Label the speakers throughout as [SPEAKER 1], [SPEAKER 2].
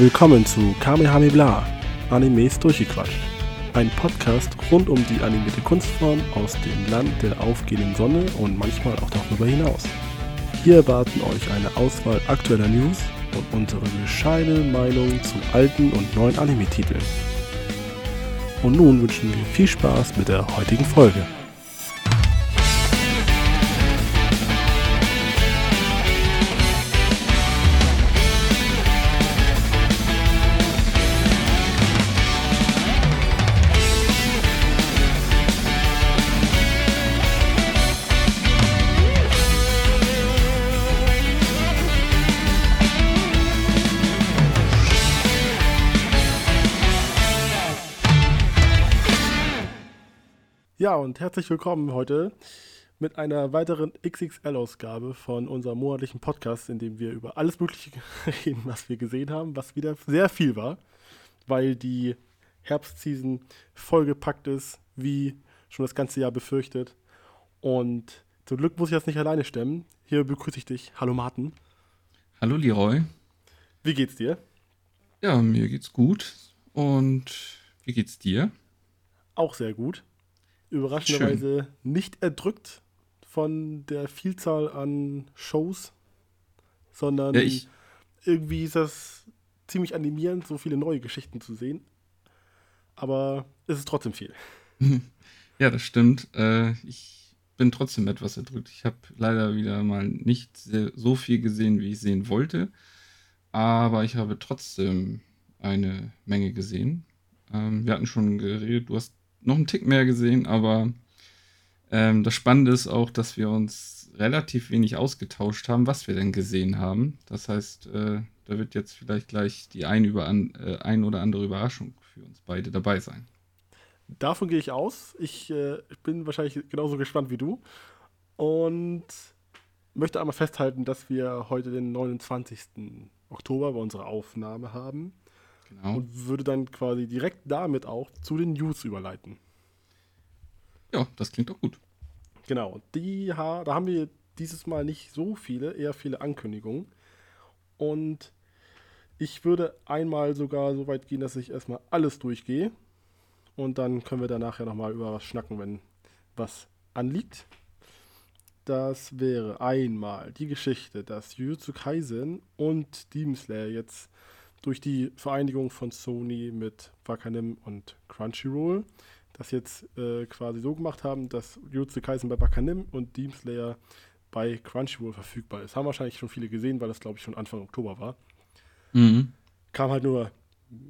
[SPEAKER 1] Willkommen zu Kamehameha, Animes durchgequatscht. Ein Podcast rund um die animierte Kunstform aus dem Land der aufgehenden Sonne und manchmal auch darüber hinaus. Hier erwarten euch eine Auswahl aktueller News und unsere bescheidene Meinung zu alten und neuen Anime-Titeln. Und nun wünschen wir viel Spaß mit der heutigen Folge. Und herzlich willkommen heute mit einer weiteren XXL-Ausgabe von unserem monatlichen Podcast, in dem wir über alles Mögliche reden, was wir gesehen haben, was wieder sehr viel war, weil die Herbstseason vollgepackt ist, wie schon das ganze Jahr befürchtet. Und zum Glück muss ich das nicht alleine stemmen. Hier begrüße ich dich. Hallo Martin.
[SPEAKER 2] Hallo Leroy.
[SPEAKER 1] Wie geht's dir?
[SPEAKER 2] Ja, mir geht's gut. Und wie geht's dir?
[SPEAKER 1] Auch sehr gut überraschenderweise Schön. nicht erdrückt von der Vielzahl an Shows, sondern ja, irgendwie ist das ziemlich animierend, so viele neue Geschichten zu sehen. Aber es ist trotzdem viel.
[SPEAKER 2] Ja, das stimmt. Äh, ich bin trotzdem etwas erdrückt. Ich habe leider wieder mal nicht so viel gesehen, wie ich sehen wollte. Aber ich habe trotzdem eine Menge gesehen. Ähm, wir hatten schon geredet, du hast noch einen Tick mehr gesehen, aber ähm, das Spannende ist auch, dass wir uns relativ wenig ausgetauscht haben, was wir denn gesehen haben. Das heißt, äh, da wird jetzt vielleicht gleich die ein, über an, äh, ein oder andere Überraschung für uns beide dabei sein.
[SPEAKER 1] Davon gehe ich aus. Ich äh, bin wahrscheinlich genauso gespannt wie du. Und möchte einmal festhalten, dass wir heute den 29. Oktober bei unserer Aufnahme haben. Genau. Und würde dann quasi direkt damit auch zu den News überleiten.
[SPEAKER 2] Ja, das klingt auch gut.
[SPEAKER 1] Genau, die, da haben wir dieses Mal nicht so viele, eher viele Ankündigungen. Und ich würde einmal sogar so weit gehen, dass ich erstmal alles durchgehe. Und dann können wir danach ja nochmal über was schnacken, wenn was anliegt. Das wäre einmal die Geschichte, dass Jujutsu Kaisen und Demon Slayer jetzt durch die Vereinigung von Sony mit Wakanim und Crunchyroll das jetzt äh, quasi so gemacht haben, dass Jujutsu Kaisen bei Wakanim und Demon Slayer bei Crunchyroll verfügbar ist. Haben wahrscheinlich schon viele gesehen, weil das glaube ich schon Anfang Oktober war. Mhm. Kam halt nur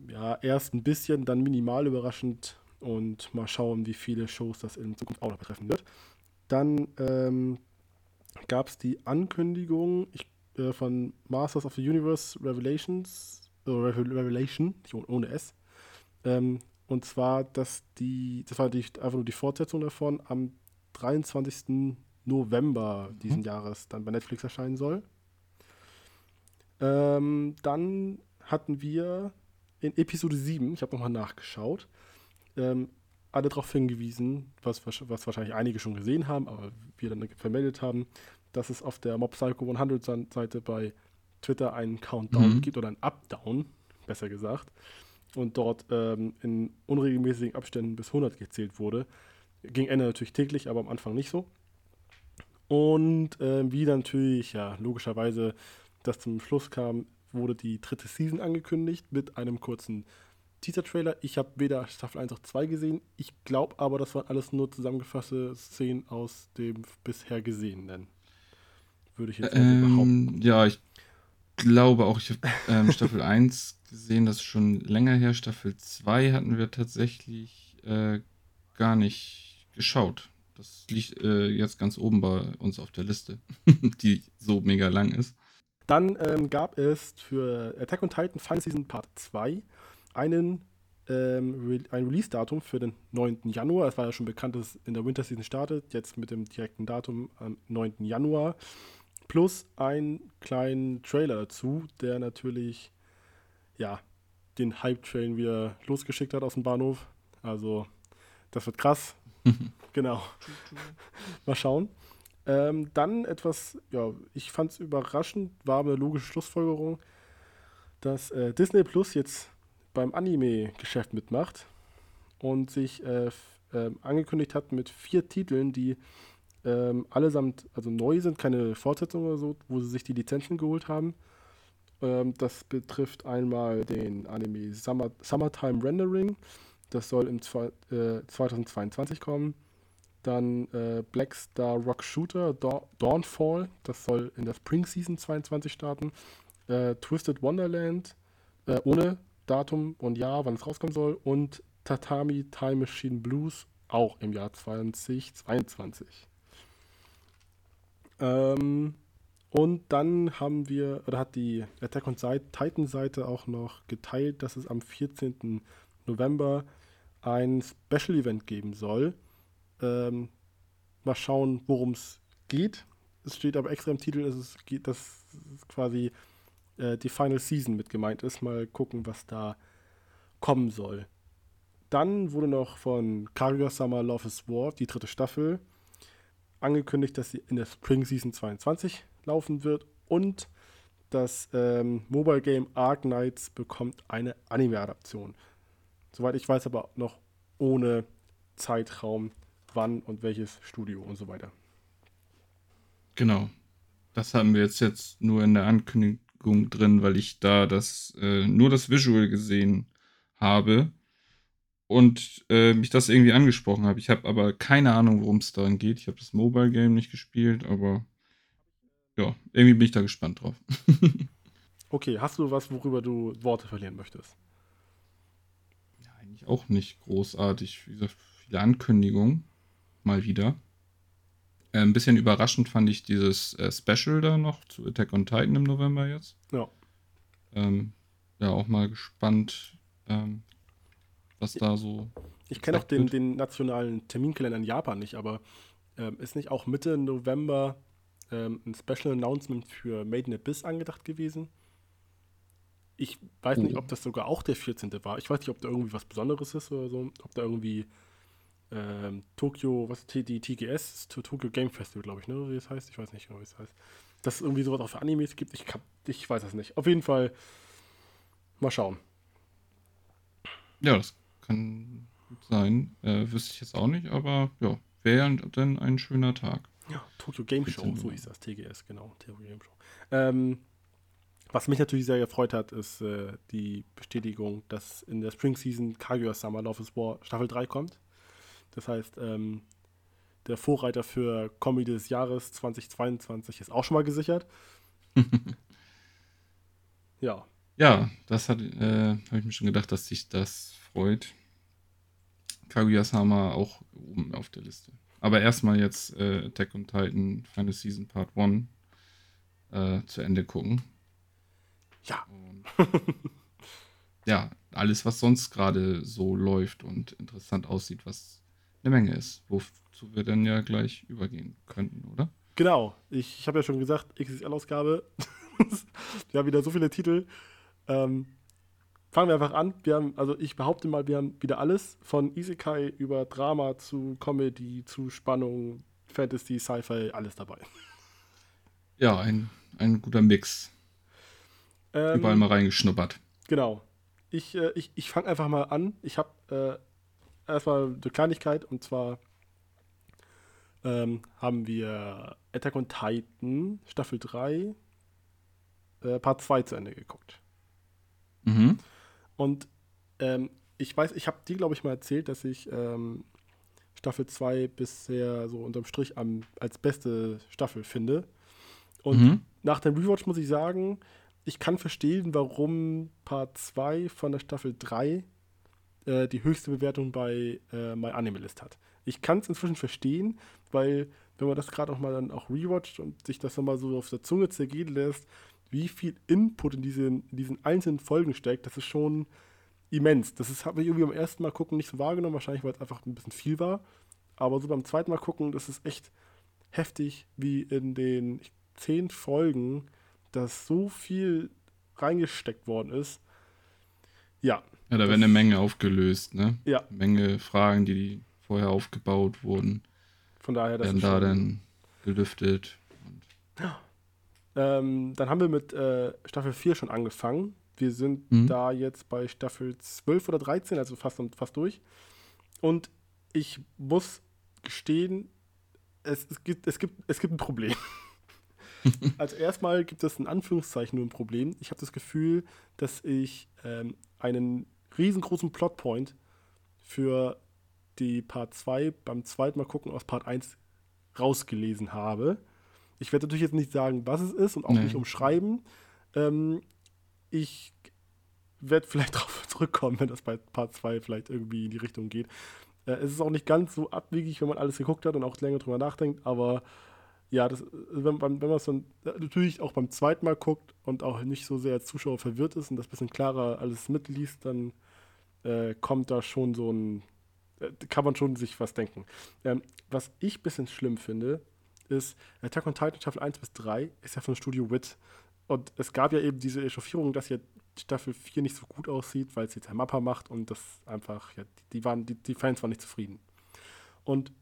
[SPEAKER 1] ja, erst ein bisschen, dann minimal überraschend und mal schauen, wie viele Shows das in Zukunft auch noch betreffen wird. Dann ähm, gab es die Ankündigung ich, äh, von Masters of the Universe Revelations Revelation, ohne S. Ähm, und zwar, dass die, das war die, einfach nur die Fortsetzung davon, am 23. November mhm. diesen Jahres dann bei Netflix erscheinen soll. Ähm, dann hatten wir in Episode 7, ich habe nochmal nachgeschaut, ähm, alle darauf hingewiesen, was, was wahrscheinlich einige schon gesehen haben, aber wir dann vermeldet haben, dass es auf der Mob Psycho 100 Seite bei Twitter einen Countdown mhm. gibt oder einen Updown, besser gesagt. Und dort ähm, in unregelmäßigen Abständen bis 100 gezählt wurde. Ging Ende natürlich täglich, aber am Anfang nicht so. Und äh, wie natürlich, ja, logischerweise das zum Schluss kam, wurde die dritte Season angekündigt mit einem kurzen Teaser-Trailer. Ich habe weder Staffel 1 noch 2 gesehen. Ich glaube aber, das waren alles nur zusammengefasste Szenen aus dem bisher Gesehenen.
[SPEAKER 2] Würde ich jetzt ähm, behaupten. Ja, ich glaube auch, ich habe ähm, Staffel 1 gesehen, das ist schon länger her. Staffel 2 hatten wir tatsächlich äh, gar nicht geschaut. Das liegt äh, jetzt ganz oben bei uns auf der Liste, die so mega lang ist.
[SPEAKER 1] Dann ähm, gab es für Attack on Titan Final Season Part 2 einen, ähm, Re ein Release-Datum für den 9. Januar. Es war ja schon bekannt, dass es in der Winter Season startet. Jetzt mit dem direkten Datum am 9. Januar plus einen kleinen Trailer dazu, der natürlich ja den Hype-Train wieder losgeschickt hat aus dem Bahnhof. Also das wird krass. genau. Mal schauen. Ähm, dann etwas, ja, ich fand es überraschend, war eine logische Schlussfolgerung. dass äh, Disney Plus jetzt beim Anime-Geschäft mitmacht und sich äh, äh, angekündigt hat mit vier Titeln, die ähm, allesamt also neu sind, keine Fortsetzung oder so, wo sie sich die Lizenzen geholt haben. Ähm, das betrifft einmal den Anime Summer, Summertime Rendering, das soll im äh, 2022 kommen. Dann äh, Black Star Rock Shooter Dawn, Dawnfall, das soll in der Spring Season 22 starten. Äh, Twisted Wonderland, äh, ohne Datum und Jahr, wann es rauskommen soll. Und Tatami Time Machine Blues, auch im Jahr 2022. Ähm, und dann haben wir, oder hat die Attack on Titan Seite auch noch geteilt, dass es am 14. November ein Special Event geben soll. Ähm, mal schauen, worum es geht. Es steht aber extra im Titel, dass es geht, dass quasi äh, die Final Season mit gemeint ist. Mal gucken, was da kommen soll. Dann wurde noch von Kaguya-sama Love is War, die dritte Staffel, angekündigt, dass sie in der Spring Season 22 laufen wird und das ähm, Mobile Game Ark Knights bekommt eine Anime-Adaption. Soweit ich weiß, aber noch ohne Zeitraum, wann und welches Studio und so weiter.
[SPEAKER 2] Genau. Das haben wir jetzt, jetzt nur in der Ankündigung drin, weil ich da das äh, nur das Visual gesehen habe und äh, mich das irgendwie angesprochen habe. Ich habe aber keine Ahnung, worum es darin geht. Ich habe das Mobile Game nicht gespielt, aber ja, irgendwie bin ich da gespannt drauf.
[SPEAKER 1] okay, hast du was, worüber du Worte verlieren möchtest?
[SPEAKER 2] Ja, eigentlich auch nicht großartig. Wie gesagt, viele Ankündigungen. Mal wieder. Äh, ein bisschen überraschend fand ich dieses äh, Special da noch zu Attack on Titan im November jetzt.
[SPEAKER 1] Ja.
[SPEAKER 2] Ähm, ja, auch mal gespannt, ähm, was da so.
[SPEAKER 1] Ich kenne auch den, den, nationalen Terminkalender in Japan nicht, aber ähm, ist nicht auch Mitte November ähm, ein Special Announcement für Made in Abyss angedacht gewesen? Ich weiß nicht, ob das sogar auch der 14. war. Ich weiß nicht, ob da irgendwie was Besonderes ist oder so. Ob da irgendwie ähm, Tokyo, was ist die TGS, Tokyo Game Festival, glaube ich, ne? Wie das heißt? Ich weiß nicht genau, wie es heißt. Dass es irgendwie sowas auch für Animes gibt, ich, kann, ich weiß es nicht. Auf jeden Fall mal schauen.
[SPEAKER 2] Ja, das kann gut sein. Äh, wüsste ich jetzt auch nicht, aber ja, wäre dann ein schöner Tag.
[SPEAKER 1] Ja, Tokyo Game Show, so hieß das, TGS, genau, Tokyo Game Show. Ähm, was mich natürlich sehr gefreut hat, ist äh, die Bestätigung, dass in der Spring Season Kaguya Summer Love is War Staffel 3 kommt. Das heißt, ähm, der Vorreiter für Comedy des Jahres 2022 ist auch schon mal gesichert. ja.
[SPEAKER 2] Ja, das äh, habe ich mir schon gedacht, dass sich das freut. Kaguya-sama auch oben auf der Liste. Aber erstmal jetzt äh, Attack on Titan Final Season Part 1 äh, zu Ende gucken.
[SPEAKER 1] Ja.
[SPEAKER 2] ja, alles, was sonst gerade so läuft und interessant aussieht, was eine Menge ist, wozu wir dann ja gleich übergehen könnten, oder?
[SPEAKER 1] Genau. Ich, ich habe ja schon gesagt, XXL-Ausgabe. wir haben wieder so viele Titel. Ähm, fangen wir einfach an. Wir haben, also ich behaupte mal, wir haben wieder alles von Isekai über Drama zu Comedy zu Spannung, Fantasy, Sci-Fi, alles dabei.
[SPEAKER 2] Ja, ein, ein guter Mix. Ähm, Überall mal reingeschnuppert.
[SPEAKER 1] Genau. Ich, äh, ich, ich fange einfach mal an. Ich habe äh, erstmal eine Kleinigkeit und zwar ähm, haben wir Attack on Titan Staffel 3 äh, Part 2 zu Ende geguckt.
[SPEAKER 2] Mhm.
[SPEAKER 1] Und ähm, ich weiß, ich habe dir, glaube ich, mal erzählt, dass ich ähm, Staffel 2 bisher so unterm Strich am, als beste Staffel finde. Und mhm. nach dem Rewatch muss ich sagen, ich kann verstehen, warum Part 2 von der Staffel 3 äh, die höchste Bewertung bei äh, My Animalist hat. Ich kann es inzwischen verstehen, weil wenn man das gerade auch mal dann auch rewatcht und sich das nochmal so auf der Zunge zergehen lässt, wie viel Input in diesen, in diesen einzelnen Folgen steckt, das ist schon immens. Das habe ich irgendwie beim ersten Mal gucken nicht so wahrgenommen, wahrscheinlich weil es einfach ein bisschen viel war. Aber so beim zweiten Mal gucken, das ist echt heftig, wie in den zehn Folgen, dass so viel reingesteckt worden ist. Ja.
[SPEAKER 2] Ja, da werden eine Menge aufgelöst, ne?
[SPEAKER 1] Ja.
[SPEAKER 2] Eine Menge Fragen, die vorher aufgebaut wurden.
[SPEAKER 1] Von daher,
[SPEAKER 2] das werden da dann gelüftet.
[SPEAKER 1] ja. Ähm, dann haben wir mit äh, Staffel 4 schon angefangen. Wir sind mhm. da jetzt bei Staffel 12 oder 13, also fast, fast durch. Und ich muss gestehen, es, es, gibt, es, gibt, es gibt ein Problem. also erstmal gibt es in Anführungszeichen nur ein Problem. Ich habe das Gefühl, dass ich ähm, einen riesengroßen Plotpoint für die Part 2 beim zweiten Mal gucken aus Part 1 rausgelesen habe. Ich werde natürlich jetzt nicht sagen, was es ist und auch nee. nicht umschreiben. Ähm, ich werde vielleicht darauf zurückkommen, wenn das bei Part 2 vielleicht irgendwie in die Richtung geht. Äh, es ist auch nicht ganz so abwegig, wenn man alles geguckt hat und auch länger drüber nachdenkt, aber ja, das, wenn, wenn man es dann natürlich auch beim zweiten Mal guckt und auch nicht so sehr als Zuschauer verwirrt ist und das ein bisschen klarer alles mitliest, dann äh, kommt da schon so ein, äh, kann man schon sich was denken. Ähm, was ich ein bisschen schlimm finde, ist, Attack on Titan Staffel 1 bis 3 ist ja von Studio Wit. Und es gab ja eben diese Echauffierung, dass ja Staffel 4 nicht so gut aussieht, weil es jetzt Herr Mappa macht und das einfach, ja, die, waren, die, die Fans waren nicht zufrieden. Und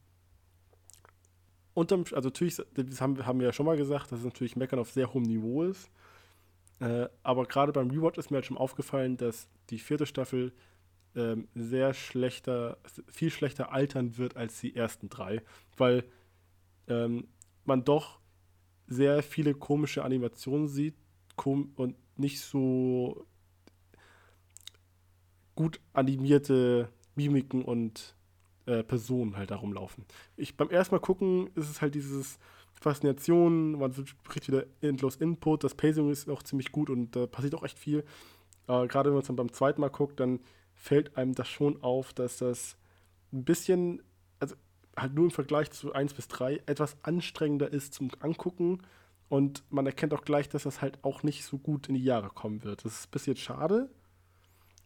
[SPEAKER 1] unterm, also natürlich, das haben, haben wir ja schon mal gesagt, dass es natürlich Meckern auf sehr hohem Niveau ist. Äh, aber gerade beim Rewatch ist mir halt schon aufgefallen, dass die vierte Staffel ähm, sehr schlechter, viel schlechter altern wird als die ersten drei, weil ähm, man doch sehr viele komische Animationen sieht kom und nicht so gut animierte Mimiken und äh, Personen halt da rumlaufen. Ich beim ersten Mal gucken ist es halt dieses Faszination, man kriegt wieder endlos Input, das Pacing ist auch ziemlich gut und da passiert auch echt viel. Äh, Gerade wenn man es dann beim zweiten Mal guckt, dann fällt einem das schon auf, dass das ein bisschen, halt nur im Vergleich zu 1 bis 3, etwas anstrengender ist zum Angucken. Und man erkennt auch gleich, dass das halt auch nicht so gut in die Jahre kommen wird. Das ist bis jetzt schade,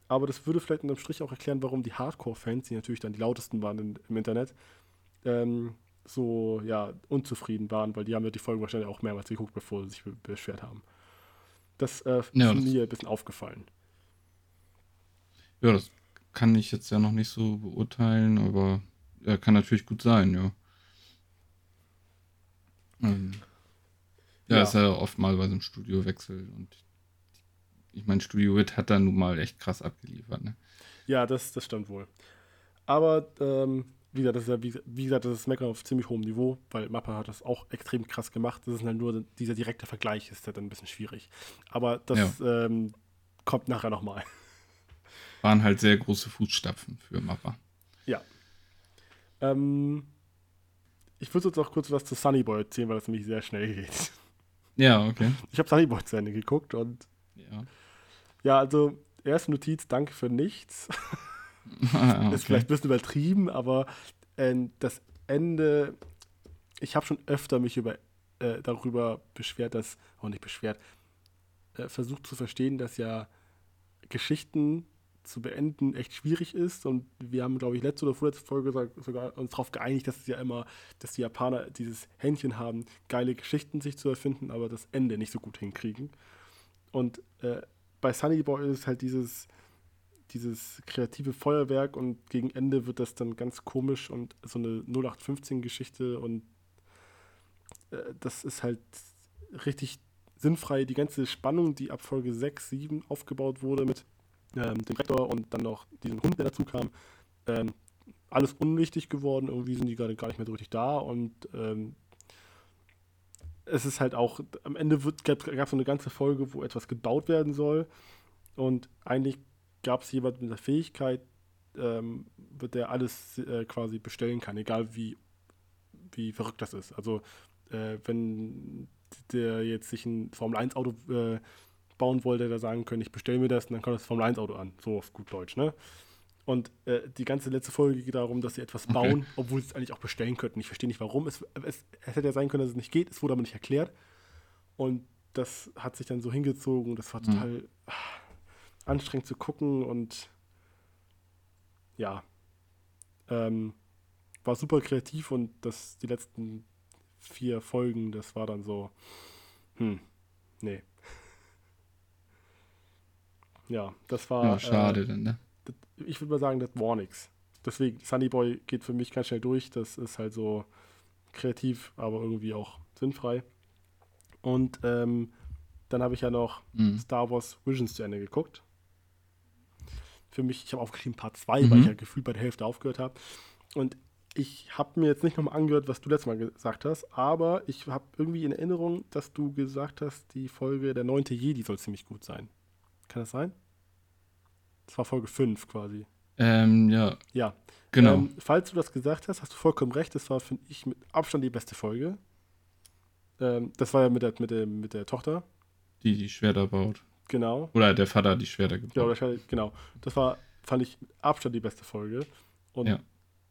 [SPEAKER 1] aber das würde vielleicht unterm Strich auch erklären, warum die Hardcore-Fans, die natürlich dann die lautesten waren in, im Internet, ähm, so ja, unzufrieden waren, weil die haben ja die Folgen wahrscheinlich auch mehrmals geguckt, bevor sie sich beschwert haben. Das äh, ja, ist mir ein bisschen aufgefallen.
[SPEAKER 2] Ja, das kann ich jetzt ja noch nicht so beurteilen, aber ja, kann natürlich gut sein, ja. Ähm, ja, ja, ist ja oft mal bei so einem Studiowechsel und ich meine, Studio Wit hat da nun mal echt krass abgeliefert, ne?
[SPEAKER 1] Ja, das, das stimmt wohl. Aber ähm, wie gesagt, das ist ja, wie, wie, gesagt, das ist Meckern auf ziemlich hohem Niveau, weil Mappa hat das auch extrem krass gemacht. Das ist halt nur dieser direkte Vergleich, ist halt dann ein bisschen schwierig. Aber das ja. ähm, kommt nachher nochmal
[SPEAKER 2] waren halt sehr große Fußstapfen für Mappa.
[SPEAKER 1] Ja. Ähm, ich würde jetzt auch kurz was zu Sunny Boy erzählen, weil das nämlich sehr schnell geht.
[SPEAKER 2] Ja, okay.
[SPEAKER 1] Ich habe Sunny Boy zu Ende geguckt und.
[SPEAKER 2] Ja.
[SPEAKER 1] Ja, also, erste Notiz: Danke für nichts. ah, okay. Ist vielleicht ein bisschen übertrieben, aber äh, das Ende. Ich habe schon öfter mich über, äh, darüber beschwert, dass. auch nicht beschwert. Äh, versucht zu verstehen, dass ja Geschichten zu beenden echt schwierig ist. Und wir haben, glaube ich, letzte oder vorletzte Folge sogar uns darauf geeinigt, dass es ja immer, dass die Japaner dieses Händchen haben, geile Geschichten sich zu erfinden, aber das Ende nicht so gut hinkriegen. Und äh, bei Sunny Boy ist halt dieses, dieses kreative Feuerwerk und gegen Ende wird das dann ganz komisch und so eine 0815-Geschichte und äh, das ist halt richtig sinnfrei. Die ganze Spannung, die ab Folge 6, 7 aufgebaut wurde mit ähm, dem Rektor und dann noch diesen Hund, der dazu kam, ähm, alles unwichtig geworden. Irgendwie sind die gerade gar nicht mehr so richtig da und ähm, es ist halt auch, am Ende gab es so eine ganze Folge, wo etwas gebaut werden soll und eigentlich gab es jemand mit der Fähigkeit, ähm, der alles äh, quasi bestellen kann, egal wie, wie verrückt das ist. Also äh, wenn der jetzt sich ein Formel-1-Auto äh, bauen wollte, der sagen können, ich bestelle mir das und dann kommt das Formel 1 Auto an. So auf gut Deutsch, ne? Und äh, die ganze letzte Folge geht darum, dass sie etwas bauen, okay. obwohl sie es eigentlich auch bestellen könnten. Ich verstehe nicht warum. Es, es, es, hätte ja sein können, dass es nicht geht. Es wurde aber nicht erklärt. Und das hat sich dann so hingezogen. Das war mhm. total mhm. anstrengend zu gucken und ja, ähm, war super kreativ und das, die letzten vier Folgen, das war dann so, hm, nee. Ja, das war.
[SPEAKER 2] Ja, schade äh, dann, ne?
[SPEAKER 1] Das, ich würde mal sagen, das war nichts. Deswegen, Sunny Boy geht für mich ganz schnell durch. Das ist halt so kreativ, aber irgendwie auch sinnfrei. Und ähm, Dann habe ich ja noch
[SPEAKER 2] Mhm.
[SPEAKER 1] Star Wars Visions zu Ende geguckt. Für mich, ich habe aufgeschrieben Part 2,
[SPEAKER 2] Mhm.
[SPEAKER 1] weil ich ja gefühlt bei der Hälfte aufgehört habe. Und ich habe mir jetzt nicht nochmal angehört, was du letztes Mal gesagt hast, aber ich habe irgendwie in Erinnerung, dass du gesagt hast, die Folge Der neunte Jedi soll ziemlich gut sein. Kann das sein? Das war Folge 5 quasi.
[SPEAKER 2] Ähm, ja,
[SPEAKER 1] Ja.
[SPEAKER 2] genau.
[SPEAKER 1] Ähm, falls du das gesagt hast, hast du vollkommen recht. Das war, finde ich, mit Abstand die beste Folge. Ähm, das war ja mit der, mit, der, mit der Tochter.
[SPEAKER 2] die, die Schwerter baut.
[SPEAKER 1] Genau.
[SPEAKER 2] Oder der Vater die Schwerter gebaut.
[SPEAKER 1] Genau, wahrscheinlich, genau. Das war, fand ich, mit Abstand die beste Folge. Und
[SPEAKER 2] Ja.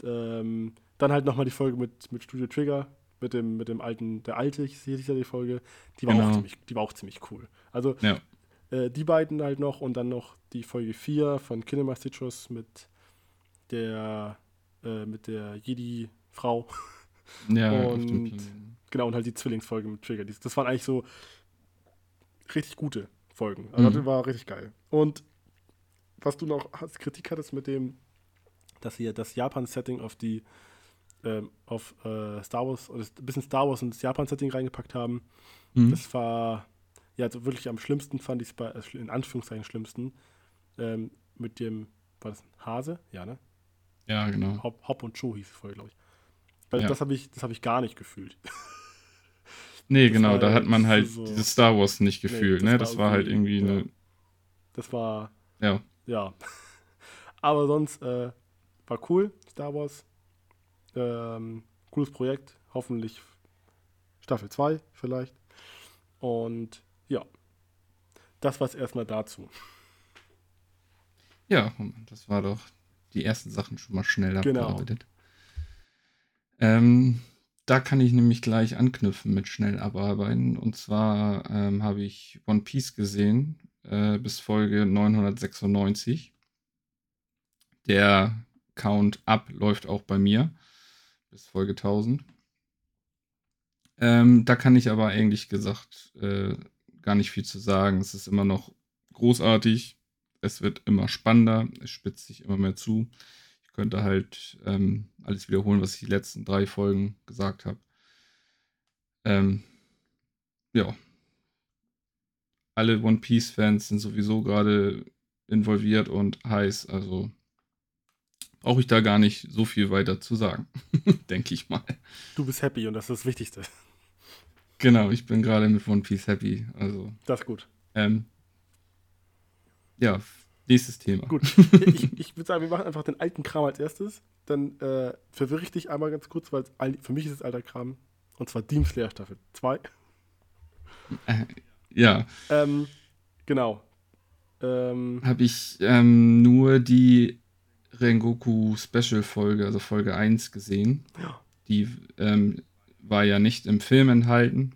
[SPEAKER 1] ähm, dann halt nochmal die Folge mit, mit Studio Trigger, mit dem, mit dem alten, der alte, ich sehe ja die Folge, die war, auch
[SPEAKER 2] Genau.
[SPEAKER 1] ziemlich, die war auch ziemlich cool. Also
[SPEAKER 2] Ja.
[SPEAKER 1] Äh, die beiden halt noch und dann noch die Folge 4 von Kinema Citrus mit der, äh, mit der Jedi-Frau.
[SPEAKER 2] Ja,
[SPEAKER 1] Und-. Genau, und halt die Zwillingsfolge mit Trigger. Das waren eigentlich so richtig gute Folgen. Also
[SPEAKER 2] Mhm.
[SPEAKER 1] das war richtig geil. Und was du noch als Kritik hattest mit dem, dass sie ja das Japan-Setting auf die ähm, auf äh, Star Wars, oder ein bisschen Star Wars und das Japan-Setting reingepackt haben,
[SPEAKER 2] Mhm.
[SPEAKER 1] das war ja also wirklich am schlimmsten fand ich es bei, also in Anführungszeichen schlimmsten, ähm, mit dem, war das ein Hase? Ja, ne?
[SPEAKER 2] Ja, genau.
[SPEAKER 1] Hop, Hop und Cho hieß es vorher, glaube ich. Weil
[SPEAKER 2] Ja.
[SPEAKER 1] das habe ich, das habe ich gar nicht gefühlt.
[SPEAKER 2] Nee,
[SPEAKER 1] Das
[SPEAKER 2] genau, da hat man halt
[SPEAKER 1] so-
[SPEAKER 2] dieses Star Wars nicht
[SPEAKER 1] Nee,
[SPEAKER 2] gefühlt,
[SPEAKER 1] das
[SPEAKER 2] ne?
[SPEAKER 1] war
[SPEAKER 2] Das war halt
[SPEAKER 1] irgendwie-
[SPEAKER 2] irgendwie
[SPEAKER 1] ja.
[SPEAKER 2] eine,
[SPEAKER 1] Das war,
[SPEAKER 2] ja,
[SPEAKER 1] ja. Aber sonst äh, war cool, Star Wars. Ähm, cooles Projekt. Hoffentlich Staffel 2 vielleicht. Und ja. Das war's erstmal dazu.
[SPEAKER 2] Ja, das war doch die ersten Sachen schon mal schnell
[SPEAKER 1] Genau.
[SPEAKER 2] abgearbeitet. Ähm, da kann ich nämlich gleich anknüpfen mit schnell abarbeiten. Und zwar ähm, habe ich One Piece gesehen äh, bis Folge 996. Der Count up läuft auch bei mir bis Folge 1000. Ähm, da kann ich aber eigentlich gesagt äh, gar nicht viel zu sagen. Es ist immer noch großartig. Es wird immer spannender. Es spitzt sich immer mehr zu. Ich könnte halt ähm, alles wiederholen, was ich die letzten drei Folgen gesagt habe. Ähm, ja. Alle One Piece-Fans sind sowieso gerade involviert und heiß. Also brauche ich da gar nicht so viel weiter zu sagen. Denke ich mal.
[SPEAKER 1] Du bist happy und das ist das Wichtigste.
[SPEAKER 2] Genau, ich bin gerade mit One Piece happy. Also,
[SPEAKER 1] Das ist gut.
[SPEAKER 2] ähm, ja, nächstes Thema.
[SPEAKER 1] Gut. Ich, ich würde sagen, wir machen einfach den alten Kram als erstes. Dann äh, verwirre ich dich einmal ganz kurz, weil für mich ist es alter Kram. Und zwar Demon Slayer Staffel 2.
[SPEAKER 2] Äh, ja,
[SPEAKER 1] Ähm, genau. Ähm,
[SPEAKER 2] habe ich ähm, nur die Rengoku Special Folge, also Folge 1 gesehen.
[SPEAKER 1] Ja.
[SPEAKER 2] Die ähm, war ja nicht im Film enthalten.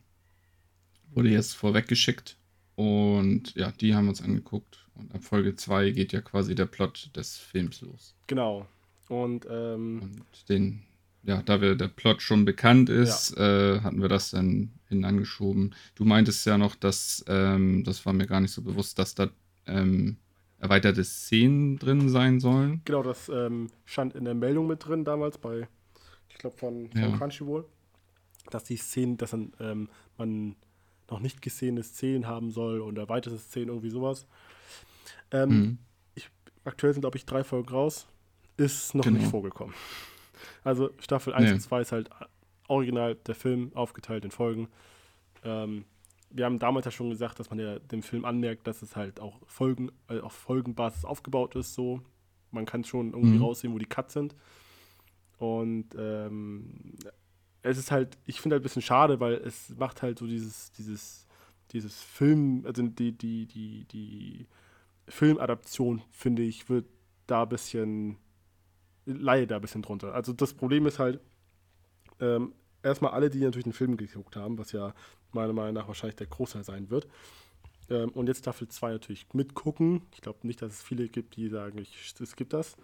[SPEAKER 2] Wurde jetzt vorweggeschickt. Und ja, die haben wir uns angeguckt. Und ab Folge 2 geht ja quasi der Plot des Films los.
[SPEAKER 1] genau. Und ähm,
[SPEAKER 2] Und den, ja, da wir der Plot schon bekannt ist, äh, hatten wir das dann hin angeschoben. Du meintest ja noch, dass, ähm, das war mir gar nicht so bewusst, dass da ähm, erweiterte Szenen drin sein sollen.
[SPEAKER 1] genau, das ähm, stand in der Meldung mit drin damals bei, ich glaube, von, von
[SPEAKER 2] Ja.
[SPEAKER 1] Crunchyroll, dass die Szenen, dass dann, ähm, man noch nicht gesehene Szenen haben soll und erweiterte Szenen, irgendwie sowas. Ähm,
[SPEAKER 2] Mhm.
[SPEAKER 1] Aktuell sind, glaube ich, drei Folgen raus. Ist noch
[SPEAKER 2] Genau.
[SPEAKER 1] nicht vorgekommen. Also Staffel 1
[SPEAKER 2] Nee.
[SPEAKER 1] und 2 ist halt original der Film aufgeteilt in Folgen. Ähm, wir haben damals ja schon gesagt, dass man ja dem Film anmerkt, dass es halt auch Folgen, äh, auf Folgenbasis aufgebaut ist. So, man kann schon irgendwie
[SPEAKER 2] Mhm.
[SPEAKER 1] raussehen, wo die Cuts sind. Und ähm, es ist halt, ich finde halt ein bisschen schade, weil es macht halt so dieses, dieses, dieses Film, also die, die, die, die Filmadaption, finde ich, wird da ein bisschen, leidet da ein bisschen drunter. Also das Problem ist halt, ähm, erstmal alle, die natürlich den Film geguckt haben, was ja meiner Meinung nach wahrscheinlich der Großteil sein wird, ähm, und jetzt Staffel 2 natürlich mitgucken. Ich glaube nicht, dass es viele gibt, die sagen, ich, es gibt das.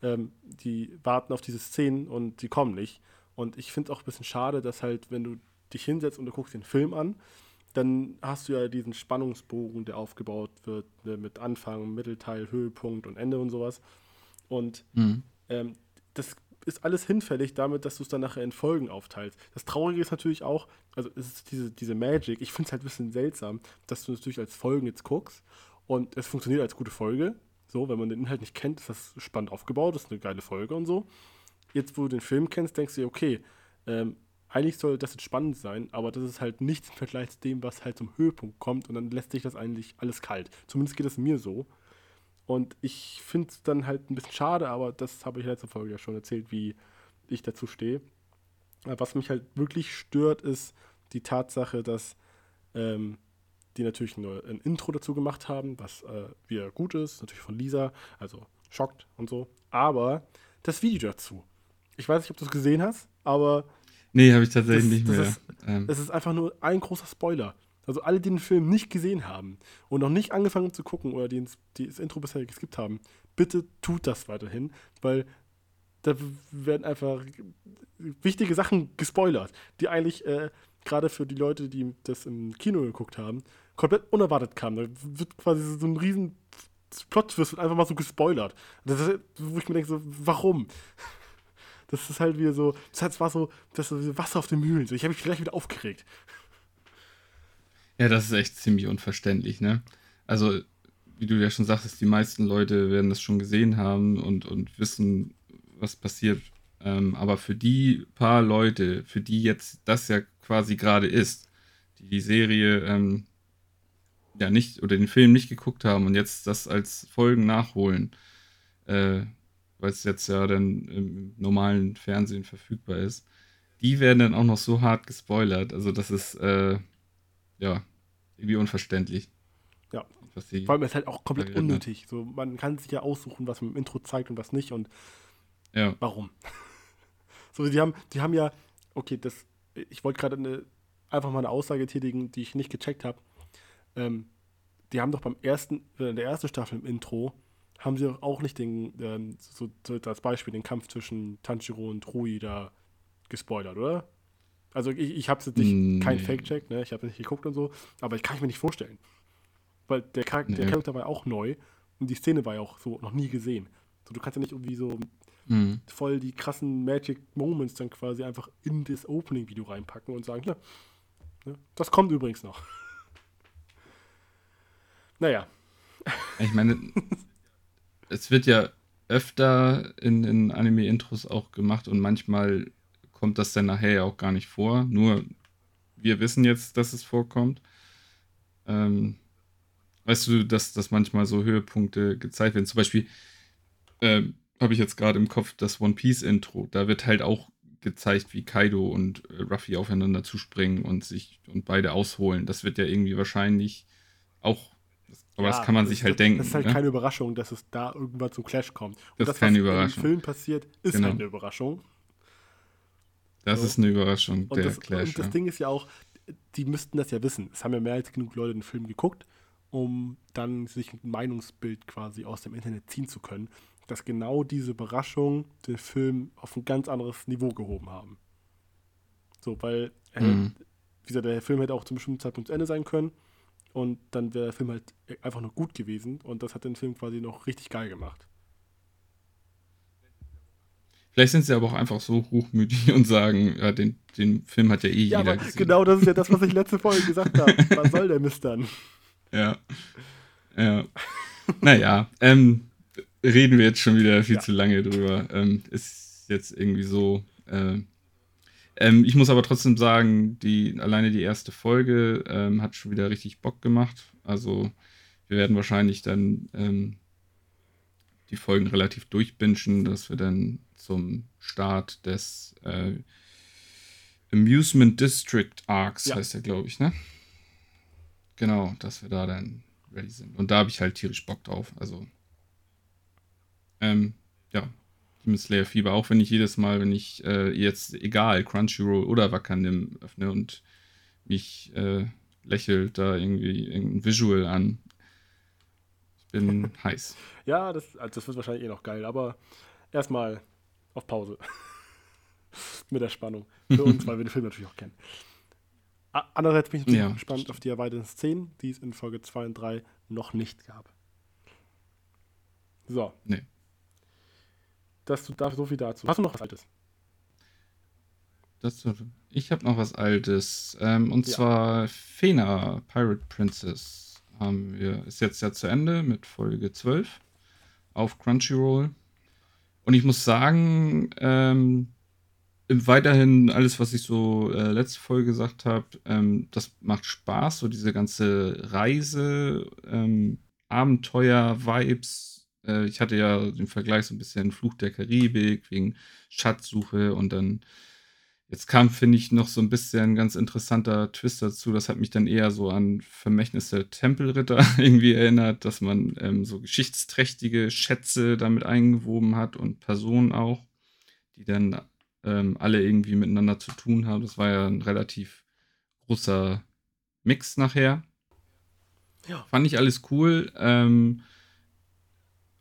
[SPEAKER 1] Ähm, die warten auf diese Szenen und die kommen nicht. Und ich finde es auch ein bisschen schade, dass halt, wenn du dich hinsetzt und du guckst den Film an, dann hast du ja diesen Spannungsbogen, der aufgebaut wird, ne, mit Anfang, Mittelteil, Höhepunkt und Ende und sowas. Und
[SPEAKER 2] Mhm.
[SPEAKER 1] ähm, das ist alles hinfällig damit, dass du es dann nachher in Folgen aufteilst. Das Traurige ist natürlich auch, also es ist diese, diese Magic, ich finde es halt ein bisschen seltsam, dass du natürlich als Folgen jetzt guckst und es funktioniert als gute Folge. So, wenn man den Inhalt nicht kennt, ist das spannend aufgebaut, ist eine geile Folge und so. Jetzt, wo du den Film kennst, denkst du okay, ähm, eigentlich soll das jetzt spannend sein, aber das ist halt nichts im Vergleich zu dem, was halt zum Höhepunkt kommt und dann lässt sich das eigentlich alles kalt. Zumindest geht es mir so. Und ich finde es dann halt ein bisschen schade, aber das habe ich in letzter Folge ja schon erzählt, wie ich dazu stehe. Was mich halt wirklich stört, ist die Tatsache, dass ähm, die natürlich ein, ein, Intro dazu gemacht haben, was äh, wieder gut ist, natürlich von Lisa, also schockt und so. Aber das Video dazu. Ich weiß nicht, ob du es gesehen hast, aber.
[SPEAKER 2] Nee, habe ich tatsächlich das, nicht
[SPEAKER 1] mehr.
[SPEAKER 2] Es
[SPEAKER 1] ist, ähm. ist einfach nur ein großer Spoiler. Also alle, die den Film nicht gesehen haben und noch nicht angefangen zu gucken oder die, die das Intro bisher geskippt haben, bitte tut das weiterhin, weil da werden einfach wichtige Sachen gespoilert, die eigentlich äh, gerade für die Leute, die das im Kino geguckt haben, komplett unerwartet kamen. Da wird quasi so ein riesen Plot-Twist einfach mal so gespoilert. Das ist, wo ich mir denke, so, warum? Das ist halt wieder so, das war so, das ist so Wasser auf den Mühlen. ich habe mich gleich wieder aufgeregt.
[SPEAKER 2] Ja, das ist echt ziemlich unverständlich, ne? Also, wie du ja schon sagtest, die meisten Leute werden das schon gesehen haben und, und wissen, was passiert. Ähm, aber für die paar Leute, für die jetzt das ja quasi gerade ist, die die Serie ähm, ja nicht oder den Film nicht geguckt haben und jetzt das als Folgen nachholen, äh, weil es jetzt ja dann im normalen Fernsehen verfügbar ist, die werden dann auch noch so hart gespoilert. Also das ist äh, ja, irgendwie unverständlich.
[SPEAKER 1] Ja. Vor allem ist halt auch komplett unnötig. So, man kann sich ja aussuchen, was man im Intro zeigt und was nicht und
[SPEAKER 2] ja.
[SPEAKER 1] warum. so, die haben, die haben ja, okay, das, ich wollte gerade einfach mal eine Aussage tätigen, die ich nicht gecheckt habe. Ähm, die haben doch beim ersten, in der ersten Staffel im Intro, haben sie doch auch nicht den, ähm, so, so als Beispiel den Kampf zwischen Tanjiro und Rui da gespoilert, oder? Also ich, ich habe es jetzt nicht, nee. kein Fake-Check, ne? ich habe nicht geguckt und so, aber ich kann ich mir nicht vorstellen. Weil der, Charakter, nee. der Charakter war ja auch neu und die Szene war ja auch so noch nie gesehen. So, du kannst ja nicht irgendwie so mhm. voll die krassen Magic Moments dann quasi einfach in das Opening-Video reinpacken und sagen, na, ne? das kommt übrigens noch. naja.
[SPEAKER 2] Ich meine, es wird ja öfter in, in Anime-Intros auch gemacht und manchmal kommt das dann nachher ja auch gar nicht vor. Nur wir wissen jetzt, dass es vorkommt. Ähm, weißt du, dass, dass manchmal so Höhepunkte gezeigt werden? Zum Beispiel äh, habe ich jetzt gerade im Kopf das One Piece Intro. Da wird halt auch gezeigt, wie Kaido und äh, Ruffy aufeinander zuspringen und sich und beide ausholen. Das wird ja irgendwie wahrscheinlich auch aber ja, das kann man sich halt
[SPEAKER 1] das,
[SPEAKER 2] denken.
[SPEAKER 1] Das ist halt ne? keine Überraschung, dass es da irgendwann zum Clash kommt. Und
[SPEAKER 2] das, das ist keine Überraschung.
[SPEAKER 1] im Film passiert, ist genau. halt eine Überraschung.
[SPEAKER 2] Das so. ist eine Überraschung,
[SPEAKER 1] und
[SPEAKER 2] der
[SPEAKER 1] das,
[SPEAKER 2] Clash.
[SPEAKER 1] Und das Ding ist ja auch, die müssten das ja wissen. Es haben ja mehr als genug Leute den Film geguckt, um dann sich ein Meinungsbild quasi aus dem Internet ziehen zu können, dass genau diese Überraschung den Film auf ein ganz anderes Niveau gehoben haben. So, weil, äh, mhm. wie gesagt, der Film hätte auch zum bestimmten Zeitpunkt zu Ende sein können und dann wäre der Film halt einfach nur gut gewesen und das hat den Film quasi noch richtig geil gemacht.
[SPEAKER 2] Vielleicht sind sie aber auch einfach so hochmütig und sagen, ja, den, den Film hat ja eh ja, jeder
[SPEAKER 1] gesehen. Genau, das ist ja das, was ich letzte Folge gesagt habe. Was soll der Mist dann?
[SPEAKER 2] Ja. Ja. naja, ähm, reden wir jetzt schon wieder viel ja. zu lange drüber. Ähm, ist jetzt irgendwie so. Äh, ähm, ich muss aber trotzdem sagen, die, alleine die erste Folge ähm, hat schon wieder richtig Bock gemacht. Also, wir werden wahrscheinlich dann ähm, die Folgen relativ durchbingen, dass wir dann zum Start des äh, Amusement District Arcs, ja. heißt der, glaube ich, ne? Genau, dass wir da dann ready sind. Und da habe ich halt tierisch Bock drauf. Also, ähm, ja, Demon Slayer Fieber, auch wenn ich jedes Mal, wenn ich äh, jetzt, egal, Crunchyroll oder Wakanim öffne und mich äh, lächelt da irgendwie irgendein Visual an. Ich bin heiß.
[SPEAKER 1] Ja, das, also das wird wahrscheinlich eh noch geil, aber erstmal auf Pause. Mit der Spannung. Für uns, weil wir den Film natürlich auch kennen. Andererseits bin ich natürlich ja, gespannt stimmt. auf die erweiterten Szenen, die es in Folge 2 und 3 noch nicht gab. So.
[SPEAKER 2] Nee.
[SPEAKER 1] Dass du da so viel dazu. Hast du noch was Altes?
[SPEAKER 2] Das, ich habe noch was Altes. Ähm, und ja. zwar Fena, Pirate Princess. Haben wir, ist jetzt ja zu Ende mit Folge 12 auf Crunchyroll. Und ich muss sagen, ähm, weiterhin alles, was ich so äh, letzte Folge gesagt habe, ähm, das macht Spaß, so diese ganze Reise, ähm, Abenteuer-Vibes. Äh, ich hatte ja den Vergleich so ein bisschen Fluch der Karibik wegen Schatzsuche und dann Jetzt kam, finde ich, noch so ein bisschen ein ganz interessanter Twist dazu. Das hat mich dann eher so an Vermächtnisse Tempelritter irgendwie erinnert, dass man ähm, so geschichtsträchtige Schätze damit eingewoben hat und Personen auch, die dann ähm, alle irgendwie miteinander zu tun haben. Das war ja ein relativ großer Mix nachher. Ja. Fand ich alles cool. Ähm,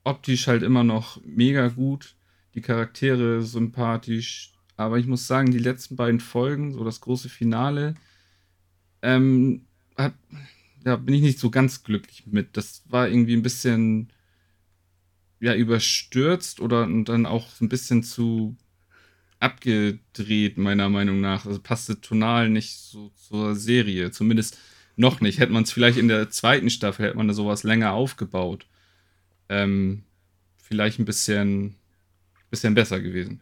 [SPEAKER 2] optisch halt immer noch mega gut. Die Charaktere sympathisch, aber ich muss sagen, die letzten beiden Folgen, so das große Finale, ähm, hat, da bin ich nicht so ganz glücklich mit. Das war irgendwie ein bisschen ja überstürzt oder und dann auch ein bisschen zu abgedreht, meiner Meinung nach. Also passte tonal nicht so zur Serie. Zumindest noch nicht. Hätte man es vielleicht in der zweiten Staffel, hätte man da sowas länger aufgebaut. Ähm, vielleicht ein bisschen, bisschen besser gewesen.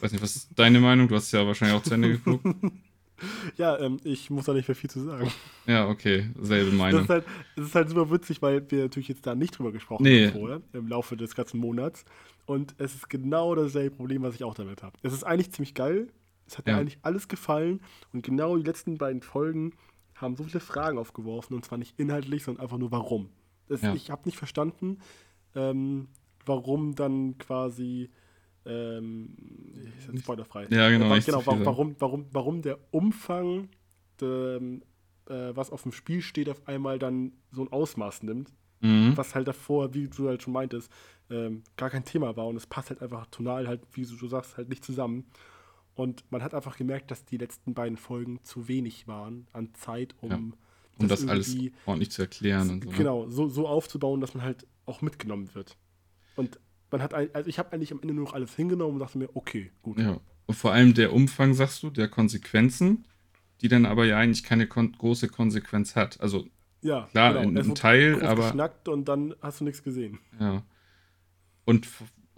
[SPEAKER 2] Weiß nicht, was ist deine Meinung? Du hast ja wahrscheinlich auch zu Ende geguckt.
[SPEAKER 1] ja, ähm, ich muss da nicht mehr viel zu sagen.
[SPEAKER 2] Ja, okay, selbe Meinung.
[SPEAKER 1] Das ist, halt, das ist halt super witzig, weil wir natürlich jetzt da nicht drüber gesprochen nee. haben vorher, im Laufe des ganzen Monats. Und es ist genau dasselbe Problem, was ich auch damit habe. Es ist eigentlich ziemlich geil. Es hat ja. mir eigentlich alles gefallen. Und genau die letzten beiden Folgen haben so viele Fragen aufgeworfen. Und zwar nicht inhaltlich, sondern einfach nur warum. Das, ja. Ich habe nicht verstanden, ähm, warum dann quasi ähm, ist jetzt spoilerfrei.
[SPEAKER 2] Ja, genau.
[SPEAKER 1] Äh, genau warum, warum, warum, warum der Umfang, de, äh, was auf dem Spiel steht, auf einmal dann so ein Ausmaß nimmt, mhm. was halt davor, wie du halt schon meintest, ähm, gar kein Thema war und es passt halt einfach tonal halt, wie du, du sagst, halt nicht zusammen. Und man hat einfach gemerkt, dass die letzten beiden Folgen zu wenig waren an Zeit, um, ja.
[SPEAKER 2] Um das, das alles ordentlich zu erklären. Und
[SPEAKER 1] so, ne? genau, so, so aufzubauen, dass man halt auch mitgenommen wird. Und man hat, also ich habe eigentlich am Ende nur noch alles hingenommen und dachte mir, okay, gut.
[SPEAKER 2] Ja. Und vor allem der Umfang, sagst du, der Konsequenzen, die dann aber ja eigentlich keine kon große Konsequenz hat. Also
[SPEAKER 1] ja,
[SPEAKER 2] klar, genau. in einem Teil, aber.
[SPEAKER 1] geschnackt und dann hast du nichts gesehen.
[SPEAKER 2] Ja. Und,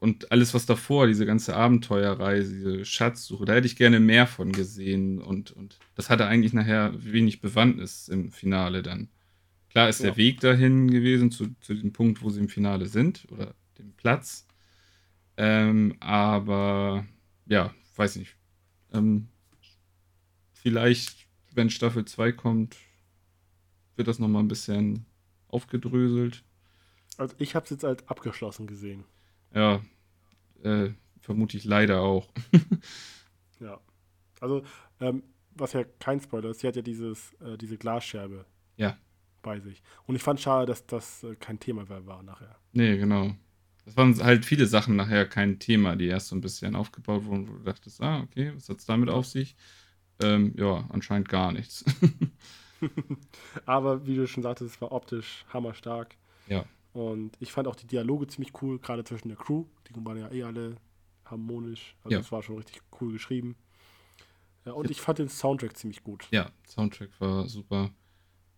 [SPEAKER 2] und alles, was davor, diese ganze Abenteuerreise, diese Schatzsuche, da hätte ich gerne mehr von gesehen. Und, und das hatte eigentlich nachher wenig Bewandtnis im Finale dann. Klar ist ja. der Weg dahin gewesen, zu, zu dem Punkt, wo sie im Finale sind, oder dem Platz. Ähm, aber ja, weiß nicht. Ähm, vielleicht, wenn Staffel 2 kommt, wird das nochmal ein bisschen aufgedröselt.
[SPEAKER 1] Also ich habe es jetzt als abgeschlossen gesehen.
[SPEAKER 2] Ja, äh, vermute ich leider auch.
[SPEAKER 1] ja. Also, ähm, was ja kein Spoiler ist, sie hat ja dieses, äh, diese Glasscherbe
[SPEAKER 2] ja.
[SPEAKER 1] bei sich. Und ich fand schade, dass das äh, kein Thema mehr war nachher.
[SPEAKER 2] Nee, genau das waren halt viele Sachen nachher kein Thema, die erst so ein bisschen aufgebaut wurden, wo du dachtest, ah, okay, was hat es damit auf sich? Ähm, ja, anscheinend gar nichts.
[SPEAKER 1] Aber wie du schon sagtest, es war optisch hammerstark.
[SPEAKER 2] Ja.
[SPEAKER 1] Und ich fand auch die Dialoge ziemlich cool, gerade zwischen der Crew. Die waren ja eh alle harmonisch. Also ja. es war schon richtig cool geschrieben. Ja, und ich fand den Soundtrack ziemlich gut.
[SPEAKER 2] Ja, Soundtrack war super.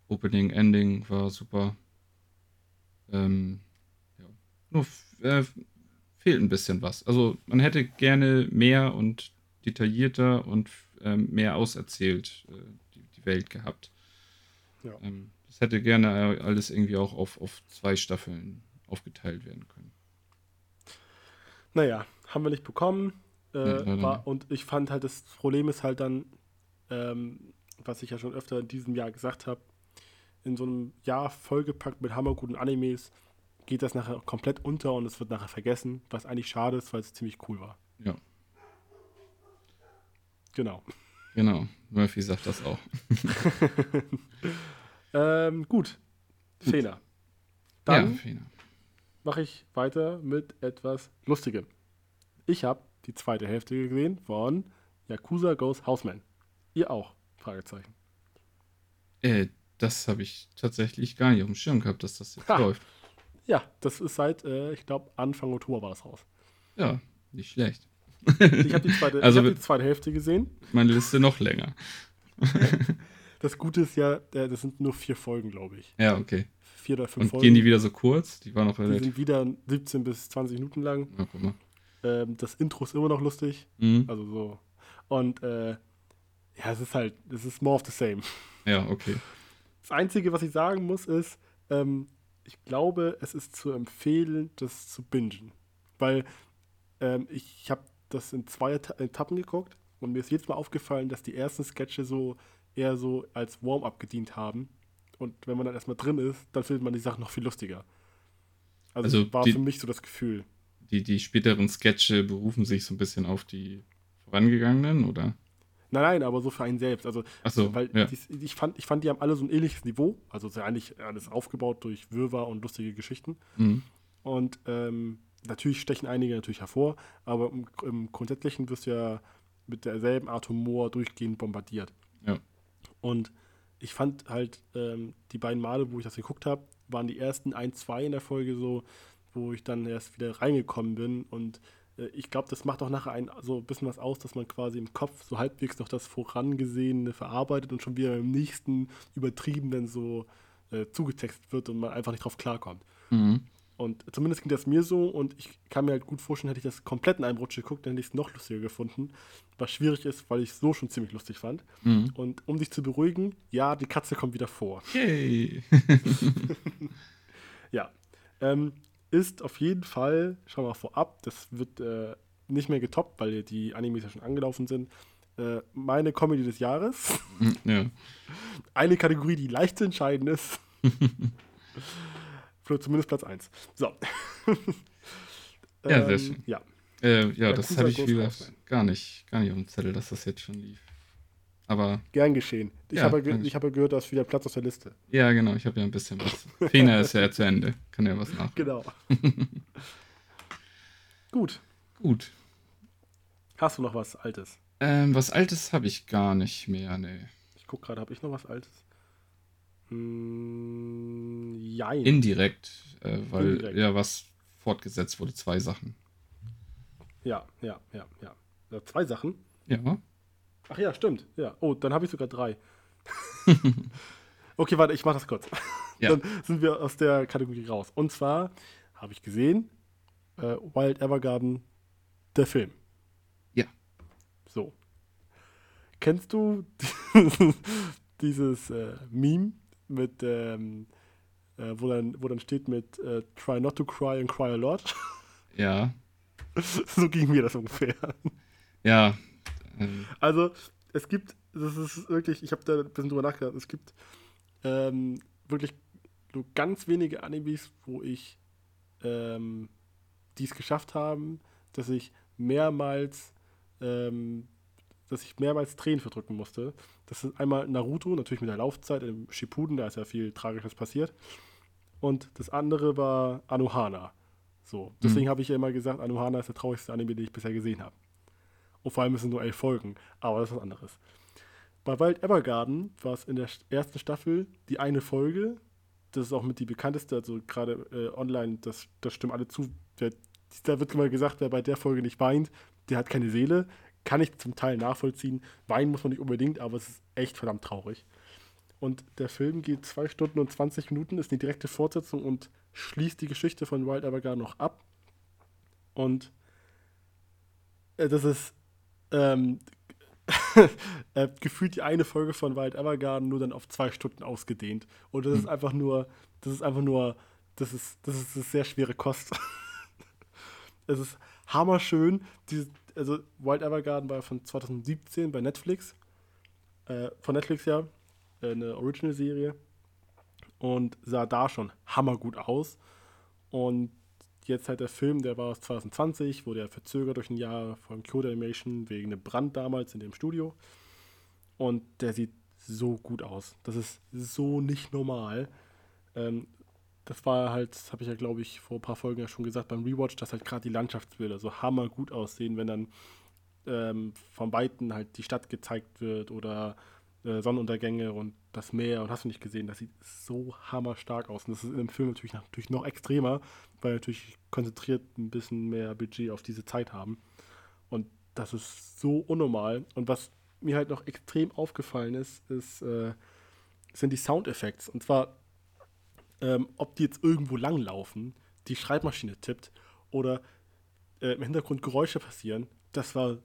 [SPEAKER 2] Opening, Ending war super. Ähm, nur äh, fehlt ein bisschen was. Also man hätte gerne mehr und detaillierter und ähm, mehr auserzählt äh, die, die, Welt gehabt. Ja. Ähm, das hätte gerne äh, alles irgendwie auch auf, auf zwei Staffeln aufgeteilt werden können.
[SPEAKER 1] Naja, haben wir nicht bekommen. Äh, ja, war, und ich fand halt, das Problem ist halt dann, ähm, was ich ja schon öfter in diesem Jahr gesagt habe, in so einem Jahr vollgepackt mit hammerguten Animes, geht das nachher komplett unter und es wird nachher vergessen, was eigentlich schade ist, weil es ziemlich cool war.
[SPEAKER 2] Ja.
[SPEAKER 1] Genau.
[SPEAKER 2] Genau, Murphy sagt das auch.
[SPEAKER 1] ähm, gut, Fehler. Dann ja, mache ich weiter mit etwas Lustigem. Ich habe die zweite Hälfte gesehen von Yakuza Goes Houseman. Ihr auch? Fragezeichen.
[SPEAKER 2] Äh, das habe ich tatsächlich gar nicht auf dem Schirm gehabt, dass das jetzt ha. läuft.
[SPEAKER 1] Ja, das ist seit, äh, ich glaube, Anfang Oktober war das raus.
[SPEAKER 2] Ja, Nicht schlecht.
[SPEAKER 1] Ich habe die, zweite,
[SPEAKER 2] Also
[SPEAKER 1] ich hab die zweite Hälfte gesehen.
[SPEAKER 2] Meine Liste noch länger.
[SPEAKER 1] Das Gute ist ja, äh, das sind nur vier Folgen, glaube ich.
[SPEAKER 2] Ja, okay.
[SPEAKER 1] Vier oder fünf
[SPEAKER 2] Und
[SPEAKER 1] Folgen.
[SPEAKER 2] gehen die wieder so kurz? Die waren noch
[SPEAKER 1] Die
[SPEAKER 2] relativ.
[SPEAKER 1] sind wieder 17 bis 20 Minuten lang.
[SPEAKER 2] Ja, guck mal.
[SPEAKER 1] Ähm, das Intro ist immer noch lustig.
[SPEAKER 2] Mhm.
[SPEAKER 1] Also so. Und äh, ja, es ist halt, es ist more of the same.
[SPEAKER 2] Ja, okay.
[SPEAKER 1] Das Einzige, was ich sagen muss, ist, ähm, ich glaube, es ist zu empfehlen, das zu bingen. Weil ähm, ich habe das in zwei Eta- Etappen geguckt und mir ist jedes Mal aufgefallen, dass die ersten Sketche so eher so als Warm-up gedient haben. Und wenn man dann erstmal drin ist, dann findet man die Sachen noch viel lustiger. Also,
[SPEAKER 2] Also
[SPEAKER 1] war
[SPEAKER 2] die-
[SPEAKER 1] für mich so das Gefühl.
[SPEAKER 2] Die, die späteren Sketche berufen sich so ein bisschen auf die vorangegangenen, oder?
[SPEAKER 1] Nein, nein, aber so für einen selbst. Also,
[SPEAKER 2] Achso,
[SPEAKER 1] weil
[SPEAKER 2] ja.
[SPEAKER 1] dies, ich, fand, ich fand, die haben alle so ein ähnliches Niveau. Also, es ist ja eigentlich alles aufgebaut durch Wirrwarr und lustige Geschichten.
[SPEAKER 2] Mhm.
[SPEAKER 1] Und ähm, natürlich stechen einige natürlich hervor, aber im, im Grundsätzlichen wirst du ja mit derselben Art Humor durchgehend bombardiert.
[SPEAKER 2] Ja.
[SPEAKER 1] Und ich fand halt, ähm, die beiden Male, wo ich das geguckt habe, waren die ersten ein, zwei in der Folge so, wo ich dann erst wieder reingekommen bin. Und äh, ich glaube, das macht auch nachher ein, so ein bisschen was aus, dass man quasi im Kopf so halbwegs noch das Vorangesehene verarbeitet und schon wieder im nächsten Übertriebenen so äh, zugetextet wird und man einfach nicht drauf klarkommt.
[SPEAKER 2] Mhm.
[SPEAKER 1] Und zumindest ging das mir so und ich kann mir halt gut vorstellen, hätte ich das komplett in einem Rutsch geguckt, dann hätte ich es noch lustiger gefunden. Was schwierig ist, weil ich es so schon ziemlich lustig fand.
[SPEAKER 2] Mhm.
[SPEAKER 1] Und um dich zu beruhigen, ja, die Katze kommt wieder vor.
[SPEAKER 2] Yay.
[SPEAKER 1] Ja. Ähm, ist auf jeden Fall, schau mal vorab, das wird äh, nicht mehr getoppt, weil die Animes ja schon angelaufen sind. Äh, meine Comedy des Jahres.
[SPEAKER 2] Mhm, ja.
[SPEAKER 1] Eine Kategorie, die leicht zu entscheiden ist. Zumindest Platz 1. So.
[SPEAKER 2] Ja, sehr schön.
[SPEAKER 1] Ja.
[SPEAKER 2] Äh, ja, das habe ich wieder gar nicht, gar nicht auf dem Zettel, dass das jetzt schon lief. Aber
[SPEAKER 1] Gern geschehen. Ich,
[SPEAKER 2] Ja,
[SPEAKER 1] habe, ge
[SPEAKER 2] ich.
[SPEAKER 1] habe gehört, da ist wieder Platz auf der Liste.
[SPEAKER 2] ja, genau, ich habe ja ein bisschen was. Fena ist ja zu Ende. Kann ja was nach.
[SPEAKER 1] Genau. Gut.
[SPEAKER 2] Gut.
[SPEAKER 1] Hast du noch was Altes?
[SPEAKER 2] Ähm, was Altes habe ich gar nicht mehr, ne.
[SPEAKER 1] Ich gucke gerade, habe ich noch was Altes? Hm, jein.
[SPEAKER 2] Indirekt, äh, weil
[SPEAKER 1] Indirekt.
[SPEAKER 2] ja was fortgesetzt wurde, zwei Sachen.
[SPEAKER 1] ja, ja, ja, ja. ja. Zwei Sachen.
[SPEAKER 2] Ja.
[SPEAKER 1] Ach ja, stimmt. Ja. Oh, dann habe ich sogar drei. okay, warte, ich mache das kurz.
[SPEAKER 2] Ja.
[SPEAKER 1] Dann sind wir aus der Kategorie raus. Und zwar habe ich gesehen, äh, Wild Evergarden, der Film.
[SPEAKER 2] Ja.
[SPEAKER 1] So. Kennst du dieses äh, Meme mit, ähm, äh, wo, dann, wo dann steht mit äh, Try not to cry and cry a lot?
[SPEAKER 2] Ja.
[SPEAKER 1] so ging mir das ungefähr.
[SPEAKER 2] Ja. Ähm,
[SPEAKER 1] Also, es gibt, das ist wirklich, ich habe da ein bisschen drüber nachgedacht, es gibt ähm, wirklich nur ganz wenige Animes, wo ich ähm, die es geschafft haben, dass ich mehrmals, ähm, dass ich mehrmals Tränen verdrücken musste. Das ist einmal Naruto, natürlich mit der Laufzeit, im Shippuden, da ist ja viel Tragisches passiert. Und das andere war Anohana. So, deswegen habe ich ja immer gesagt, Anohana ist der traurigste Anime, den ich bisher gesehen habe. Und vor allem es sind nur elf Folgen, aber das ist was anderes. Bei Wild Evergarden war es in der st- ersten Staffel die eine Folge, das ist auch mit die bekannteste, also gerade äh, online, das, das stimmen alle zu. Der, da wird immer gesagt, wer bei der Folge nicht weint, der hat keine Seele. Kann ich zum Teil nachvollziehen. Weinen muss man nicht unbedingt, aber es ist echt verdammt traurig. Und der Film geht 2 Stunden und 20 Minuten, ist eine direkte Fortsetzung und schließt die Geschichte von Wild Evergarden noch ab. Und äh, das ist ähm, äh, gefühlt die eine Folge von Wild Evergarden nur dann auf zwei Stunden ausgedehnt. Und das ist einfach nur, das ist einfach nur, das ist, das ist, ist sehr schwere Kost. es ist hammerschön. Diese, also Wild Evergarden war von 2017 bei Netflix. Äh, von Netflix ja. Äh, eine Original-Serie. Und sah da schon hammergut aus. Und jetzt halt der Film, der war aus 2020, wurde ja verzögert durch ein Jahr von Kyoto Animation wegen einem Brand damals in dem Studio. Und der sieht so gut aus. Das ist so nicht normal. Ähm, das war halt, habe ich ja, glaube ich, vor ein paar Folgen ja schon gesagt beim Rewatch, dass halt gerade die Landschaftsbilder so hammergut aussehen, wenn dann ähm, von Weitem halt die Stadt gezeigt wird oder äh, Sonnenuntergänge und das Meer und hast du nicht gesehen, das sieht so hammerstark aus. Und das ist in dem Film natürlich, natürlich noch extremer, weil natürlich konzentriert ein bisschen mehr Budget auf diese Zeit haben. Und das ist so unnormal. Und was mir halt noch extrem aufgefallen ist, ist äh, sind die Soundeffekte. Und zwar, ähm, ob die jetzt irgendwo langlaufen, die Schreibmaschine tippt oder äh, im Hintergrund Geräusche passieren. Das war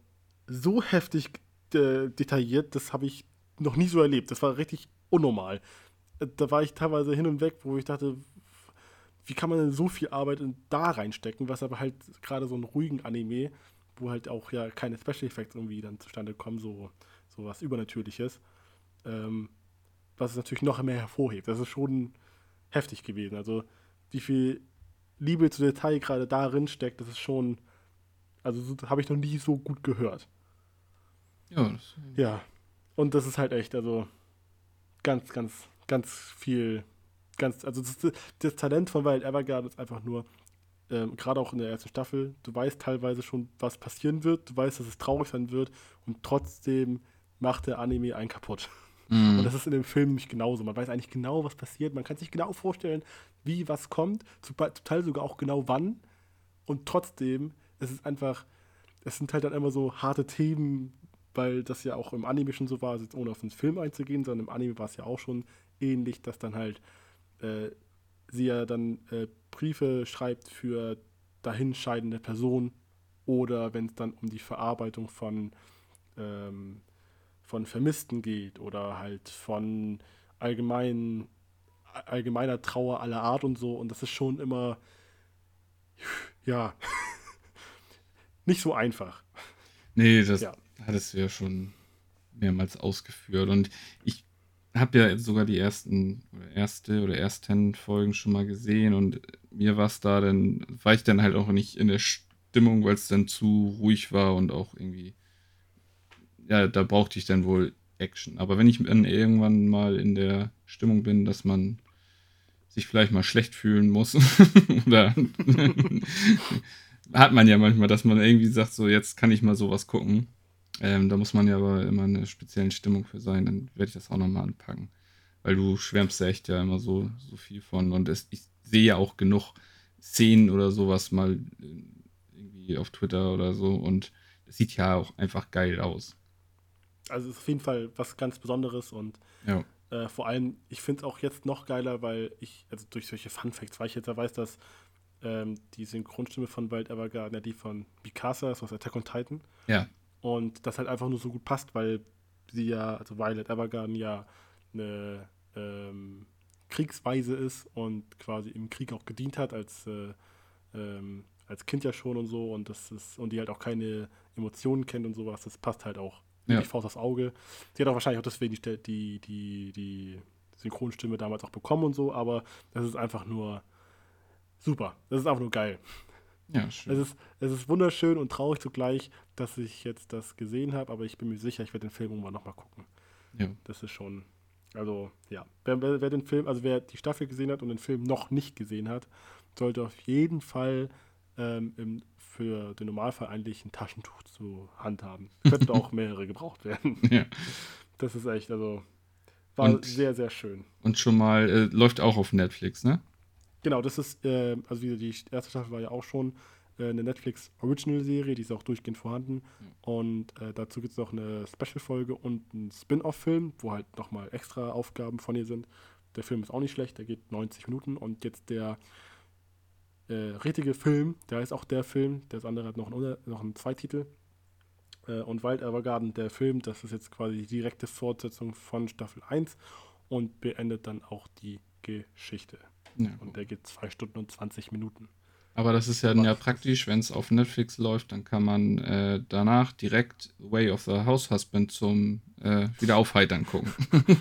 [SPEAKER 1] so heftig äh, detailliert, das habe ich noch nie so erlebt. Das war richtig unnormal. Äh, da war ich teilweise hin und weg, wo ich dachte, wie kann man denn so viel Arbeit da reinstecken, was aber halt gerade so einen ruhigen Anime, wo halt auch ja keine Special Effects irgendwie dann zustande kommen, so, so was Übernatürliches, ähm, was es natürlich noch mehr hervorhebt. Das ist schon heftig gewesen. Also wie viel Liebe zu Detail gerade darin steckt, das ist schon, also so, habe ich noch nie so gut gehört. Ja. Das, ja. Und das ist halt echt, also ganz, ganz, ganz viel, ganz, also das, das Talent von Wild Evergarden ist einfach nur, ähm, gerade auch in der ersten Staffel, du weißt teilweise schon, was passieren wird, du weißt, dass es traurig sein wird und trotzdem macht der Anime einen kaputt. Mhm. Und das ist in dem Film nicht genauso. Man weiß eigentlich genau, was passiert. Man kann sich genau vorstellen, wie was kommt, zum Teil sogar auch genau wann. Und trotzdem, es ist einfach, es sind halt dann immer so harte Themen, weil das ja auch im Anime schon so war, also ohne auf den Film einzugehen, sondern im Anime war es ja auch schon ähnlich, dass dann halt äh, sie ja dann äh, Briefe schreibt für dahinscheidende Personen oder wenn es dann um die Verarbeitung von, ähm, von Vermissten geht oder halt von allgemein, allgemeiner Trauer aller Art und so. Und das ist schon immer, ja, nicht so einfach.
[SPEAKER 2] Nee, das, ja hattest du ja schon mehrmals ausgeführt. Und ich habe ja sogar die ersten oder erste oder ersten Folgen schon mal gesehen und mir war es da dann, war ich dann halt auch nicht in der Stimmung, weil es dann zu ruhig war und auch irgendwie, ja, da brauchte ich dann wohl Action. Aber wenn ich dann irgendwann mal in der Stimmung bin, dass man sich vielleicht mal schlecht fühlen muss oder hat man ja manchmal, dass man irgendwie sagt, so jetzt kann ich mal sowas gucken ähm, da muss man ja aber immer in einer speziellen Stimmung für sein. Dann werde ich das auch nochmal anpacken. Weil du schwärmst ja echt ja immer so, so viel von. Und es, ich sehe ja auch genug Szenen oder sowas mal äh, irgendwie auf Twitter oder so. Und es sieht ja auch einfach geil aus.
[SPEAKER 1] Also es ist auf jeden Fall was ganz Besonderes und ja. äh, vor allem, ich finde es auch jetzt noch geiler, weil ich, also durch solche Fun Facts, weil ich jetzt ja weiß, dass ähm, die Synchronstimme von Wild Evergarden ja die von Mikasa ist aus Attack on Titan.
[SPEAKER 2] Ja.
[SPEAKER 1] Und das halt einfach nur so gut passt, weil sie ja, also Violet Evergarden ja eine ähm, Kriegsweise ist und quasi im Krieg auch gedient hat als, äh, ähm, als Kind ja schon und so und das ist, und die halt auch keine Emotionen kennt und sowas, das passt halt auch ja. die Faust aufs Auge. Sie hat auch wahrscheinlich auch deswegen die, die, die, die Synchronstimme damals auch bekommen und so, aber das ist einfach nur super. Das ist einfach nur geil.
[SPEAKER 2] Ja, schön.
[SPEAKER 1] Es ist, es ist wunderschön und traurig zugleich, dass ich jetzt das gesehen habe, aber ich bin mir sicher, ich werde den Film irgendwann nochmal gucken.
[SPEAKER 2] Ja.
[SPEAKER 1] Das ist schon, also ja, wer, wer, wer, den Film, also wer die Staffel gesehen hat und den Film noch nicht gesehen hat, sollte auf jeden Fall ähm, im, für den Normalfall eigentlich ein Taschentuch zu Hand haben. Könnten auch mehrere gebraucht werden.
[SPEAKER 2] Ja.
[SPEAKER 1] Das ist echt, also war und, sehr, sehr schön.
[SPEAKER 2] Und schon mal, äh, läuft auch auf Netflix, ne?
[SPEAKER 1] Genau, das ist, äh, also wie die erste Staffel war ja auch schon äh, eine Netflix Original Serie, die ist auch durchgehend vorhanden. Und äh, dazu gibt es noch eine Special-Folge und einen Spin-off-Film, wo halt nochmal extra Aufgaben von ihr sind. Der Film ist auch nicht schlecht, der geht 90 Minuten und jetzt der äh, richtige Film, der ist auch der Film, das andere hat noch einen, noch einen Zweititel. Äh, und Wild Evergarden, der Film, das ist jetzt quasi die direkte Fortsetzung von Staffel 1 und beendet dann auch die Geschichte. Ja. Und der geht zwei Stunden und 20 Minuten.
[SPEAKER 2] Aber das ist ja, ja praktisch, wenn es auf Netflix läuft, dann kann man äh, danach direkt Way of the House Husband zum äh, Wiederaufheitern gucken.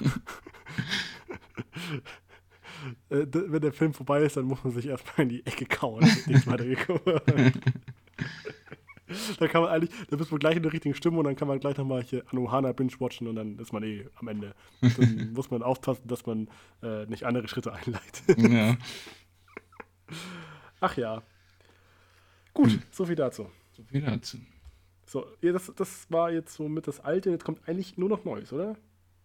[SPEAKER 1] äh, wenn der Film vorbei ist, dann muss man sich erstmal in die Ecke kauen. Nichts weitergekommen. da kann man eigentlich, da bist du gleich in der richtigen Stimmung und dann kann man gleich nochmal hier Anohana binge-watchen und dann ist man eh am Ende. Dann muss man aufpassen, dass man äh, nicht andere Schritte einleitet.
[SPEAKER 2] Ja.
[SPEAKER 1] Ach ja. Gut, hm. so viel dazu.
[SPEAKER 2] So viel dazu.
[SPEAKER 1] So, ja, das, das war jetzt so mit das Alte, jetzt kommt eigentlich nur noch Neues, oder?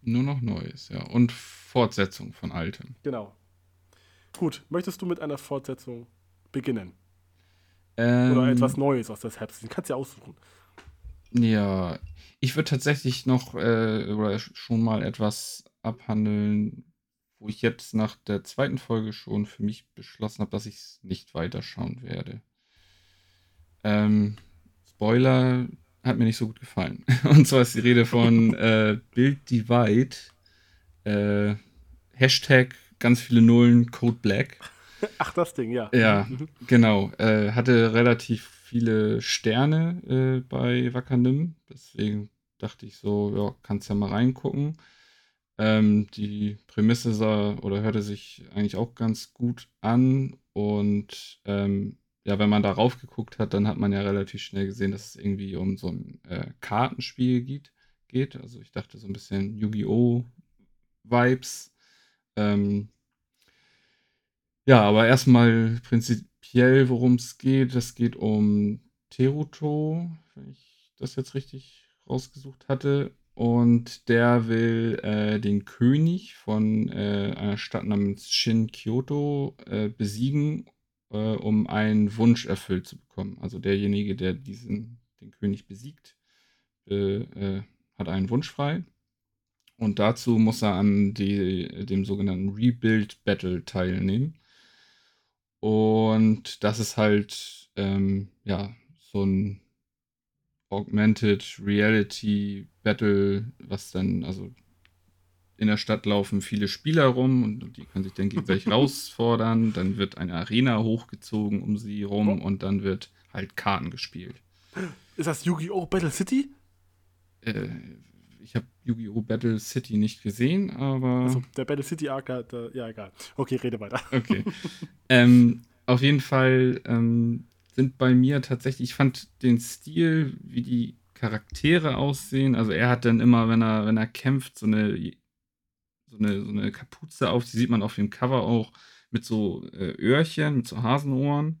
[SPEAKER 2] Nur noch Neues, ja. Und Fortsetzung von Altem.
[SPEAKER 1] Genau. Gut, möchtest du mit einer Fortsetzung beginnen?
[SPEAKER 2] Ähm,
[SPEAKER 1] Oder etwas Neues aus der Herbst? Kannst du ja aussuchen.
[SPEAKER 2] Ja, ich würde tatsächlich noch äh, oder schon mal etwas abhandeln, wo ich jetzt nach der zweiten Folge schon für mich beschlossen habe, dass ich es nicht weiterschauen werde. Ähm, Spoiler hat mir nicht so gut gefallen. Und zwar ist die Rede von äh, Build Divide. Äh, Hashtag ganz viele Nullen, Code Black.
[SPEAKER 1] Ach, das Ding, ja.
[SPEAKER 2] Ja, genau. Äh, hatte relativ viele Sterne äh, bei Wakanim. Deswegen dachte ich so, ja, kannst ja mal reingucken. Ähm, die Prämisse sah oder hörte sich eigentlich auch ganz gut an. Und ähm, ja, wenn man darauf geguckt hat, dann hat man ja relativ schnell gesehen, dass es irgendwie um so ein äh, Kartenspiel geht, geht. Also ich dachte so ein bisschen Yu-Gi-Oh! Vibes. Ähm, ja, aber erstmal prinzipiell, worum es geht. Es geht um Teruto, wenn ich das jetzt richtig rausgesucht hatte. Und der will äh, den König von äh, einer Stadt namens Shin Kyoto äh, besiegen, äh, um einen Wunsch erfüllt zu bekommen. Also derjenige, der diesen, den König besiegt, äh, hat einen Wunsch frei. Und dazu muss er an die, dem sogenannten Rebuild Battle teilnehmen. Und das ist halt, ähm, ja, so ein Augmented Reality Battle, was dann, also in der Stadt laufen viele Spieler rum und die können sich dann gegenseitig herausfordern. Dann wird eine Arena hochgezogen um sie rum oh. und dann wird halt Karten gespielt.
[SPEAKER 1] Ist das Yu-Gi-Oh! Battle City?
[SPEAKER 2] Äh, ich habe Yu-Gi-Oh! Battle City nicht gesehen, aber.
[SPEAKER 1] Also der Battle City Arc, der, ja, egal. Okay, rede weiter.
[SPEAKER 2] Okay. ähm, auf jeden Fall ähm, sind bei mir tatsächlich, ich fand den Stil, wie die Charaktere aussehen. Also er hat dann immer, wenn er, wenn er kämpft, so eine, so eine, so eine Kapuze auf, die sieht man auf dem Cover auch mit so äh, Öhrchen, mit so Hasenohren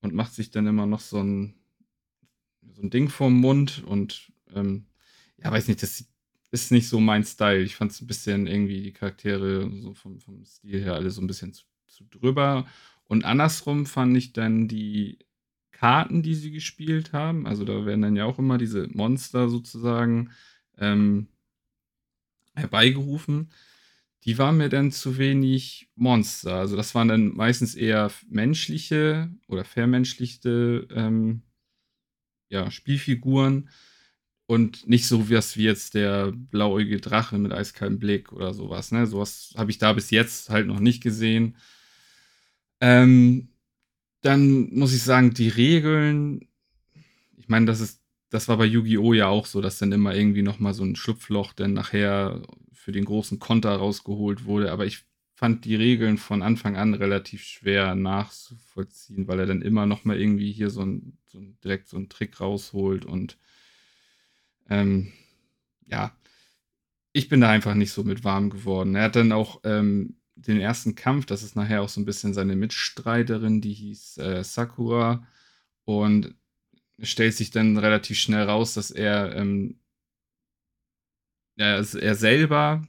[SPEAKER 2] und macht sich dann immer noch so ein, so ein Ding vorm Mund und ähm, ja, weiß nicht, das ist nicht so mein Style. Ich fand es ein bisschen irgendwie die Charaktere so vom, vom Stil her alle so ein bisschen zu, zu drüber. Und andersrum fand ich dann die Karten, die sie gespielt haben, also da werden dann ja auch immer diese Monster sozusagen ähm, herbeigerufen. Die waren mir dann zu wenig Monster. Also das waren dann meistens eher menschliche oder vermenschlichte ähm, ja, Spielfiguren und nicht so wie wie jetzt der blauäugige Drache mit eiskaltem Blick oder sowas. Ne? Sowas habe ich da bis jetzt halt noch nicht gesehen. Ähm, dann muss ich sagen, die Regeln, ich meine, das ist, das war bei Yu-Gi-Oh! ja auch so, dass dann immer irgendwie nochmal so ein Schlupfloch dann nachher für den großen Konter rausgeholt wurde. Aber ich fand die Regeln von Anfang an relativ schwer nachzuvollziehen, weil er dann immer nochmal irgendwie hier so ein, so ein, direkt so einen Trick rausholt und ähm, ja, ich bin da einfach nicht so mit warm geworden. Er hat dann auch ähm, den ersten Kampf, das ist nachher auch so ein bisschen seine Mitstreiterin, die hieß äh, Sakura. Und stellt sich dann relativ schnell raus, dass er, ähm, er, er selber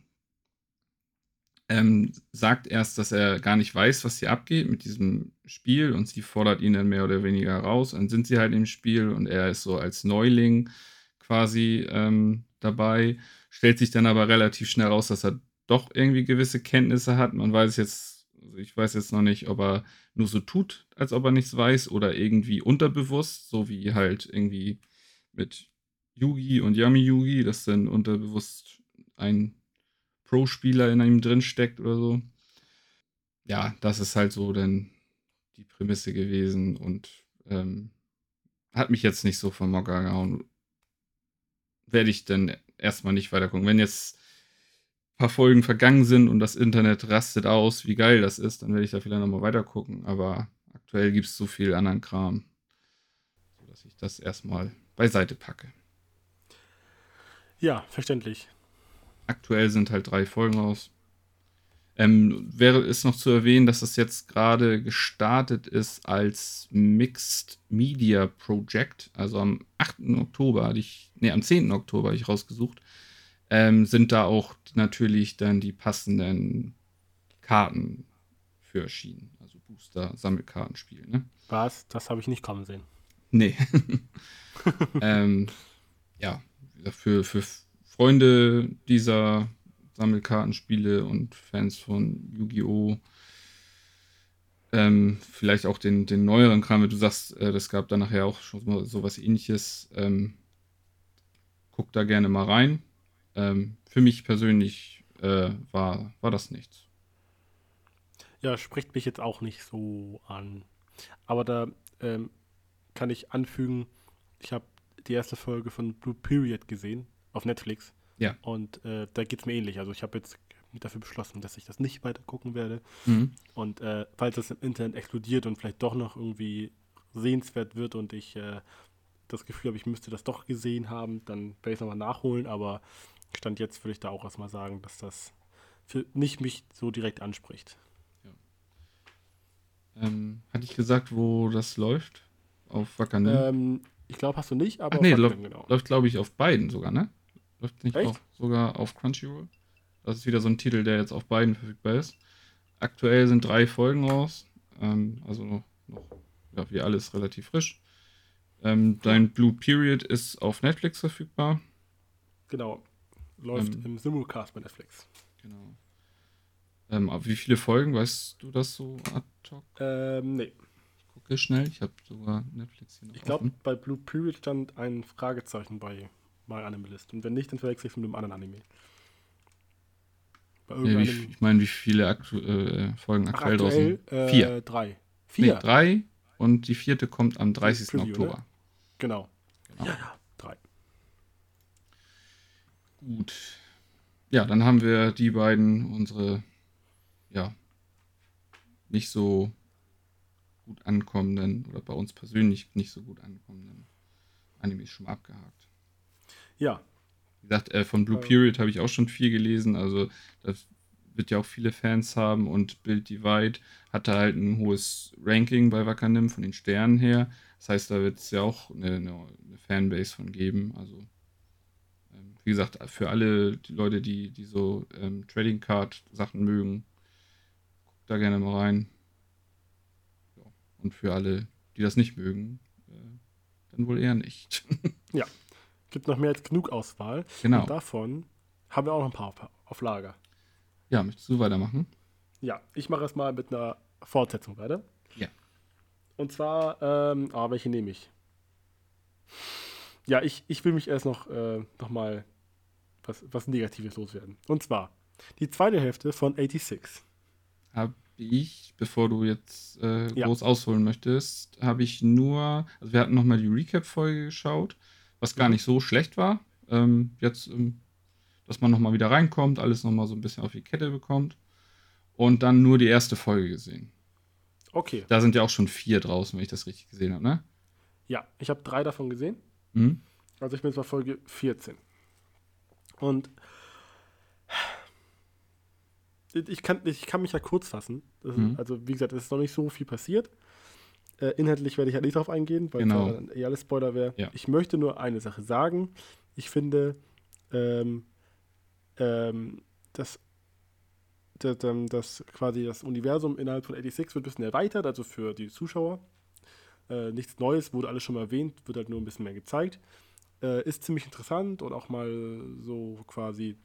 [SPEAKER 2] ähm, sagt erst, dass er gar nicht weiß, was hier abgeht mit diesem Spiel und sie fordert ihn dann mehr oder weniger raus. Und dann sind sie halt im Spiel und er ist so als Neuling quasi ähm, dabei. Stellt sich dann aber relativ schnell raus, dass er doch irgendwie gewisse Kenntnisse hat. Man weiß jetzt, also ich weiß jetzt noch nicht, ob er nur so tut, als ob er nichts weiß oder irgendwie unterbewusst, so wie halt irgendwie mit Yugi und Yami Yugi, dass dann unterbewusst ein Pro-Spieler in einem drin steckt oder so. Ja, das ist halt so dann die Prämisse gewesen und ähm, hat mich jetzt nicht so vom Mocker gehauen. Werde ich dann erstmal nicht weiter gucken. Wenn jetzt paar Folgen vergangen sind und das Internet rastet aus, wie geil das ist, dann werde ich da vielleicht nochmal weiter gucken. Aber aktuell gibt es so viel anderen Kram, sodass ich das erstmal beiseite packe.
[SPEAKER 1] Ja, verständlich.
[SPEAKER 2] Aktuell sind halt drei Folgen raus. Ähm, wäre es noch zu erwähnen, dass das jetzt gerade gestartet ist als Mixed Media Project. Also am 8. Oktober hatte ich, nee, am 10. Oktober habe ich rausgesucht ähm, sind da auch natürlich dann die passenden Karten für erschienen. Also Booster-Sammelkartenspiel, ne?
[SPEAKER 1] Was? Das habe ich nicht kommen sehen.
[SPEAKER 2] Nee. ähm, ja, für, für Freunde dieser Sammelkartenspiele und Fans von Yu-Gi-Oh! Ähm, vielleicht auch den, den neueren Kram, wenn du sagst, äh, gab da nachher auch schon mal sowas ähnliches. Ähm, guck da gerne mal rein. Ähm, für mich persönlich äh, war, war das nichts.
[SPEAKER 1] Ja, spricht mich jetzt auch nicht so an. Aber da ähm, kann ich anfügen, ich habe die erste Folge von Blue Period gesehen auf Netflix.
[SPEAKER 2] Ja.
[SPEAKER 1] Und äh, da geht es mir ähnlich. Also ich habe jetzt dafür beschlossen, dass ich das nicht weiter gucken werde.
[SPEAKER 2] Mhm.
[SPEAKER 1] Und äh, falls das im Internet explodiert und vielleicht doch noch irgendwie sehenswert wird und ich äh, das Gefühl habe, ich müsste das doch gesehen haben, dann werde ich es nochmal nachholen. Aber Stand jetzt würde ich da auch erstmal sagen, dass das für nicht mich so direkt anspricht.
[SPEAKER 2] Ähm, hatte ich gesagt, wo das läuft? Auf Wakanim?
[SPEAKER 1] Ähm, ich glaube, hast du nicht, aber
[SPEAKER 2] Ach nee,
[SPEAKER 1] Wakanim, genau.
[SPEAKER 2] läuft glaube ich, auf beiden sogar, ne? Läuft nicht
[SPEAKER 1] Echt?
[SPEAKER 2] auch sogar auf Crunchyroll? Das ist wieder so ein Titel, der jetzt auf beiden verfügbar ist. Aktuell sind drei Folgen raus. Ähm, also noch, noch ja, wie alles relativ frisch. Ähm, dein Blue Period ist auf Netflix verfügbar.
[SPEAKER 1] Genau. Läuft
[SPEAKER 2] Ähm.
[SPEAKER 1] im Simulcast bei Netflix.
[SPEAKER 2] Genau. Ähm, aber wie viele Folgen, weißt du das so ad hoc?
[SPEAKER 1] Ähm, nee.
[SPEAKER 2] Ich gucke schnell. Ich habe sogar Netflix hier noch
[SPEAKER 1] Ich glaube, bei Blue Period stand ein Fragezeichen bei My Anime List. Und wenn nicht, dann verwechsel ich es mit einem anderen Anime. Bei
[SPEAKER 2] Nee, wie, ich meine, wie viele aktu äh, Folgen
[SPEAKER 1] Ach,
[SPEAKER 2] aktuell,
[SPEAKER 1] aktuell
[SPEAKER 2] draußen?
[SPEAKER 1] äh,
[SPEAKER 2] Vier.
[SPEAKER 1] Drei.
[SPEAKER 2] Nee,
[SPEAKER 1] Vier.
[SPEAKER 2] drei und die vierte kommt am 30.
[SPEAKER 1] Preview, ne?
[SPEAKER 2] Oktober.
[SPEAKER 1] Genau.
[SPEAKER 2] Genau.
[SPEAKER 1] Ja, ja. Drei.
[SPEAKER 2] Gut. Ja, dann haben wir die beiden, unsere, ja, nicht so gut ankommenden oder bei uns persönlich nicht so gut ankommenden Animes schon mal abgehakt.
[SPEAKER 1] Ja.
[SPEAKER 2] Wie gesagt, äh, von Blue
[SPEAKER 1] Ähm.
[SPEAKER 2] Period habe ich auch schon viel gelesen, also das wird ja auch viele Fans haben und Build Divide hatte halt ein hohes Ranking bei Wakanim von den Sternen her. Das heißt, da wird es ja auch eine, eine, Fanbase von geben. Also, ähm, wie gesagt, für alle die Leute, die, die so ähm, Trading Card Sachen mögen, guckt da gerne mal rein. Ja. Und für alle, die das nicht mögen, äh, dann wohl eher nicht.
[SPEAKER 1] Gibt noch mehr als genug Auswahl.
[SPEAKER 2] genau.
[SPEAKER 1] Und davon haben wir auch noch ein paar auf, auf Lager.
[SPEAKER 2] Ja, möchtest du weitermachen?
[SPEAKER 1] Ja, ich mache es mal mit einer Fortsetzung weiter.
[SPEAKER 2] Ja.
[SPEAKER 1] Und zwar, ähm, ah, welche nehme ich? Ja, ich, ich will mich erst noch, äh, noch mal was, was Negatives loswerden. Und zwar die zweite Hälfte von 86.
[SPEAKER 2] habe ich, bevor du jetzt äh,
[SPEAKER 1] Ja.
[SPEAKER 2] groß ausholen möchtest, habe ich nur, also wir hatten nochmal die Recap-Folge geschaut, was gar nicht so schlecht war. Ähm, jetzt, ähm, dass man nochmal wieder reinkommt, alles nochmal so ein bisschen auf die Kette bekommt. Und dann nur die erste Folge gesehen.
[SPEAKER 1] Okay,
[SPEAKER 2] Da sind ja auch schon vier draußen, wenn ich das richtig gesehen habe, ne?
[SPEAKER 1] ja, ich habe drei davon gesehen.
[SPEAKER 2] Mhm.
[SPEAKER 1] Also ich bin jetzt bei Folge 14. Und ich kann, ich kann mich ja kurz fassen.
[SPEAKER 2] Mhm.
[SPEAKER 1] also wie gesagt, es ist noch nicht so viel passiert. Äh, inhaltlich werde ich halt nicht darauf eingehen, weil
[SPEAKER 2] Genau.
[SPEAKER 1] dann eh alles Spoiler wäre.
[SPEAKER 2] Ja.
[SPEAKER 1] Ich möchte nur eine Sache sagen. Ich finde, ähm, ähm, dass das, das quasi das Universum innerhalb von 86 wird ein bisschen erweitert, also für die Zuschauer. Äh, nichts Neues, wurde alles schon mal erwähnt, wird halt nur ein bisschen mehr gezeigt. Äh, ist ziemlich interessant und auch mal so quasi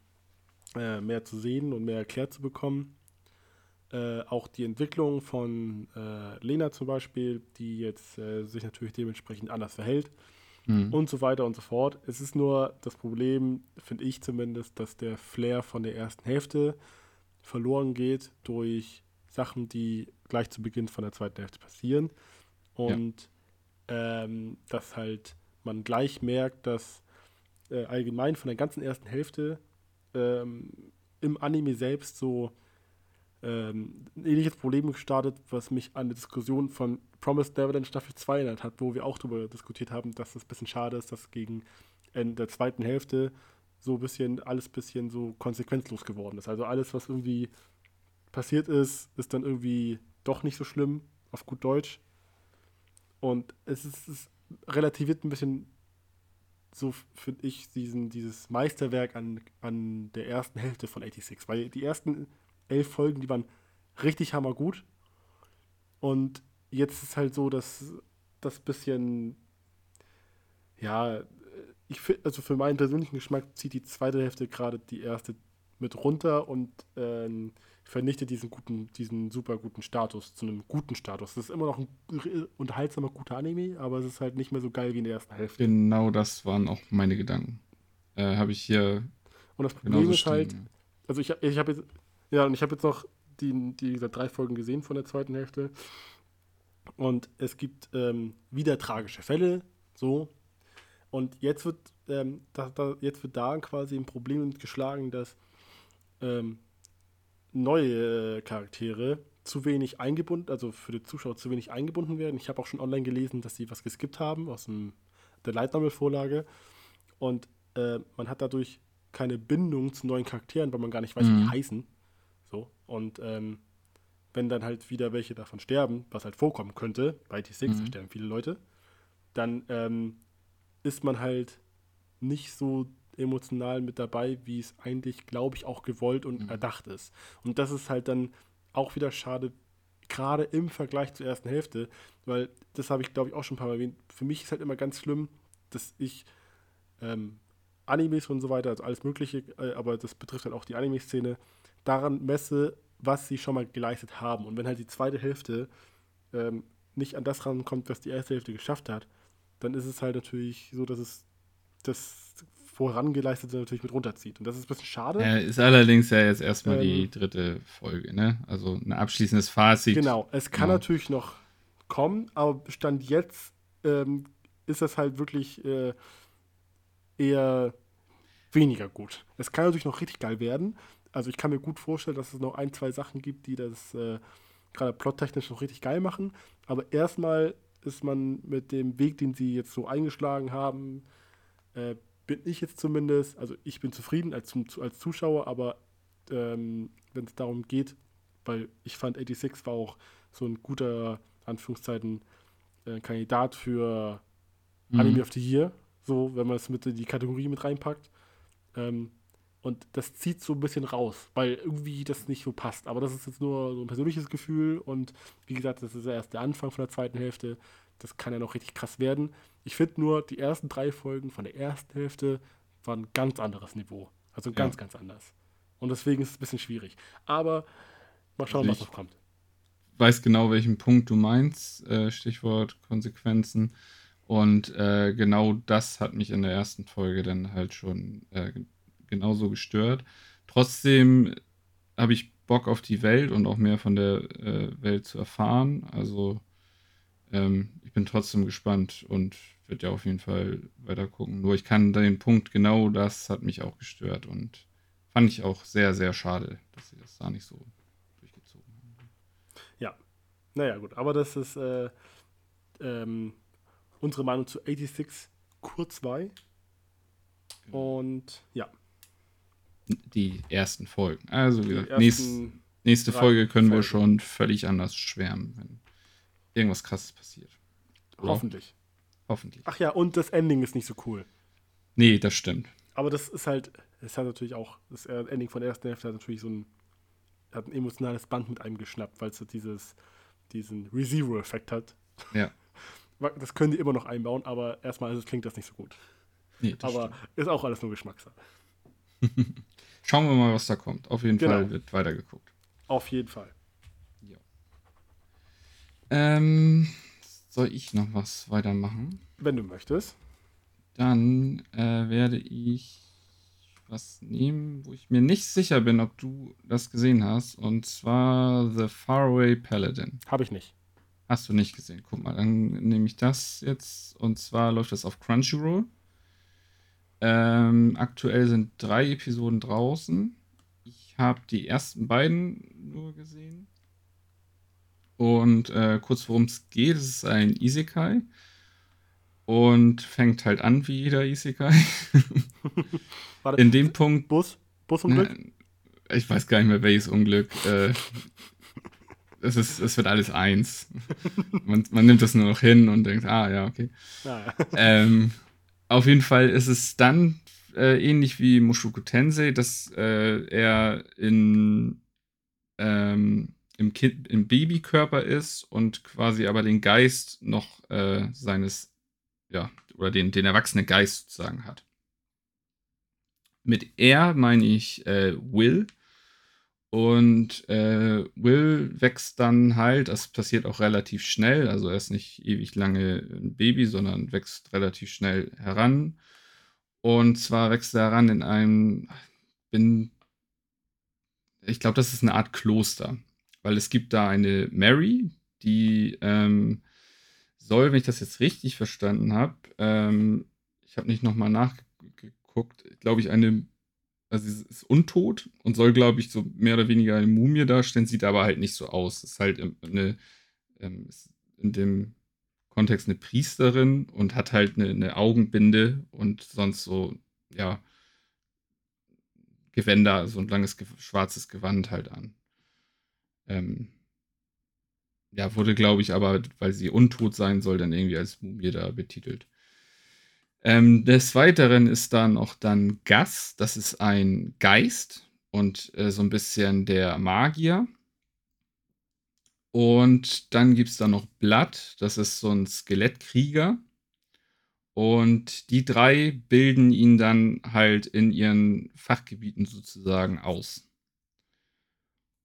[SPEAKER 1] äh, mehr zu sehen und mehr erklärt zu bekommen. Äh, auch die Entwicklung von äh, Lena zum Beispiel, die jetzt äh, sich natürlich dementsprechend anders verhält
[SPEAKER 2] Mhm.
[SPEAKER 1] und so weiter und so fort. Es ist nur das Problem, finde ich zumindest, dass der Flair von der ersten Hälfte verloren geht durch Sachen, die gleich zu Beginn von der zweiten Hälfte passieren. Und ähm, dass halt man gleich merkt, dass äh, allgemein von der ganzen ersten Hälfte ähm, im Anime selbst so ähm, ein ähnliches Problem gestartet, was mich an die Diskussion von Promised Neverland Staffel 2 erinnert hat, wo wir auch darüber diskutiert haben, dass es ein bisschen schade ist, dass gegen Ende der zweiten Hälfte so ein bisschen, alles ein bisschen so konsequenzlos geworden ist. Also alles, was irgendwie passiert ist, ist dann irgendwie doch nicht so schlimm, auf gut Deutsch. Und es ist, es relativiert ein bisschen so finde ich diesen, dieses Meisterwerk an, an der ersten Hälfte von 86. Weil die ersten elf Folgen, die waren richtig hammergut. Und jetzt ist halt so, dass das bisschen, ja, ich finde, also für meinen persönlichen Geschmack zieht die zweite Hälfte gerade die erste mit runter und ähm, vernichtet diesen guten, diesen super guten Status zu einem guten Status. Das ist immer noch ein unterhaltsamer, guter Anime, aber es ist halt nicht mehr so geil wie in der ersten Hälfte.
[SPEAKER 2] Genau das waren auch meine Gedanken. Äh, habe ich hier.
[SPEAKER 1] Und das Problem ist halt, also ich, ich habe jetzt, ja, und ich habe jetzt noch die, die die drei Folgen gesehen von der zweiten Hälfte. Und es gibt ähm, wieder tragische Fälle, so. Und jetzt wird, ähm, da, da, jetzt wird da quasi ein Problem geschlagen, dass ähm, neue Charaktere zu wenig eingebunden, also für die Zuschauer zu wenig eingebunden werden. Ich habe auch schon online gelesen, dass sie was geskippt haben aus dem, der Light Novel Vorlage und äh, man hat dadurch keine Bindung zu neuen Charakteren, weil man gar nicht weiß, mhm. wie die heißen. So und ähm, wenn dann halt wieder welche davon sterben, was halt vorkommen könnte, bei T6 mhm. sterben viele Leute, dann ähm, ist man halt nicht so emotional mit dabei, wie es eigentlich, glaube ich, auch gewollt und mhm. erdacht ist. Und das ist halt dann auch wieder schade, gerade im Vergleich zur ersten Hälfte, weil das habe ich, glaube ich, auch schon ein paar Mal erwähnt. Für mich ist halt immer ganz schlimm, dass ich ähm, Animes und so weiter, also alles Mögliche, äh, aber das betrifft halt auch die Anime-Szene, daran messe, was sie schon mal geleistet haben. Und wenn halt die zweite Hälfte ähm, nicht an das rankommt, was die erste Hälfte geschafft hat, dann ist es halt natürlich so, dass es das vorangeleistete natürlich mit runterzieht. Und das ist ein bisschen schade.
[SPEAKER 2] Ja, ist allerdings ja jetzt erstmal ähm, die dritte Folge, ne? Also ein abschließendes Fazit.
[SPEAKER 1] Genau, es kann ja. natürlich noch kommen, aber Stand jetzt ähm, ist das halt wirklich äh, eher weniger gut. Es kann natürlich noch richtig geil werden. Also ich kann mir gut vorstellen, dass es noch ein, zwei Sachen gibt, die das äh, gerade plottechnisch noch richtig geil machen. Aber erstmal ist man mit dem Weg, den sie jetzt so eingeschlagen haben, äh, bin ich jetzt zumindest, also ich bin zufrieden als, als Zuschauer, aber ähm, wenn es darum geht, weil ich fand 86 war auch so ein guter, Anführungszeiten, äh, Kandidat für mhm. Anime of the Year, so, wenn man es mit in die Kategorie mit reinpackt. Ähm, und das zieht so ein bisschen raus, weil irgendwie das nicht so passt. Aber das ist jetzt nur so ein persönliches Gefühl und wie gesagt, das ist ja erst der Anfang von der zweiten Hälfte. Das kann ja noch richtig krass werden. Ich finde nur, die ersten drei Folgen von der ersten Hälfte waren ein ganz anderes Niveau. Also ganz, ja. ganz anders. Und deswegen ist es ein bisschen schwierig. Aber mal schauen, also was noch kommt.
[SPEAKER 2] weiß genau, welchen Punkt du meinst. Äh, Stichwort Konsequenzen. Und äh, genau das hat mich in der ersten Folge dann halt schon äh, genauso gestört. Trotzdem habe ich Bock auf die Welt und auch mehr von der äh, Welt zu erfahren. Also ähm, ich bin trotzdem gespannt und werde ja auf jeden Fall weiter gucken. Nur ich kann den Punkt, genau das hat mich auch gestört und fand ich auch sehr, sehr schade, dass sie das da nicht so durchgezogen haben.
[SPEAKER 1] Ja, naja, gut, aber das ist äh, ähm, unsere Meinung zu 86 Kurzweil. Genau. Und ja.
[SPEAKER 2] Die ersten Folgen. Also, wie gesagt, nächst, nächste Folge können Folgen. wir schon völlig anders schwärmen, wenn irgendwas krasses passiert.
[SPEAKER 1] Oder? Hoffentlich.
[SPEAKER 2] Hoffentlich.
[SPEAKER 1] Ach ja, und das Ending ist nicht so cool.
[SPEAKER 2] Nee, das stimmt.
[SPEAKER 1] Aber das ist halt, es hat natürlich auch, das Ending von der ersten Hälfte hat natürlich so ein, hat ein emotionales Band mit einem geschnappt, weil es so dieses, diesen Rezero-Effekt hat.
[SPEAKER 2] Ja.
[SPEAKER 1] Das können die immer noch einbauen, aber erstmal also klingt das nicht so gut. Nee, aber stimmt. ist auch alles nur Geschmackssache.
[SPEAKER 2] Schauen wir mal, was da kommt. Auf jeden genau. Fall wird weitergeguckt.
[SPEAKER 1] Auf jeden Fall.
[SPEAKER 2] Ja. Ähm, soll ich noch was weitermachen?
[SPEAKER 1] Wenn du möchtest.
[SPEAKER 2] Dann äh, werde ich was nehmen, wo ich mir nicht sicher bin, ob du das gesehen hast. Und zwar The Faraway Paladin.
[SPEAKER 1] Habe ich nicht.
[SPEAKER 2] Hast du nicht gesehen? Guck mal, dann nehme ich das jetzt. Und zwar läuft das auf Crunchyroll. Ähm, aktuell sind drei Episoden draußen. Ich habe die ersten beiden nur gesehen. Und äh, kurz worum es geht, es ist ein Isekai. Und fängt halt an wie jeder Isekai. Warte, In dem Punkt.
[SPEAKER 1] Bus? Busunglück?
[SPEAKER 2] Ne, ich weiß gar nicht mehr, welches Unglück. Äh, es, ist, es wird alles eins. Man, man nimmt das nur noch hin und denkt, ah ja, okay. Ah, ja. Ähm, auf jeden Fall ist es dann äh, ähnlich wie Mushoku Tensei, dass äh, er in, ähm, im, kind, im Babykörper ist und quasi aber den Geist noch äh, seines, ja, oder den, den erwachsenen Geist sozusagen hat. Mit er meine ich äh, Will. Und äh, Will wächst dann halt, das passiert auch relativ schnell, also er ist nicht ewig lange ein Baby, sondern wächst relativ schnell heran. Und zwar wächst er heran in einem, bin, ich glaube, das ist eine Art Kloster, weil es gibt da eine Mary, die ähm, soll, wenn ich das jetzt richtig verstanden habe, ähm, ich habe nicht nochmal nachgeguckt, glaube ich, eine also sie ist untot und soll, glaube ich, so mehr oder weniger eine Mumie darstellen, sieht aber halt nicht so aus. Ist halt eine, ähm, ist in dem Kontext eine Priesterin und hat halt eine, eine, Augenbinde und sonst so, ja, Gewänder, so ein langes schwarzes Gewand halt an. Ähm, ja, wurde, glaube ich, aber, weil sie untot sein soll, dann irgendwie als Mumie da betitelt. Ähm, des Weiteren ist da noch dann Gas, das ist ein Geist und äh, so ein bisschen der Magier. Und dann gibt es da noch Blatt, das ist so ein Skelettkrieger. Und die drei bilden ihn dann halt in ihren Fachgebieten sozusagen aus.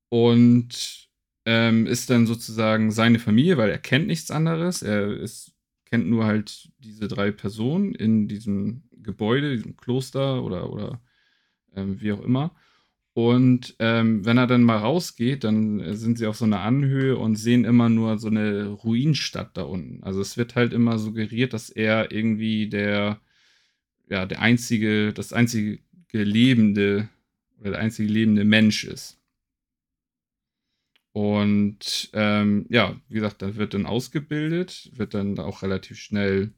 [SPEAKER 2] Und ähm, ist dann sozusagen seine Familie, weil er kennt nichts anderes. Er ist kennt nur halt diese drei Personen in diesem Gebäude, diesem Kloster oder, oder ähm, wie auch immer. Und ähm, wenn er dann mal rausgeht, dann sind sie auf so einer Anhöhe und sehen immer nur so eine Ruinenstadt da unten. Also es wird halt immer suggeriert, dass er irgendwie der, ja, der einzige, das einzige lebende oder der einzige lebende Mensch ist. Und ähm, ja, wie gesagt, dann wird dann ausgebildet, wird dann auch relativ schnell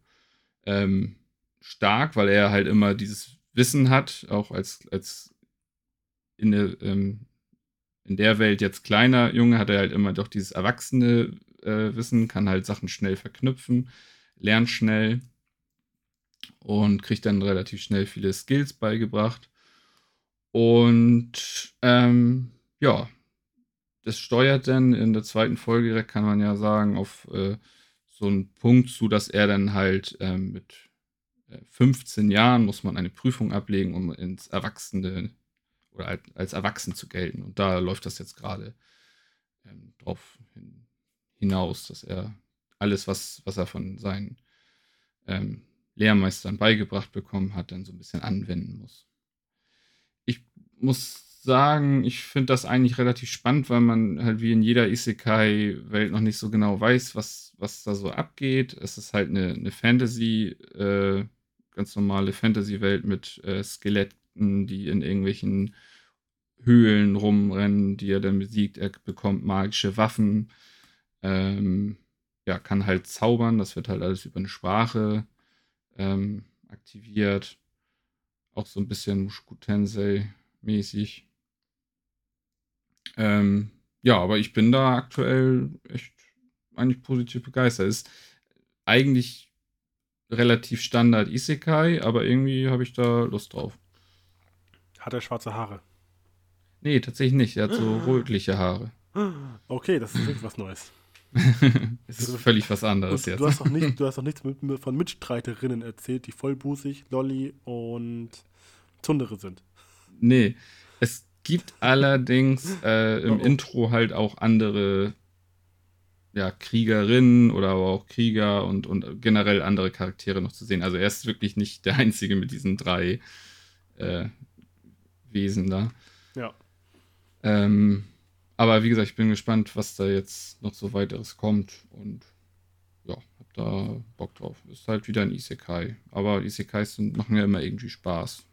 [SPEAKER 2] ähm, stark, weil er halt immer dieses Wissen hat, auch als, als in der, ähm, in der Welt jetzt kleiner Junge hat er halt immer doch dieses erwachsene äh, Wissen, kann halt Sachen schnell verknüpfen, lernt schnell und kriegt dann relativ schnell viele Skills beigebracht. Und ähm, ja, das steuert dann in der zweiten Folge direkt, kann man ja sagen, auf äh, so einen Punkt zu, dass er dann halt äh, mit 15 Jahren muss man eine Prüfung ablegen, um ins Erwachsene oder als, als Erwachsen zu gelten. Und da läuft das jetzt gerade ähm, drauf hin, hinaus, dass er alles, was, was er von seinen ähm, Lehrmeistern beigebracht bekommen hat, dann so ein bisschen anwenden muss. Ich muss sagen, ich finde das eigentlich relativ spannend, weil man halt wie in jeder Isekai-Welt noch nicht so genau weiß, was, was da so abgeht. Es ist halt eine, eine Fantasy, äh, ganz normale Fantasy-Welt mit äh, Skeletten, die in irgendwelchen Höhlen rumrennen, die er dann besiegt. Er bekommt magische Waffen, ähm, ja, kann halt zaubern. Das wird halt alles über eine Sprache ähm, aktiviert. Auch so ein bisschen Mushoku Tensei mäßig. Ähm, ja, aber ich bin da aktuell echt eigentlich positiv begeistert. Ist eigentlich relativ Standard Isekai, aber irgendwie habe ich da Lust drauf.
[SPEAKER 1] Hat er schwarze Haare?
[SPEAKER 2] Nee, tatsächlich nicht. Er hat so rötliche Haare.
[SPEAKER 1] Okay, das ist wirklich was Neues.
[SPEAKER 2] es ist völlig was anderes
[SPEAKER 1] jetzt. Du hast doch nicht, du hast doch nichts mit, von Mitstreiterinnen erzählt, die vollbusig, Lolli und Zundere sind.
[SPEAKER 2] Nee, es gibt allerdings äh, im oh, oh. Intro halt auch andere ja, Kriegerinnen oder aber auch Krieger und, und generell andere Charaktere noch zu sehen. Also er ist wirklich nicht der Einzige mit diesen drei äh, Wesen da.
[SPEAKER 1] Ja.
[SPEAKER 2] Ähm, aber wie gesagt, ich bin gespannt, was da jetzt noch so weiteres kommt und ja, hab da Bock drauf. Ist halt wieder ein Isekai. Aber Isekais machen ja immer irgendwie Spaß.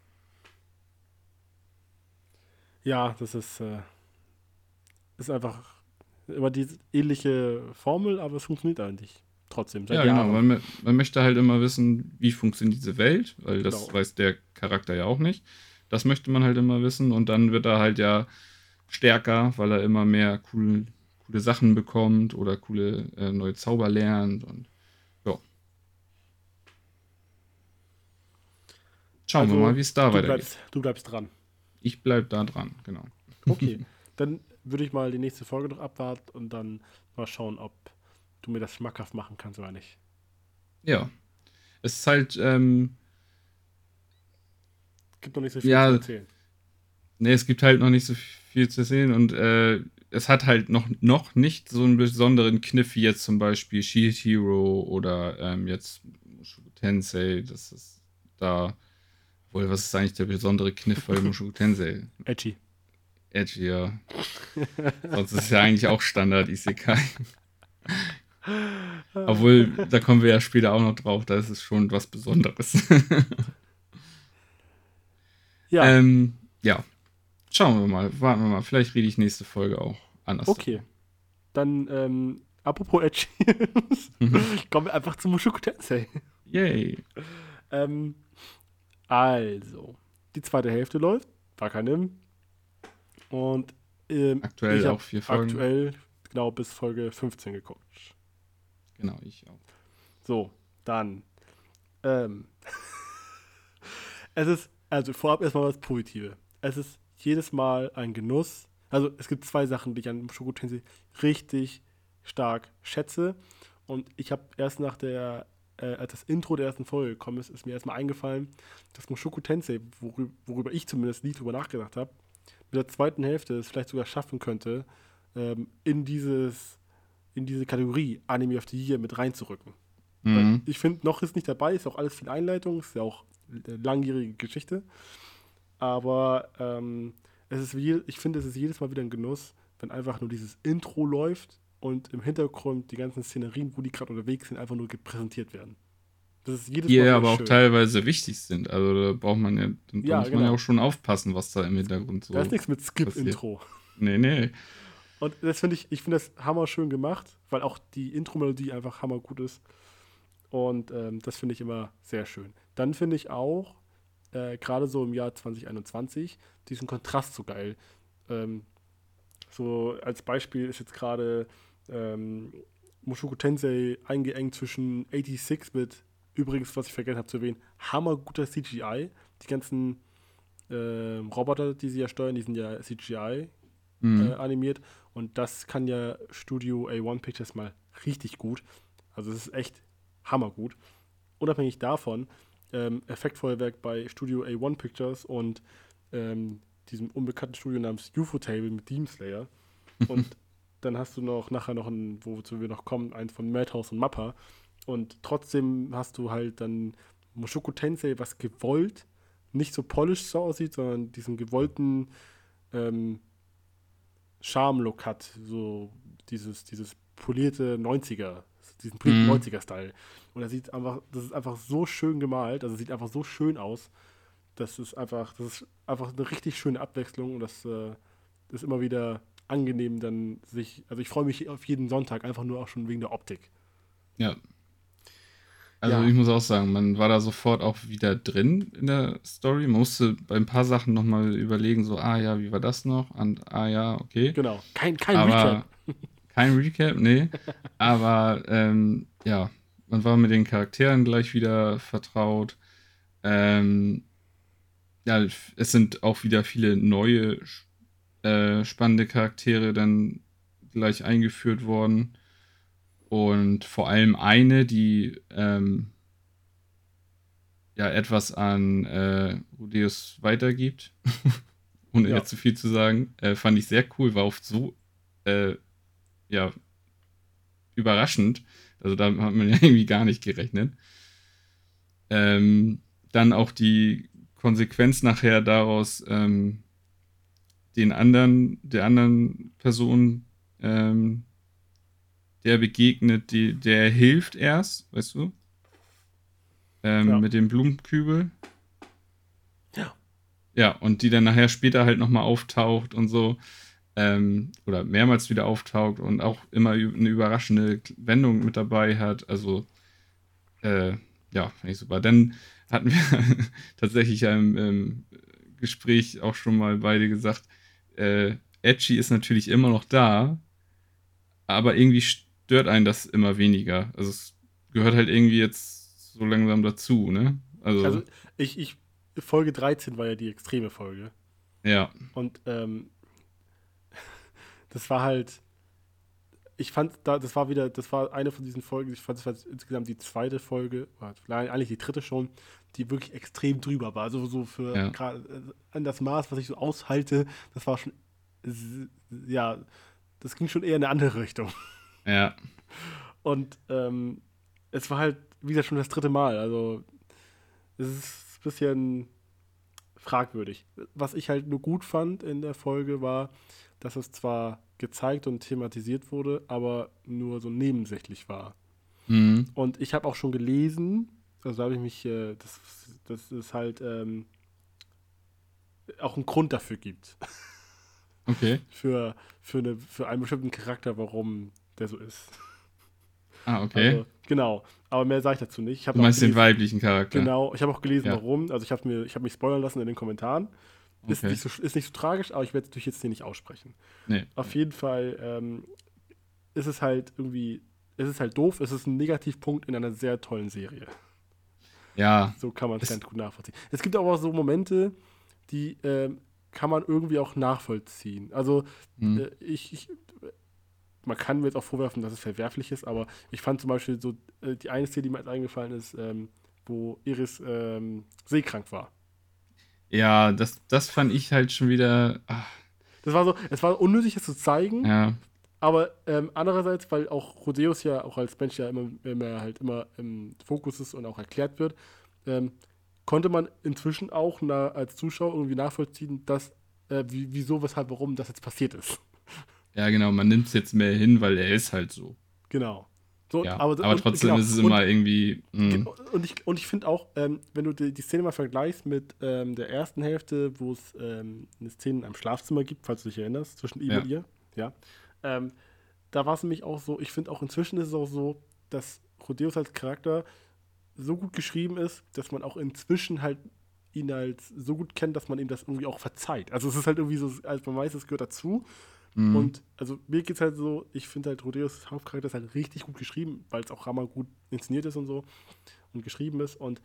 [SPEAKER 1] Ja, das ist, äh, ist einfach immer die ähnliche Formel, aber es funktioniert eigentlich trotzdem.
[SPEAKER 2] ja, genau. Man, man, möchte halt immer wissen, wie funktioniert diese Welt, weil das genau. weiß der Charakter ja auch nicht. Das möchte man halt immer wissen und dann wird er halt ja stärker, weil er immer mehr cool, coole Sachen bekommt oder coole äh, neue Zauber lernt und ja. schauen
[SPEAKER 1] Also,
[SPEAKER 2] wir mal, wie es da weitergeht.
[SPEAKER 1] bleibst, du bleibst dran.
[SPEAKER 2] Ich bleib da dran, genau.
[SPEAKER 1] Okay, dann würde ich mal die nächste Folge noch abwarten und dann mal schauen, ob du mir das schmackhaft machen kannst oder nicht.
[SPEAKER 2] Ja. Es ist halt, ähm,
[SPEAKER 1] Gibt noch nicht so viel
[SPEAKER 2] Ja.
[SPEAKER 1] zu erzählen.
[SPEAKER 2] ne, es gibt halt noch nicht so viel zu sehen und äh, es hat halt noch, noch nicht so einen besonderen Kniff wie jetzt zum Beispiel Shield Hero oder ähm, jetzt Tensei. Das ist da. Wohl, was ist eigentlich der besondere Kniff bei Mushoku Tensei?
[SPEAKER 1] Edgy.
[SPEAKER 2] Edgy, ja. Sonst ist es ja eigentlich auch Standard Isekai. Obwohl, da kommen wir ja später auch noch drauf, da ist es schon was Besonderes.
[SPEAKER 1] Ja,
[SPEAKER 2] ähm, ja. Schauen wir mal, warten wir mal. Vielleicht rede ich nächste Folge auch anders.
[SPEAKER 1] okay. Dann, ähm, apropos Edgy, kommen wir einfach zu Mushoku Tensei.
[SPEAKER 2] Yay.
[SPEAKER 1] Ähm, also, die zweite Hälfte läuft, Wakanim. Und ähm,
[SPEAKER 2] Aktuell
[SPEAKER 1] ich
[SPEAKER 2] auch vier Folgen.
[SPEAKER 1] aktuell genau bis Folge 15 geguckt.
[SPEAKER 2] Genau, ich auch.
[SPEAKER 1] So, dann. Ähm, es ist, also vorab erstmal was Positives. Es ist jedes Mal ein Genuss. Also es gibt zwei Sachen, die ich an Mushoku Tensei richtig stark schätze. Und ich habe erst nach der, äh, als das Intro der ersten Folge gekommen ist, ist mir erstmal eingefallen, dass Mushoku Tensei, worüber, worüber ich zumindest nie drüber nachgedacht habe, mit der zweiten Hälfte es vielleicht sogar schaffen könnte, ähm, in dieses, in diese Kategorie Anime of the Year mit reinzurücken.
[SPEAKER 2] Mhm.
[SPEAKER 1] Ich finde, noch ist nicht dabei, ist auch alles viel Einleitung, ist ja auch eine langjährige Geschichte. Aber ähm, es ist wie, ich finde, es ist jedes Mal wieder ein Genuss, wenn einfach nur dieses Intro läuft und im Hintergrund die ganzen Szenerien, wo die gerade unterwegs sind, einfach nur präsentiert werden. Das ist jedes
[SPEAKER 2] Die
[SPEAKER 1] Mal wieder
[SPEAKER 2] aber auch
[SPEAKER 1] schön.
[SPEAKER 2] teilweise wichtig sind. Also da braucht man ja, da
[SPEAKER 1] Ja,
[SPEAKER 2] muss man ja
[SPEAKER 1] genau.
[SPEAKER 2] auch schon aufpassen, was da im Hintergrund so.
[SPEAKER 1] Da ist nichts mit Skip-Intro.
[SPEAKER 2] Nee, nee.
[SPEAKER 1] Und das finde ich, ich finde das hammerschön gemacht, weil auch die Intro-Melodie einfach hammergut ist. Und ähm, das finde ich immer sehr schön. Dann finde ich auch, äh, gerade so im Jahr 2021, diesen Kontrast so geil. Ähm, so als Beispiel ist jetzt gerade ähm, Mushoku Tensei eingeengt zwischen 86-Bit, übrigens, was ich vergessen habe zu erwähnen, hammerguter CGI. Die ganzen ähm, Roboter, die sie ja steuern, die sind ja CGI
[SPEAKER 2] Mhm.
[SPEAKER 1] äh, animiert. Und das kann ja Studio A1 Pictures mal richtig gut. Also es ist echt hammergut. Unabhängig davon, ähm, Effektfeuerwerk bei Studio A1 Pictures und ähm, diesem unbekannten Studio namens UFO Table mit Demon Slayer. Und dann hast du noch nachher noch ein, wozu wir noch kommen, eins von Madhouse und Mappa. Und trotzdem hast du halt dann Mushoku Tensei, was gewollt, nicht so polished so aussieht, sondern diesen gewollten ähm, Charme-Look hat, so dieses, dieses polierte 90er, diesen polierten
[SPEAKER 2] Mhm.
[SPEAKER 1] 90er-Style. Und er sieht einfach, das ist einfach so schön gemalt, also sieht einfach so schön aus. Das ist einfach, das ist einfach eine richtig schöne Abwechslung und das äh, ist immer wieder angenehm, dann sich, also ich freue mich auf jeden Sonntag, einfach nur auch schon wegen der Optik.
[SPEAKER 2] Ja. Also
[SPEAKER 1] Ja.
[SPEAKER 2] ich muss auch sagen, man war da sofort auch wieder drin in der Story. Man musste bei ein paar Sachen nochmal überlegen, so, ah ja, wie war das noch? Und ah ja, okay.
[SPEAKER 1] Genau, kein, kein
[SPEAKER 2] Aber
[SPEAKER 1] Recap.
[SPEAKER 2] kein Recap, nee. Aber ähm, ja, man war mit den Charakteren gleich wieder vertraut. Ähm, ja, es sind auch wieder viele neue äh, spannende Charaktere dann gleich eingeführt worden. Und vor allem eine, die ähm, ja etwas an äh, Rudeus weitergibt, ohne
[SPEAKER 1] Ja.
[SPEAKER 2] jetzt zu viel zu sagen, äh, fand ich sehr cool, war oft so äh, ja überraschend. Also da hat man ja irgendwie gar nicht gerechnet. Ähm, dann auch die Konsequenz nachher daraus, ähm, den anderen, der anderen Person, ähm, der begegnet, die, der hilft erst, weißt du? Ähm,
[SPEAKER 1] Ja.
[SPEAKER 2] Mit dem Blumenkübel.
[SPEAKER 1] Ja.
[SPEAKER 2] Ja, und die dann nachher später halt nochmal auftaucht und so. Ähm, oder mehrmals wieder auftaucht und auch immer eine überraschende Wendung mit dabei hat. Also, äh, ja, finde ich super. Dann hatten wir tatsächlich im, im Gespräch auch schon mal beide gesagt, äh, Edgy ist natürlich immer noch da, aber irgendwie stört einen das immer weniger. Also es gehört halt irgendwie jetzt so langsam dazu, ne? Also,
[SPEAKER 1] Also ich, ich Folge 13 war ja die extreme Folge.
[SPEAKER 2] Ja.
[SPEAKER 1] Und ähm, das war halt, ich fand, da, das war wieder, das war eine von diesen Folgen, ich fand, das war insgesamt die zweite Folge, eigentlich die dritte schon, die wirklich extrem drüber war. Also so für
[SPEAKER 2] Ja.
[SPEAKER 1] gerade äh, an das Maß, was ich so aushalte, das war schon, ja, das ging schon eher in eine andere Richtung.
[SPEAKER 2] Ja.
[SPEAKER 1] Und ähm, es war halt wieder schon das dritte Mal. Also es ist ein bisschen fragwürdig. Was ich halt nur gut fand in der Folge war, dass es zwar gezeigt und thematisiert wurde, aber nur so nebensächlich war.
[SPEAKER 2] Mhm.
[SPEAKER 1] Und ich habe auch schon gelesen, also da habe ich mich, äh, dass dass es halt ähm, auch einen Grund dafür gibt.
[SPEAKER 2] Okay.
[SPEAKER 1] Für, für, eine, für einen bestimmten Charakter, warum der so ist.
[SPEAKER 2] Ah, okay.
[SPEAKER 1] Also, genau. Aber mehr sage ich dazu nicht. Ich hab
[SPEAKER 2] du meinst den
[SPEAKER 1] gelesen-
[SPEAKER 2] weiblichen Charakter.
[SPEAKER 1] Genau, ich habe auch gelesen,
[SPEAKER 2] Ja.
[SPEAKER 1] warum. Also ich habe habe mich spoilern lassen in den Kommentaren. Ist,
[SPEAKER 2] Okay.
[SPEAKER 1] nicht so, ist nicht so tragisch, aber ich werde es natürlich jetzt hier nicht aussprechen.
[SPEAKER 2] Nee.
[SPEAKER 1] Auf jeden Fall ähm, ist es halt irgendwie, ist es halt doof, es ist ein Negativpunkt in einer sehr tollen Serie.
[SPEAKER 2] Ja.
[SPEAKER 1] So kann man es
[SPEAKER 2] Es-
[SPEAKER 1] ganz gut nachvollziehen. Es gibt aber auch so Momente, die ähm, kann man irgendwie auch nachvollziehen. Also
[SPEAKER 2] Mhm.
[SPEAKER 1] äh, ich, ich, man kann mir jetzt auch vorwerfen, dass es verwerflich ist, aber ich fand zum Beispiel so, äh, die eine Szene, die mir jetzt eingefallen ist, ähm, wo Iris ähm, seekrank war.
[SPEAKER 2] Ja, das, das fand ich halt schon wieder. Ach,
[SPEAKER 1] Das war so, es war unnötig, das zu zeigen,
[SPEAKER 2] ja.
[SPEAKER 1] aber ähm, andererseits, weil auch Rodeus ja auch als Mensch ja immer, immer halt immer im Fokus ist und auch erklärt wird, ähm, konnte man inzwischen auch na, als Zuschauer irgendwie nachvollziehen, dass äh, wie, wieso, weshalb, warum das jetzt passiert ist.
[SPEAKER 2] Ja, genau. Man nimmt es jetzt mehr hin, weil er ist halt so.
[SPEAKER 1] Genau. So,
[SPEAKER 2] Ja. Aber,
[SPEAKER 1] und-
[SPEAKER 2] trotzdem
[SPEAKER 1] genau.
[SPEAKER 2] ist es
[SPEAKER 1] Und-
[SPEAKER 2] immer irgendwie.
[SPEAKER 1] Ge-
[SPEAKER 2] mh,
[SPEAKER 1] Und ich, und ich finde auch, ähm, wenn du die, die Szene mal vergleichst mit ähm, der ersten Hälfte, wo es ähm, eine Szene in einem Schlafzimmer gibt, falls du dich erinnerst, zwischen ihm
[SPEAKER 2] Ja.
[SPEAKER 1] und ihr, ja, ähm, da war es nämlich auch so, ich finde auch inzwischen ist es auch so, dass Rodeus als Charakter so gut geschrieben ist, dass man auch inzwischen halt ihn halt so gut kennt, dass man ihm das irgendwie auch verzeiht. Also es ist halt irgendwie so, als man weiß, es gehört dazu.
[SPEAKER 2] Mh.
[SPEAKER 1] Und also mir geht es halt so, ich finde halt Rodeus Hauptcharakter ist halt richtig gut geschrieben, weil es auch Hammer gut inszeniert ist und so und geschrieben ist. Und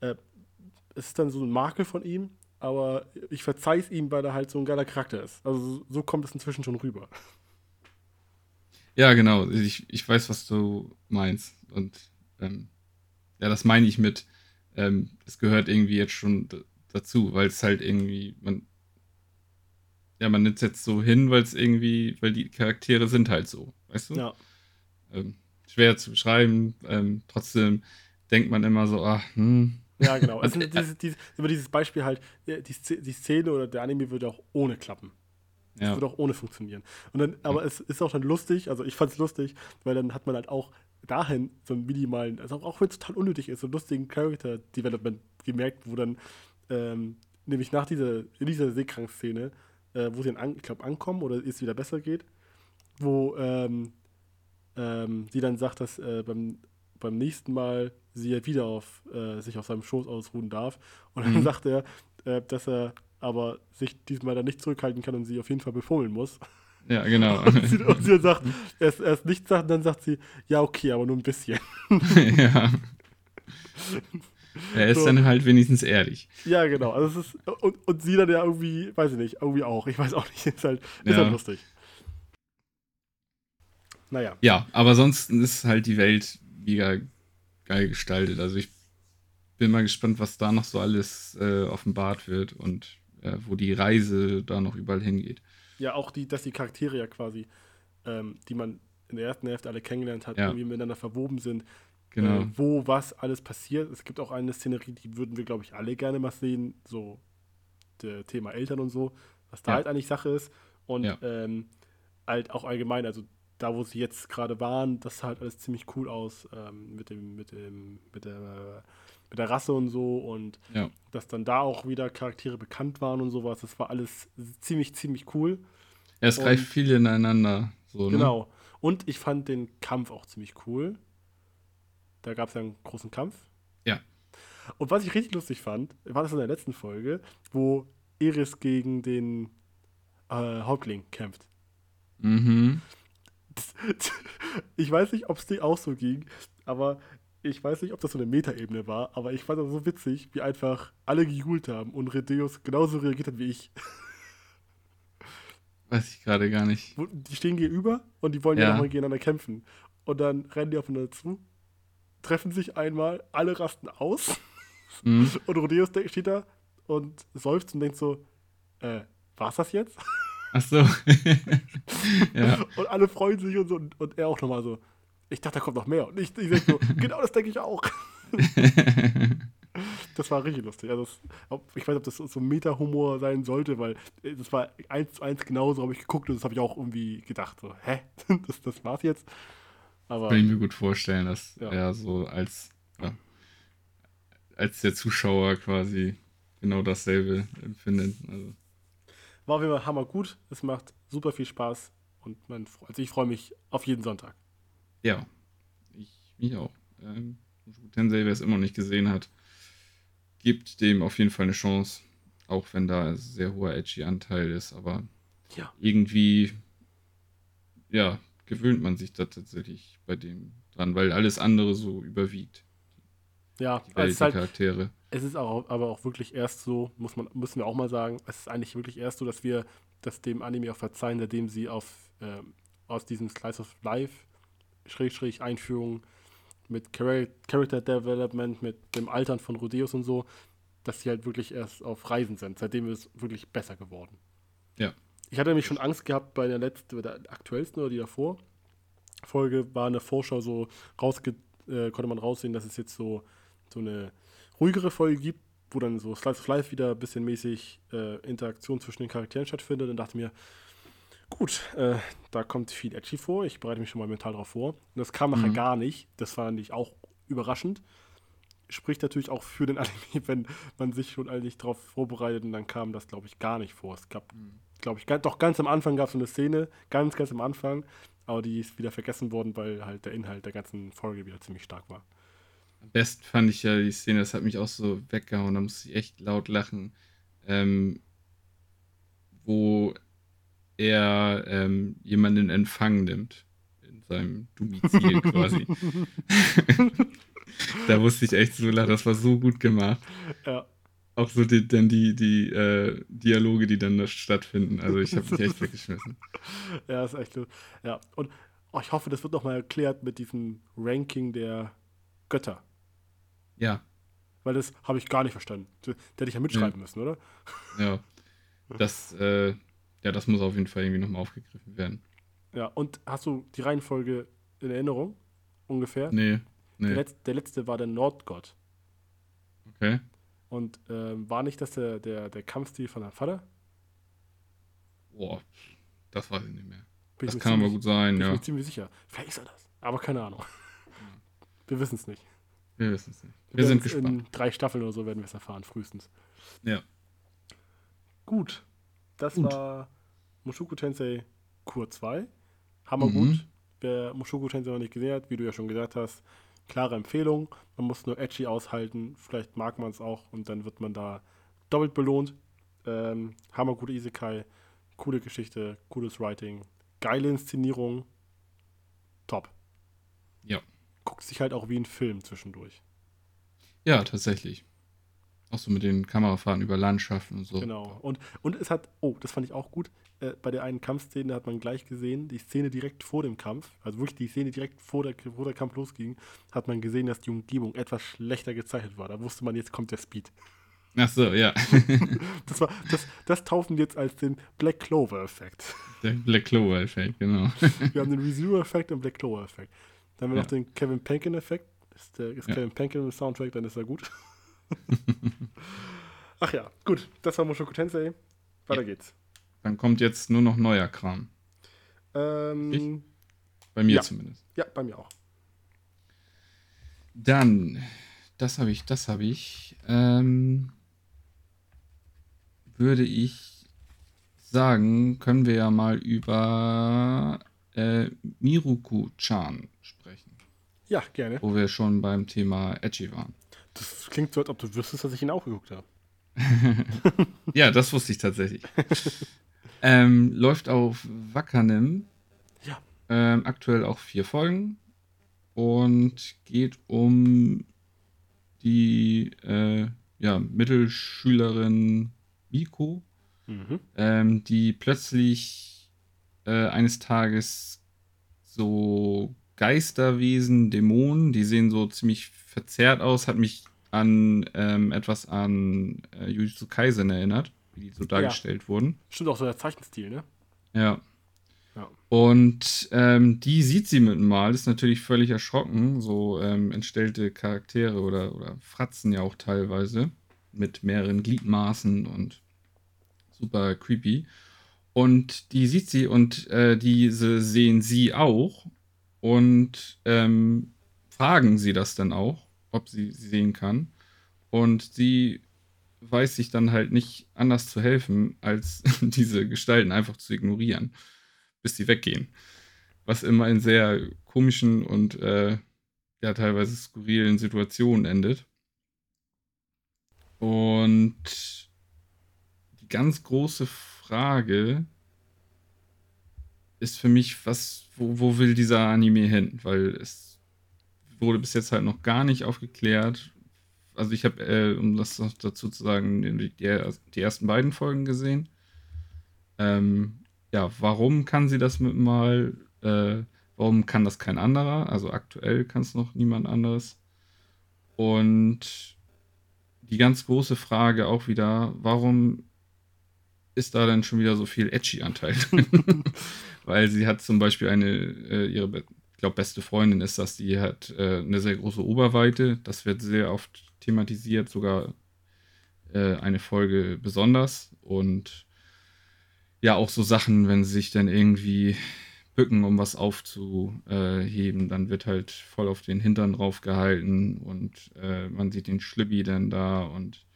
[SPEAKER 1] äh, es ist dann so ein Makel von ihm, aber ich verzeih es ihm, weil er halt so ein geiler Charakter ist. Also so, kommt es inzwischen schon rüber.
[SPEAKER 2] Ja, genau. Ich, ich weiß, was du meinst. Und ähm, ja, das meine ich mit, ähm, es gehört irgendwie jetzt schon dazu, weil es halt irgendwie, man, ja, man nimmt es jetzt so hin, weil es irgendwie, weil die Charaktere sind halt so, weißt du?
[SPEAKER 1] Ja,
[SPEAKER 2] Ähm, schwer zu beschreiben. Ähm, trotzdem denkt man immer so, ach, hm,
[SPEAKER 1] ja genau.
[SPEAKER 2] Äh,
[SPEAKER 1] dieses, dieses, über dieses Beispiel halt, ja, die, die Szene oder der Anime würde auch ohne klappen. Es
[SPEAKER 2] ja,
[SPEAKER 1] würde auch ohne funktionieren. Und dann, aber es ist auch dann lustig, also ich fand es lustig, weil dann hat man halt auch dahin so einen minimalen, also auch, auch wenn es total unnötig ist, so einen lustigen Character Development gemerkt, wo dann ähm, nämlich nach dieser, in dieser Seekrank-Szene, äh, wo sie dann, an, ich glaube, ankommen oder es wieder besser geht, wo ähm, ähm, sie dann sagt, dass äh, beim, beim nächsten Mal sie ja wieder auf, äh, sich auf seinem Schoß ausruhen darf. Und dann
[SPEAKER 2] Mhm.
[SPEAKER 1] sagt er, äh, dass er aber sich diesmal dann nicht zurückhalten kann und sie auf jeden Fall befummeln muss.
[SPEAKER 2] ja, genau.
[SPEAKER 1] Und sie, und sie dann sagt, erst, erst nichts sagt, und dann sagt sie, ja, okay, aber nur ein bisschen.
[SPEAKER 2] ja. Er ist
[SPEAKER 1] So.
[SPEAKER 2] dann halt wenigstens ehrlich.
[SPEAKER 1] Ja, genau. Also es ist, und, und sie dann ja irgendwie, weiß ich nicht, irgendwie auch. Ich weiß auch nicht. Ist halt, ist
[SPEAKER 2] Ja.
[SPEAKER 1] halt lustig. Naja.
[SPEAKER 2] Ja, aber sonst ist halt die Welt mega geil gestaltet. Also ich bin mal gespannt, was da noch so alles äh, offenbart wird und äh, wo die Reise da noch überall hingeht.
[SPEAKER 1] Ja, auch die, dass die Charaktere ja quasi, ähm, die man in der ersten Hälfte alle kennengelernt hat,
[SPEAKER 2] Ja.
[SPEAKER 1] irgendwie miteinander verwoben sind.
[SPEAKER 2] Genau.
[SPEAKER 1] Äh, wo was alles passiert. Es gibt auch eine Szenerie, die würden wir, glaube ich, alle gerne mal sehen. So, der Thema Eltern und so. Was da
[SPEAKER 2] Ja.
[SPEAKER 1] halt eigentlich Sache ist. Und
[SPEAKER 2] Ja.
[SPEAKER 1] ähm, halt auch allgemein, also da, wo sie jetzt gerade waren, das sah halt alles ziemlich cool aus. Ähm, mit dem, mit dem, mit der, mit der Rasse und so. Und
[SPEAKER 2] Ja.
[SPEAKER 1] dass dann da auch wieder Charaktere bekannt waren und sowas. Das war alles ziemlich, ziemlich cool.
[SPEAKER 2] Ja, es
[SPEAKER 1] und-
[SPEAKER 2] greift viel ineinander. So, ne?
[SPEAKER 1] Genau. Und ich fand den Kampf auch ziemlich cool. Da gab es ja einen großen Kampf.
[SPEAKER 2] Ja.
[SPEAKER 1] Und was ich richtig lustig fand, war das in der letzten Folge, wo Eris gegen den äh, Häuptling kämpft.
[SPEAKER 2] Mhm.
[SPEAKER 1] Ich weiß nicht, ob es dir auch so ging, aber ich weiß nicht, ob das so eine Metaebene war, aber ich fand das so witzig, wie einfach alle gegoogelt haben und Redeus genauso reagiert hat wie ich.
[SPEAKER 2] Weiß ich gerade gar nicht.
[SPEAKER 1] Die stehen gegenüber und die wollen ja, ja nochmal gegeneinander kämpfen. Und dann rennen die aufeinander zu, treffen sich einmal, alle rasten aus. Mhm. Und Rodeus steht da und seufzt und denkt so, äh, war's das jetzt?
[SPEAKER 2] Ach so.
[SPEAKER 1] ja. Und alle freuen sich und so. Und, und er auch nochmal so, ich dachte, da kommt noch mehr. Und ich, ich denke so, genau das denke ich auch. das war richtig lustig. Also das, ich weiß nicht, ob das so Meta-Humor sein sollte, weil das war eins zu eins genauso, habe ich geguckt und das habe ich auch irgendwie gedacht. So, hä? Das, das war's jetzt?
[SPEAKER 2] Aber, Kann ich mir gut vorstellen, dass ja. er so als, ja, als der Zuschauer quasi genau dasselbe empfindet. Also.
[SPEAKER 1] War jeden Fall hammer gut. Es macht super viel Spaß und man, also ich freue mich auf jeden Sonntag.
[SPEAKER 2] Ja, ich mich auch. Ähm, Tensei, wer es immer noch nicht gesehen hat, gibt dem auf jeden Fall eine Chance, auch wenn da ein sehr hoher edgy Anteil ist, aber ja. irgendwie ja, gewöhnt man sich da tatsächlich bei dem dran, weil alles andere so überwiegt.
[SPEAKER 1] Ja, die, Welt, es ist halt, Charaktere. Es ist auch, aber auch wirklich erst so, muss man, müssen wir auch mal sagen, es ist eigentlich wirklich erst so, dass wir das dem Anime auch verzeihen, seitdem sie auf, äh, aus diesem Slice of Life, Schräg, Einführung mit Character Development, mit dem Altern von Rodeos und so, dass sie halt wirklich erst auf Reisen sind. Seitdem ist es wirklich besser geworden.
[SPEAKER 2] Ja.
[SPEAKER 1] Ich hatte nämlich schon Angst gehabt bei der letzten, der aktuellsten oder die davor. Folge war eine Vorschau so rausge äh, konnte man raussehen, dass es jetzt so, so eine ruhigere Folge gibt, wo dann so Slice of Life wieder ein bisschen mäßig äh, Interaktion zwischen den Charakteren stattfindet. Und dachte mir, gut, äh, da kommt viel Edgy vor, ich bereite mich schon mal mental darauf vor. Und das kam nachher mhm. gar nicht. Das fand ich auch überraschend. Spricht natürlich auch für den Anime, wenn man sich schon eigentlich darauf vorbereitet und dann kam das, glaube ich, gar nicht vor. Es gab, mhm. Glaube ich, doch ganz am Anfang gab es so eine Szene, ganz, ganz am Anfang, aber die ist wieder vergessen worden, weil halt der Inhalt der ganzen Folge wieder ziemlich stark war.
[SPEAKER 2] Am besten fand ich ja die Szene, das hat mich auch so weggehauen, da musste ich echt laut lachen, ähm, wo er ähm, jemanden in Empfang nimmt. In seinem Domizil quasi. da wusste ich echt so lachen, das war so gut gemacht.
[SPEAKER 1] Ja.
[SPEAKER 2] Auch so die, dann die, die äh, Dialoge, die dann da stattfinden. Also ich habe mich echt weggeschmissen.
[SPEAKER 1] Ja, ist echt so. Ja, und oh, ich hoffe, das wird nochmal erklärt mit diesem Ranking der Götter.
[SPEAKER 2] Ja.
[SPEAKER 1] Weil das habe ich gar nicht verstanden. Der hätte ich ja mitschreiben ja. müssen, oder?
[SPEAKER 2] Ja. Das, äh, ja, das muss auf jeden Fall irgendwie nochmal aufgegriffen werden.
[SPEAKER 1] Ja, und hast du die Reihenfolge in Erinnerung? Ungefähr?
[SPEAKER 2] Nee. nee.
[SPEAKER 1] Der, letzte, der letzte war der Nordgott.
[SPEAKER 2] Okay.
[SPEAKER 1] Und ähm, war nicht das der, der, der Kampfstil von deinem Vater?
[SPEAKER 2] Boah, das weiß ich nicht mehr. Bin das kann ziemlich, aber gut sein, bin ja.
[SPEAKER 1] Ich bin ziemlich sicher. Vielleicht ist er das. Aber keine Ahnung. Ja. Wir wissen es nicht.
[SPEAKER 2] Wir wissen es nicht.
[SPEAKER 1] Wir, wir sind gespannt. In drei Staffeln oder so werden wir es erfahren, frühestens.
[SPEAKER 2] Ja.
[SPEAKER 1] Gut. Das gut. war Mushoku Tensei Kur 2. Hammer mhm. gut. Wer Mushoku Tensei noch nicht gesehen hat, wie du ja schon gesagt hast, klare Empfehlung. Man muss nur edgy aushalten. Vielleicht mag man es auch und dann wird man da doppelt belohnt. Ähm, Hammer gute Isekai. Coole Geschichte, cooles Writing, geile Inszenierung. Top.
[SPEAKER 2] Ja.
[SPEAKER 1] Guckt sich halt auch wie ein Film zwischendurch.
[SPEAKER 2] Ja, tatsächlich. Auch so mit den Kamerafahrten über Landschaften und so.
[SPEAKER 1] Genau. Und, und es hat, oh, das fand ich auch gut. Äh, bei der einen Kampfszene hat man gleich gesehen, die Szene direkt vor dem Kampf, also wirklich die Szene direkt vor der, vor der Kampf losging, hat man gesehen, dass die Umgebung etwas schlechter gezeichnet war. Da wusste man, jetzt kommt der Speed.
[SPEAKER 2] Ach so, ja.
[SPEAKER 1] das, war, das, das taufen wir jetzt als den Black Clover-Effekt.
[SPEAKER 2] Der Black Clover-Effekt, genau.
[SPEAKER 1] wir haben den Reviewer-Effekt und Black Clover-Effekt. Dann haben wir ja. noch den Kevin Penkin-Effekt. Ist, der, ist ja. Kevin Penkin im Soundtrack, dann ist er gut. Ach ja, gut. Das war Mushoku Tensei. Weiter ja. geht's.
[SPEAKER 2] Dann kommt jetzt nur noch neuer Kram.
[SPEAKER 1] Ähm,
[SPEAKER 2] bei mir ja. zumindest.
[SPEAKER 1] Ja, bei mir auch.
[SPEAKER 2] Dann, das habe ich, das habe ich. Ähm, würde ich sagen, können wir ja mal über äh, Miruku-chan sprechen.
[SPEAKER 1] Ja, gerne.
[SPEAKER 2] Wo wir schon beim Thema Edgy waren.
[SPEAKER 1] Das klingt so, als ob du wüsstest, dass ich ihn auch geguckt habe.
[SPEAKER 2] ja, das wusste ich tatsächlich. ähm, läuft auf Wakanim.
[SPEAKER 1] Ja.
[SPEAKER 2] Ähm, aktuell auch vier Folgen. und geht um die äh, ja, Mittelschülerin Miko, mhm. ähm, die plötzlich äh, eines Tages so Geisterwesen, Dämonen, die sehen so ziemlich verzerrt aus, hat mich an ähm, etwas an äh, Jujutsu Kaisen erinnert, wie die so dargestellt ja. wurden.
[SPEAKER 1] Stimmt auch so der Zeichenstil, ne?
[SPEAKER 2] Ja. ja. Und ähm, die sieht sie mit Mal, ist natürlich völlig erschrocken, so ähm, entstellte Charaktere oder, oder Fratzen ja auch teilweise mit mehreren Gliedmaßen und super creepy. Und die sieht sie und äh, diese sehen sie auch und ähm, fragen sie das dann auch, ob sie sie sehen kann. Und sie weiß sich dann halt nicht anders zu helfen, als diese Gestalten einfach zu ignorieren, bis sie weggehen. Was immer in sehr komischen und äh, ja teilweise skurrilen Situationen endet. Und die ganz große Frage ist für mich, was, wo, wo will dieser Anime hin? Weil es wurde bis jetzt halt noch gar nicht aufgeklärt. Also ich habe, äh, um das noch dazu zu sagen, die, die ersten beiden Folgen gesehen. Ähm, ja, warum kann sie das mit mal? Äh, warum kann das kein anderer? Also aktuell kann es noch niemand anderes. Und die ganz große Frage auch wieder, warum ist da denn schon wieder so viel Edgy-Anteil drin? Weil sie hat zum Beispiel eine, äh, ihre, ich glaube, beste Freundin ist das, die hat äh, eine sehr große Oberweite. Das wird sehr oft thematisiert, sogar äh, eine Folge besonders. Und ja, auch so Sachen, wenn sie sich dann irgendwie bücken, um was aufzuheben, dann wird halt voll auf den Hintern draufgehalten und äh, man sieht den Schlibbi dann da und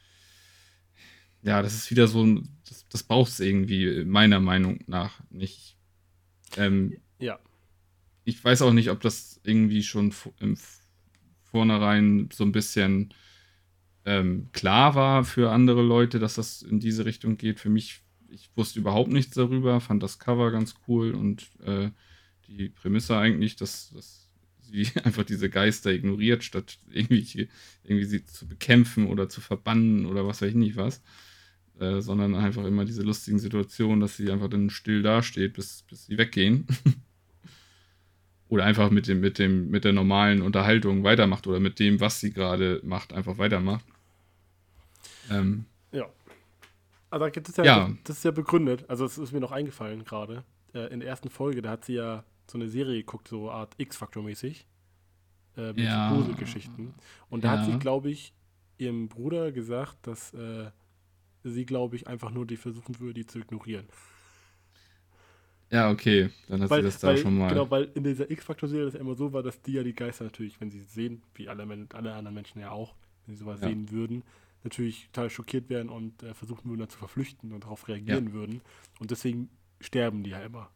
[SPEAKER 2] ja, das ist wieder so, das, das braucht es irgendwie meiner Meinung nach nicht. Ähm,
[SPEAKER 1] ja.
[SPEAKER 2] Ich weiß auch nicht, ob das irgendwie schon im Vornherein so ein bisschen ähm, klar war für andere Leute, dass das in diese Richtung geht. Für mich ich wusste überhaupt nichts darüber, fand das Cover ganz cool und äh, die Prämisse eigentlich, dass, dass sie einfach diese Geister ignoriert, statt irgendwie, irgendwie sie zu bekämpfen oder zu verbannen oder was weiß ich nicht was. Äh, sondern einfach immer diese lustigen Situationen, dass sie einfach dann still dasteht, bis, bis sie weggehen. oder einfach mit dem, mit dem, mit der normalen Unterhaltung weitermacht oder mit dem, was sie gerade macht, einfach weitermacht. Ähm,
[SPEAKER 1] aber das ist ja, ja. Das, ist ja begründet. Also, es ist mir noch eingefallen gerade. Äh, in der ersten Folge, da hat sie ja so eine Serie geguckt, so Art X-Factor-mäßig. Äh, mit ja. Gruselgeschichten. Und da ja. hat sie, glaube ich, ihrem Bruder gesagt, dass äh, sie, glaube ich, einfach nur die versuchen würde, die zu ignorieren.
[SPEAKER 2] Ja, okay, dann hat weil, sie das da
[SPEAKER 1] weil,
[SPEAKER 2] schon mal.
[SPEAKER 1] Genau, weil in dieser X-Factor-Serie das immer so war, dass die ja die Geister natürlich, wenn sie sehen, wie alle, alle anderen Menschen ja auch, wenn sie sowas ja. sehen würden, natürlich total schockiert werden und äh, versuchen würden, dann zu verflüchten und darauf reagieren ja. würden. Und deswegen sterben die ja immer.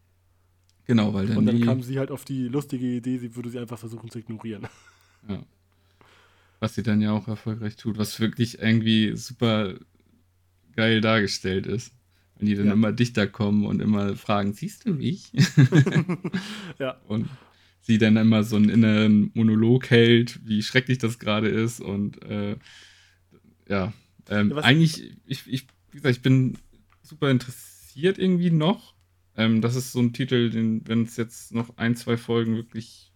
[SPEAKER 2] Genau, weil dann.
[SPEAKER 1] Und dann kam sie halt auf die lustige Idee, sie würde sie einfach versuchen zu ignorieren.
[SPEAKER 2] Ja. Was sie dann ja auch erfolgreich tut, was wirklich irgendwie super geil dargestellt ist. Wenn die dann ja. immer dichter kommen und immer fragen, siehst du mich?
[SPEAKER 1] ja.
[SPEAKER 2] Und sie dann immer so einen inneren Monolog hält, wie schrecklich das gerade ist und äh, ja, ähm, ja eigentlich, ich, ich, wie gesagt, ich bin super interessiert irgendwie noch. Ähm, das ist so ein Titel, den, wenn es jetzt noch ein, zwei Folgen wirklich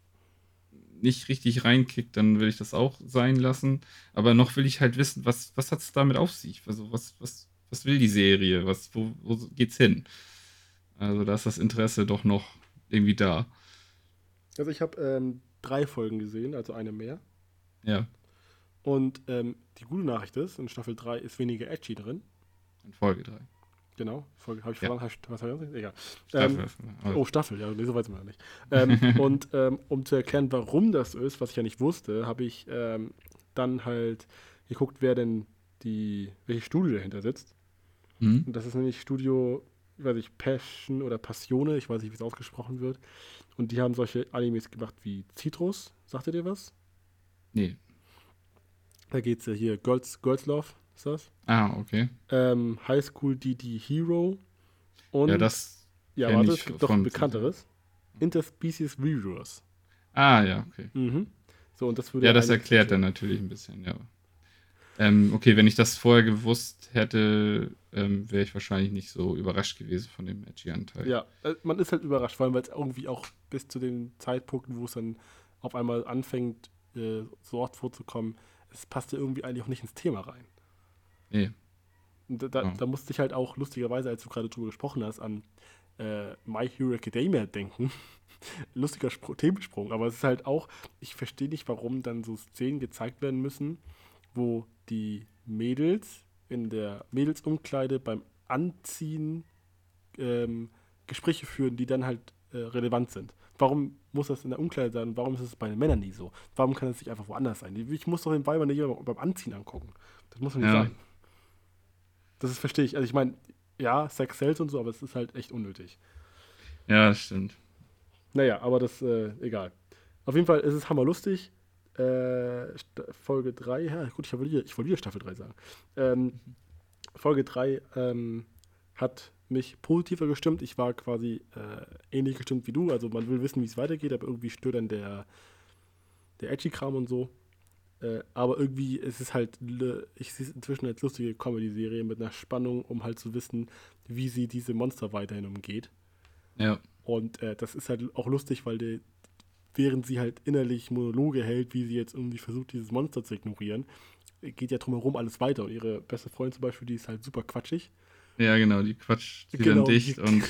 [SPEAKER 2] nicht richtig reinkickt, dann will ich das auch sein lassen. Aber noch will ich halt wissen, was, was hat es damit auf sich? Also, was, was, was will die Serie? Was, wo, wo geht's hin? Also, da ist das Interesse doch noch irgendwie da.
[SPEAKER 1] Also, ich habe ähm, drei Folgen gesehen, also eine mehr.
[SPEAKER 2] Ja.
[SPEAKER 1] Und ähm, die gute Nachricht ist, in Staffel 3 ist weniger Edgy drin.
[SPEAKER 2] In Folge 3.
[SPEAKER 1] Genau, habe ich ja. verloren. Was habe ich Egal. Staffel. Ähm, oh, Staffel, ja, so weiß man ja nicht. Ähm, und ähm, um zu erklären, warum das ist, was ich ja nicht wusste, habe ich ähm, dann halt geguckt, wer denn die, welche Studio dahinter sitzt. Mhm. Und das ist nämlich Studio, ich weiß nicht, Passion oder Passione, ich weiß nicht, wie es ausgesprochen wird. Und die haben solche Animes gemacht wie Citrus. Sagt ihr dir was?
[SPEAKER 2] Nee.
[SPEAKER 1] Da geht es ja hier, Girls, Girls Love ist das.
[SPEAKER 2] Ah, okay.
[SPEAKER 1] Ähm, High School DD Hero. Und,
[SPEAKER 2] ja, das.
[SPEAKER 1] Ja, warte, es gibt noch ein bekannteres. Interspecies Reviewers.
[SPEAKER 2] Ah, ja, okay.
[SPEAKER 1] Mhm. So, und das würde
[SPEAKER 2] Ja, das erklärt er natürlich ein bisschen, ja. Ähm, okay, wenn ich das vorher gewusst hätte, ähm, wäre ich wahrscheinlich nicht so überrascht gewesen von dem Edgy-Anteil.
[SPEAKER 1] Ja, äh, man ist halt überrascht, vor allem, weil es irgendwie auch bis zu den Zeitpunkten, wo es dann auf einmal anfängt, äh, so oft vorzukommen, es passt ja irgendwie eigentlich auch nicht ins Thema rein.
[SPEAKER 2] Nee.
[SPEAKER 1] Da, da,
[SPEAKER 2] Ja.
[SPEAKER 1] da musste ich halt auch lustigerweise, als du gerade drüber gesprochen hast, an äh, My Hero Academia denken. Lustiger Spr Themensprung, aber es ist halt auch, ich verstehe nicht, warum dann so Szenen gezeigt werden müssen, wo die Mädels in der Mädelsumkleide beim Anziehen ähm, Gespräche führen, die dann halt äh, relevant sind. Warum muss das in der Umkleide sein? Warum ist es bei den Männern nie so? Warum kann es nicht einfach woanders sein? Ich muss doch den Weiber nicht beim Anziehen angucken. Das muss doch nicht
[SPEAKER 2] Ja.
[SPEAKER 1] sein. Das ist, verstehe ich. Also ich meine, ja, Sex sells und so, aber es ist halt echt unnötig.
[SPEAKER 2] Ja, das stimmt.
[SPEAKER 1] Naja, aber das, äh, egal. Auf jeden Fall ist es hammerlustig. Äh, Folge 3, ja gut, ich wollte wieder, ich wieder Staffel 3 sagen. Ähm, Folge 3 ähm, hat mich positiver gestimmt. Ich war quasi äh, ähnlich gestimmt wie du. Also man will wissen, wie es weitergeht, aber irgendwie stört dann der, der Edgy-Kram und so. Äh, aber irgendwie ist es halt, ich sehe es inzwischen als lustige Comedy-Serie mit einer Spannung, um halt zu wissen, wie sie diese Monster weiterhin umgeht.
[SPEAKER 2] Ja.
[SPEAKER 1] Und äh, das ist halt auch lustig, weil die, während sie halt innerlich Monologe hält, wie sie jetzt irgendwie versucht, dieses Monster zu ignorieren, geht ja drumherum alles weiter. Und ihre beste Freundin zum Beispiel, die ist halt super quatschig.
[SPEAKER 2] Ja, genau, die quatscht sie
[SPEAKER 1] Genau,
[SPEAKER 2] dann dicht und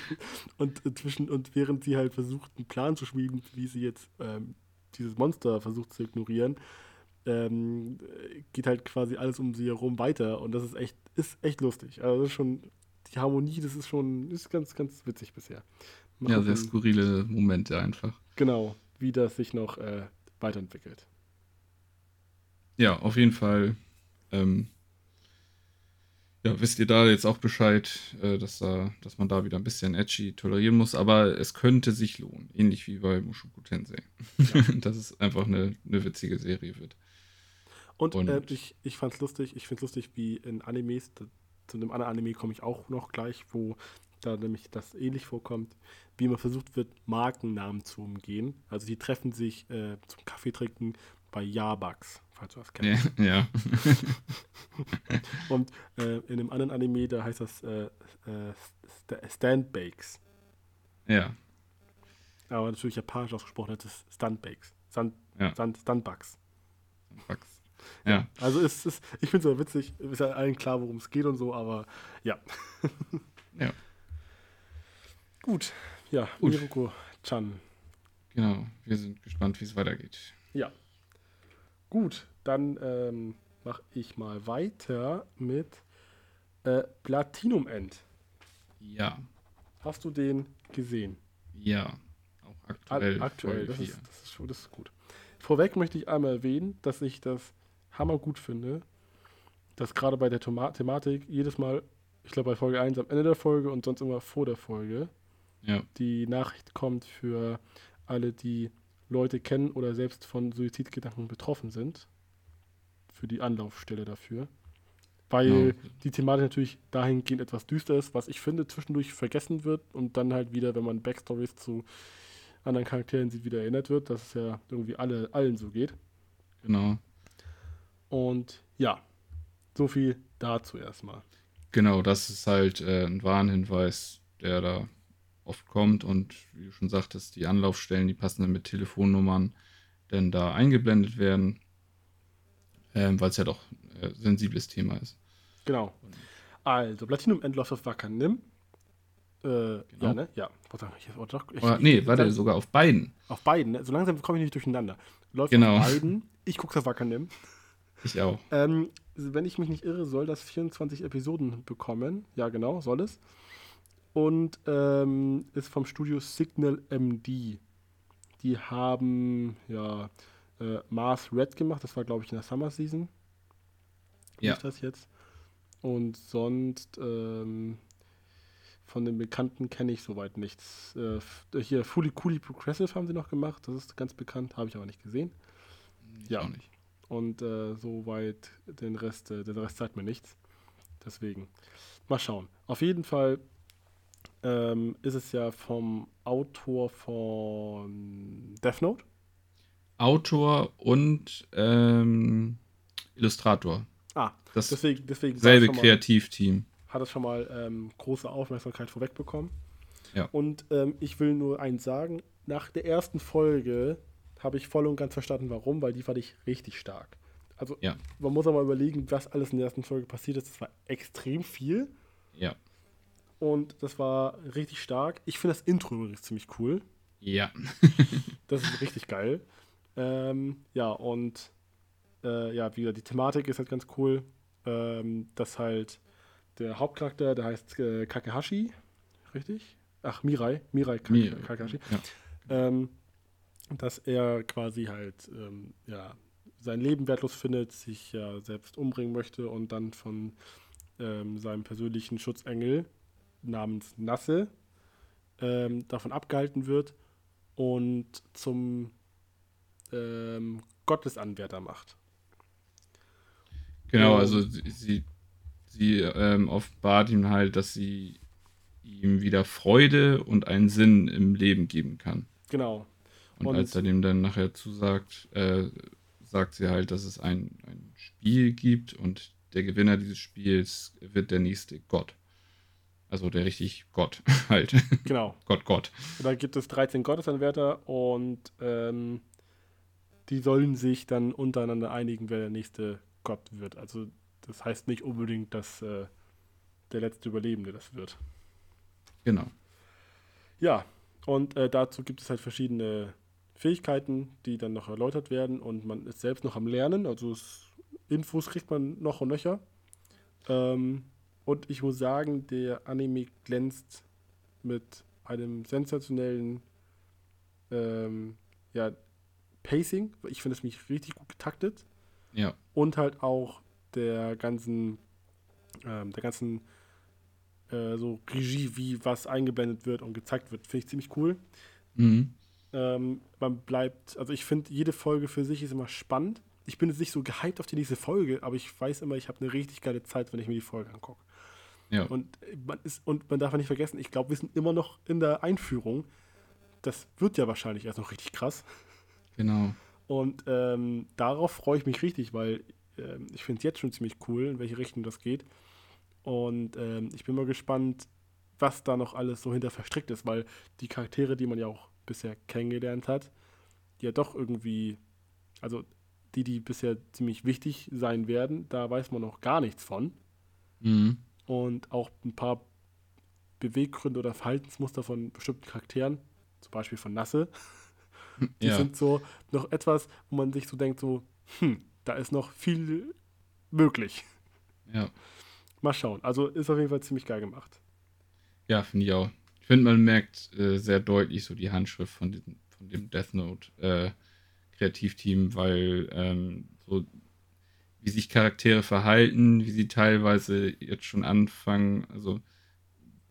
[SPEAKER 1] Und inzwischen, und während sie halt versucht, einen Plan zu schmieden, wie sie jetzt ähm, dieses Monster versucht zu ignorieren, ähm, geht halt quasi alles um sie herum weiter. Und das ist echt, ist echt lustig. Also das ist schon, die Harmonie, das ist schon, ist ganz, ganz witzig bisher. Mal
[SPEAKER 2] ja, sehr skurrile Momente einfach.
[SPEAKER 1] Genau, wie das sich noch äh, weiterentwickelt.
[SPEAKER 2] Ja, auf jeden Fall. Ähm, ja, wisst ihr da jetzt auch Bescheid, äh, dass, da, dass man da wieder ein bisschen edgy tolerieren muss, aber es könnte sich lohnen, ähnlich wie bei Mushoku Tensei. dass es einfach eine, eine witzige Serie wird.
[SPEAKER 1] Und,
[SPEAKER 2] Und-
[SPEAKER 1] äh, ich, ich fand's lustig, ich find's lustig, wie in Animes, da, zu einem anderen Anime komme ich auch noch gleich, wo da nämlich das ähnlich vorkommt, wie immer versucht wird, Markennamen zu umgehen. Also die treffen sich äh, zum Kaffee trinken bei Yarbucks, falls du das kennst.
[SPEAKER 2] Ja, ja.
[SPEAKER 1] Und äh, in einem anderen Anime, da heißt das äh, äh, St Stand Bakes.
[SPEAKER 2] ja.
[SPEAKER 1] Aber natürlich japanisch ausgesprochen, das ist Stunt Bakes. Stunt,
[SPEAKER 2] Ja.
[SPEAKER 1] Stunt, Stunt Bugs.
[SPEAKER 2] Ja,
[SPEAKER 1] Also es ist, ich finde es ja witzig, ist ja allen klar, worum es geht und so, aber ja.
[SPEAKER 2] ja,
[SPEAKER 1] Gut, ja,
[SPEAKER 2] Gut.
[SPEAKER 1] Miruko-chan.
[SPEAKER 2] genau. Wir sind gespannt, wie es weitergeht.
[SPEAKER 1] Ja. Gut, dann ähm, mache ich mal weiter mit äh, Platinum End.
[SPEAKER 2] Ja,
[SPEAKER 1] Hast du den gesehen?
[SPEAKER 2] ja. Auch
[SPEAKER 1] Ak-
[SPEAKER 2] aktuell.
[SPEAKER 1] aktuell,
[SPEAKER 2] Folge
[SPEAKER 1] das ist, das, ist, das ist gut. Vorweg möchte ich einmal erwähnen, dass ich das hammergut finde, dass gerade bei der Thema Thematik jedes Mal, ich glaube bei Folge 1 am Ende der Folge und sonst immer vor der Folge,
[SPEAKER 2] Ja,
[SPEAKER 1] die Nachricht kommt für alle, die Leute kennen oder selbst von Suizidgedanken betroffen sind. Für die Anlaufstelle dafür. Weil
[SPEAKER 2] Genau.
[SPEAKER 1] die Thematik natürlich dahingehend etwas düster ist, was ich finde zwischendurch vergessen wird und dann halt wieder, wenn man Backstories zu anderen Charakteren sieht, wieder erinnert wird, dass es ja irgendwie alle, allen so geht.
[SPEAKER 2] genau.
[SPEAKER 1] Und ja, so viel dazu erstmal.
[SPEAKER 2] Genau, das ist halt äh, ein Warnhinweis, der da oft kommt und wie du schon sagtest, die Anlaufstellen, die passen dann mit Telefonnummern denn da eingeblendet werden, ähm, weil es ja doch ein äh, sensibles Thema ist.
[SPEAKER 1] Genau. Also, Platinum Endloss of Wakanim. Äh, Ja, ne? Ja. Ich doch, ich-
[SPEAKER 2] Oder, nee,
[SPEAKER 1] ich-
[SPEAKER 2] warte,
[SPEAKER 1] dann-
[SPEAKER 2] sogar auf beiden.
[SPEAKER 1] Auf beiden, ne? So langsam komme ich nicht durcheinander. Läuft
[SPEAKER 2] Genau.
[SPEAKER 1] auf beiden. Ich gucke auf Wakanim.
[SPEAKER 2] Ich auch.
[SPEAKER 1] Ähm, wenn ich mich nicht irre, soll das 24 Episoden bekommen. Ja, genau, soll es. Und ähm, ist vom Studio Signal MD. Die haben ja äh, Mars Red gemacht. Das war, glaube ich, in der Summer Season.
[SPEAKER 2] Ja.
[SPEAKER 1] Ist das jetzt? Und sonst ähm, von den Bekannten kenne ich soweit nichts. Äh, hier Fully Coolly Progressive haben sie noch gemacht. Das ist ganz bekannt, habe ich aber nicht gesehen.
[SPEAKER 2] Ich
[SPEAKER 1] Ja.
[SPEAKER 2] auch nicht.
[SPEAKER 1] Und äh, soweit den Rest, äh, den Rest sagt mir nichts. Deswegen, mal schauen. Auf jeden Fall ähm, ist es ja vom Autor von Death Note.
[SPEAKER 2] Autor und ähm, Illustrator.
[SPEAKER 1] Ah,
[SPEAKER 2] Das
[SPEAKER 1] deswegen, deswegen
[SPEAKER 2] selbe Kreativteam.
[SPEAKER 1] hat es schon mal ähm, große Aufmerksamkeit vorwegbekommen.
[SPEAKER 2] Ja.
[SPEAKER 1] Und ähm, ich will nur eins sagen: Nach der ersten Folge habe ich voll und ganz verstanden, warum, weil die fand ich richtig stark. Also,
[SPEAKER 2] Ja.
[SPEAKER 1] man muss mal überlegen, was alles in der ersten Folge passiert ist. Das war extrem viel
[SPEAKER 2] Ja.
[SPEAKER 1] und das war richtig stark. Ich finde das Intro übrigens ziemlich cool.
[SPEAKER 2] Ja.
[SPEAKER 1] Das ist richtig geil. Ähm, ja, und äh, ja, wie gesagt, die Thematik ist halt ganz cool. Ähm, dass halt der Hauptcharakter, der heißt äh, Kakehashi, richtig? Ach, Mirai, Mirai Kake,
[SPEAKER 2] Mi-
[SPEAKER 1] Kakehashi.
[SPEAKER 2] ja.
[SPEAKER 1] Ähm, dass er quasi halt ähm, ja, sein Leben wertlos findet, sich ja selbst umbringen möchte und dann von ähm, seinem persönlichen Schutzengel namens Nasse ähm, davon abgehalten wird und zum ähm, Gottesanwärter macht.
[SPEAKER 2] Genau, also sie, sie, sie ähm, offenbart ihm halt, dass sie ihm wieder Freude und einen Sinn im Leben geben kann.
[SPEAKER 1] Genau.
[SPEAKER 2] Und,
[SPEAKER 1] Und-
[SPEAKER 2] als er dem dann nachher zusagt, äh, sagt sie halt, dass es ein, ein Spiel gibt und der Gewinner dieses Spiels wird der nächste Gott. Also der richtig Gott halt.
[SPEAKER 1] Genau.
[SPEAKER 2] Gott, Gott.
[SPEAKER 1] Da gibt es 13 Gottesanwärter und ähm, die sollen sich dann untereinander einigen, wer der nächste Gott wird. Also das heißt nicht unbedingt, dass äh, der letzte Überlebende das wird.
[SPEAKER 2] Genau.
[SPEAKER 1] Ja, und äh, dazu gibt es halt verschiedene Fähigkeiten, die dann noch erläutert werden und man ist selbst noch am Lernen, also es, Infos kriegt man noch und nöcher. Ähm, und ich muss sagen, der Anime glänzt mit einem sensationellen ähm, ja, Pacing. Ich finde es mich richtig gut getaktet
[SPEAKER 2] Ja.
[SPEAKER 1] und halt auch der ganzen, ähm, der ganzen äh, so Regie, wie was eingeblendet wird und gezeigt wird, finde ich ziemlich cool.
[SPEAKER 2] Mhm.
[SPEAKER 1] Ähm, man bleibt, also ich finde, jede Folge für sich ist immer spannend. Ich bin jetzt nicht so gehypt auf die nächste Folge, aber ich weiß immer, ich habe eine richtig geile Zeit, wenn ich mir die Folge angucke.
[SPEAKER 2] Ja.
[SPEAKER 1] Und man, ist, und man darf nicht vergessen, ich glaube, wir sind immer noch in der Einführung. Das wird ja wahrscheinlich erst noch richtig krass.
[SPEAKER 2] Genau.
[SPEAKER 1] Und ähm, darauf freue ich mich richtig, weil ähm, ich finde es jetzt schon ziemlich cool, in welche Richtung das geht. Und ähm, ich bin mal gespannt, was da noch alles so hinter verstrickt ist, weil die Charaktere, die man ja auch bisher kennengelernt hat, ja doch irgendwie, also die, die bisher ziemlich wichtig sein werden, da weiß man noch gar nichts von.
[SPEAKER 2] Mhm.
[SPEAKER 1] Und auch ein paar Beweggründe oder Verhaltensmuster von bestimmten Charakteren, zum Beispiel von Nasse, die
[SPEAKER 2] Ja.
[SPEAKER 1] sind so noch etwas, wo man sich so denkt, so, hm, da ist noch viel möglich.
[SPEAKER 2] Ja.
[SPEAKER 1] Mal schauen. Also ist auf jeden Fall ziemlich geil gemacht.
[SPEAKER 2] Ja, finde ich auch. Ich finde, man merkt äh, sehr deutlich so die Handschrift von, diesem, von dem Death Note äh, Kreativteam, weil ähm, so wie sich Charaktere verhalten, wie sie teilweise jetzt schon anfangen, also